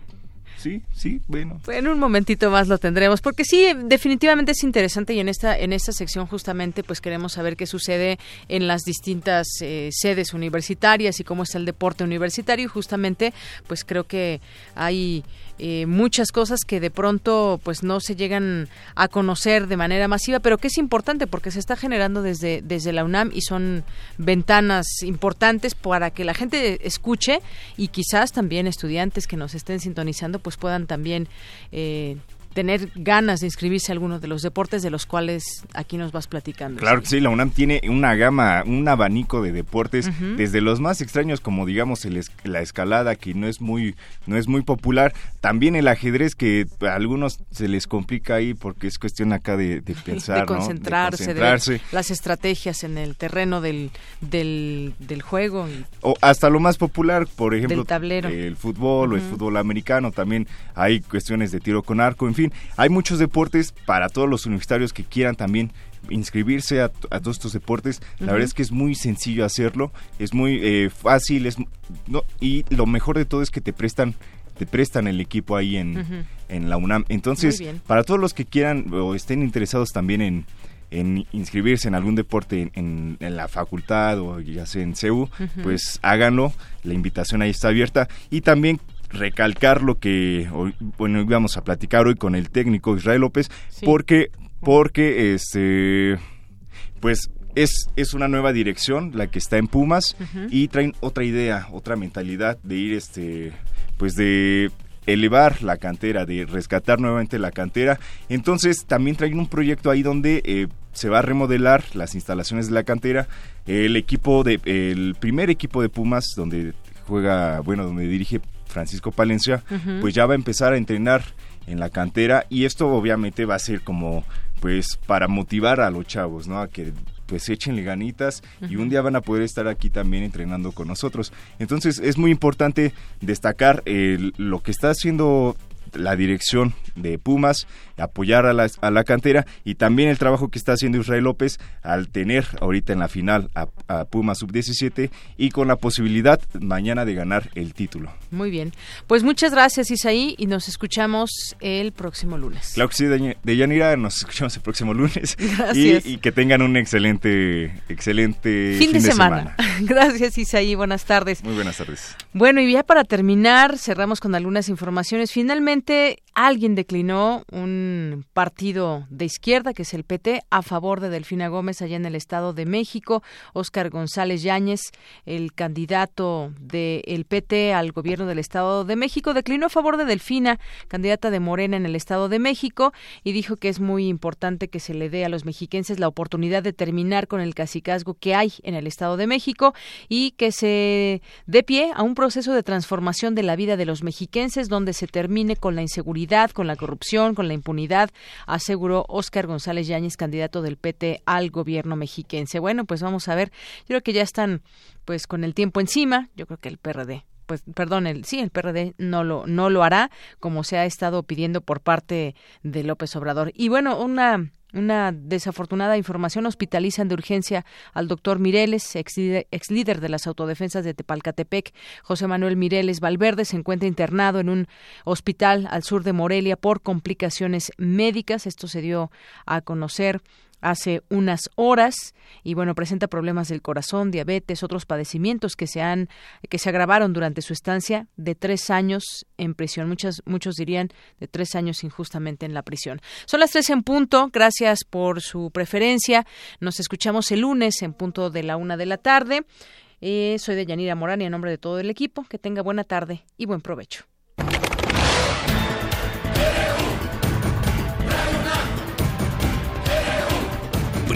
sí, sí, bueno. En un momentito más lo tendremos, porque sí, definitivamente es interesante y en esta en esta sección justamente pues queremos saber qué sucede en las distintas eh, sedes universitarias y cómo está el deporte universitario y justamente pues creo que hay eh, muchas cosas que de pronto pues no se llegan a conocer de manera masiva, pero que es importante porque se está generando desde, desde la UNAM y son ventanas importantes para que la gente escuche y quizás también estudiantes que nos estén sintonizando pues puedan también eh, tener ganas de inscribirse a alguno de los deportes de los cuales aquí nos vas platicando. Claro que sí, la UNAM tiene una gama, un abanico de deportes, desde los más extraños como digamos el la escalada que no es muy no es muy popular, también el ajedrez que a algunos se les complica ahí porque es cuestión acá de, pensar, de concentrarse, de concentrarse, las estrategias en el terreno del, del, juego. O hasta lo más popular, por ejemplo, tablero. el fútbol o el fútbol americano, también hay cuestiones de tiro con arco, en fin, hay muchos deportes para todos los universitarios que quieran también inscribirse a, todos estos deportes. La verdad es que es muy sencillo hacerlo, es muy eh, fácil, es no, y lo mejor de todo es que te prestan te prestan el equipo ahí en, en la UNAM. Entonces, para todos los que quieran o estén interesados también en, en inscribirse en algún deporte en, la facultad o ya sea en CEU, pues háganlo. La invitación ahí está abierta. Y también recalcar lo que hoy, bueno íbamos a platicar hoy con el técnico Israel López porque porque este pues es, es una nueva dirección la que está en Pumas y traen otra idea, otra mentalidad de ir este pues de elevar la cantera, de rescatar nuevamente la cantera. Entonces también traen un proyecto ahí donde eh, se va a remodelar las instalaciones de la cantera. El equipo de el primer equipo de Pumas donde juega, bueno, donde dirige Francisco Palencia, pues ya va a empezar a entrenar en la cantera y esto obviamente va a ser como pues para motivar a los chavos, ¿no? A que pues échenle ganitas y un día van a poder estar aquí también entrenando con nosotros. Entonces es muy importante destacar lo que está haciendo la dirección de Pumas, apoyar a la, a la cantera y también el trabajo que está haciendo Israel López al tener ahorita en la final a, Pumas sub-17 y con la posibilidad mañana de ganar el título. Muy bien, pues muchas gracias Isaí y nos escuchamos el próximo lunes. Claro que sí, de Yanira, nos escuchamos el próximo lunes y, que tengan un excelente, excelente fin, de, semana. gracias Isaí, buenas tardes. Muy buenas tardes. Bueno, y ya para terminar, cerramos con algunas informaciones. Finalmente, finalmente alguien declinó un partido de izquierda, que es el PT, a favor de Delfina Gómez allá en el Estado de México. Óscar González Yáñez, el candidato del PT al gobierno del Estado de México, declinó a favor de Delfina, candidata de Morena en el Estado de México, y dijo que es muy importante que se le dé a los mexiquenses la oportunidad de terminar con el cacicazgo que hay en el Estado de México y que se dé pie a un proceso de transformación de la vida de los mexiquenses donde se termine con la inseguridad con la corrupción, con la impunidad, aseguró Óscar González Yáñez, candidato del PT al gobierno mexiquense. Bueno, pues vamos a ver. Yo creo que ya están pues con el tiempo encima. Yo creo que el PRD pues perdón, el sí, el PRD no lo no lo hará como se ha estado pidiendo por parte de López Obrador. Y bueno, una una desafortunada información hospitalizan de urgencia al doctor Mireles, ex líder, de las autodefensas de Tepalcatepec. José Manuel Mireles Valverde se encuentra internado en un hospital al sur de Morelia por complicaciones médicas. Esto se dio a conocer hace unas horas y bueno presenta problemas del corazón diabetes otros padecimientos que se han que se agravaron durante su estancia de tres años en prisión. Muchos muchos dirían de tres años injustamente en la prisión. Son las tres en punto. Gracias por su preferencia. Nos escuchamos el lunes en punto de la una de la tarde. Eh, soy de Yanira Morán y en nombre de todo el equipo que tenga buena tarde y buen provecho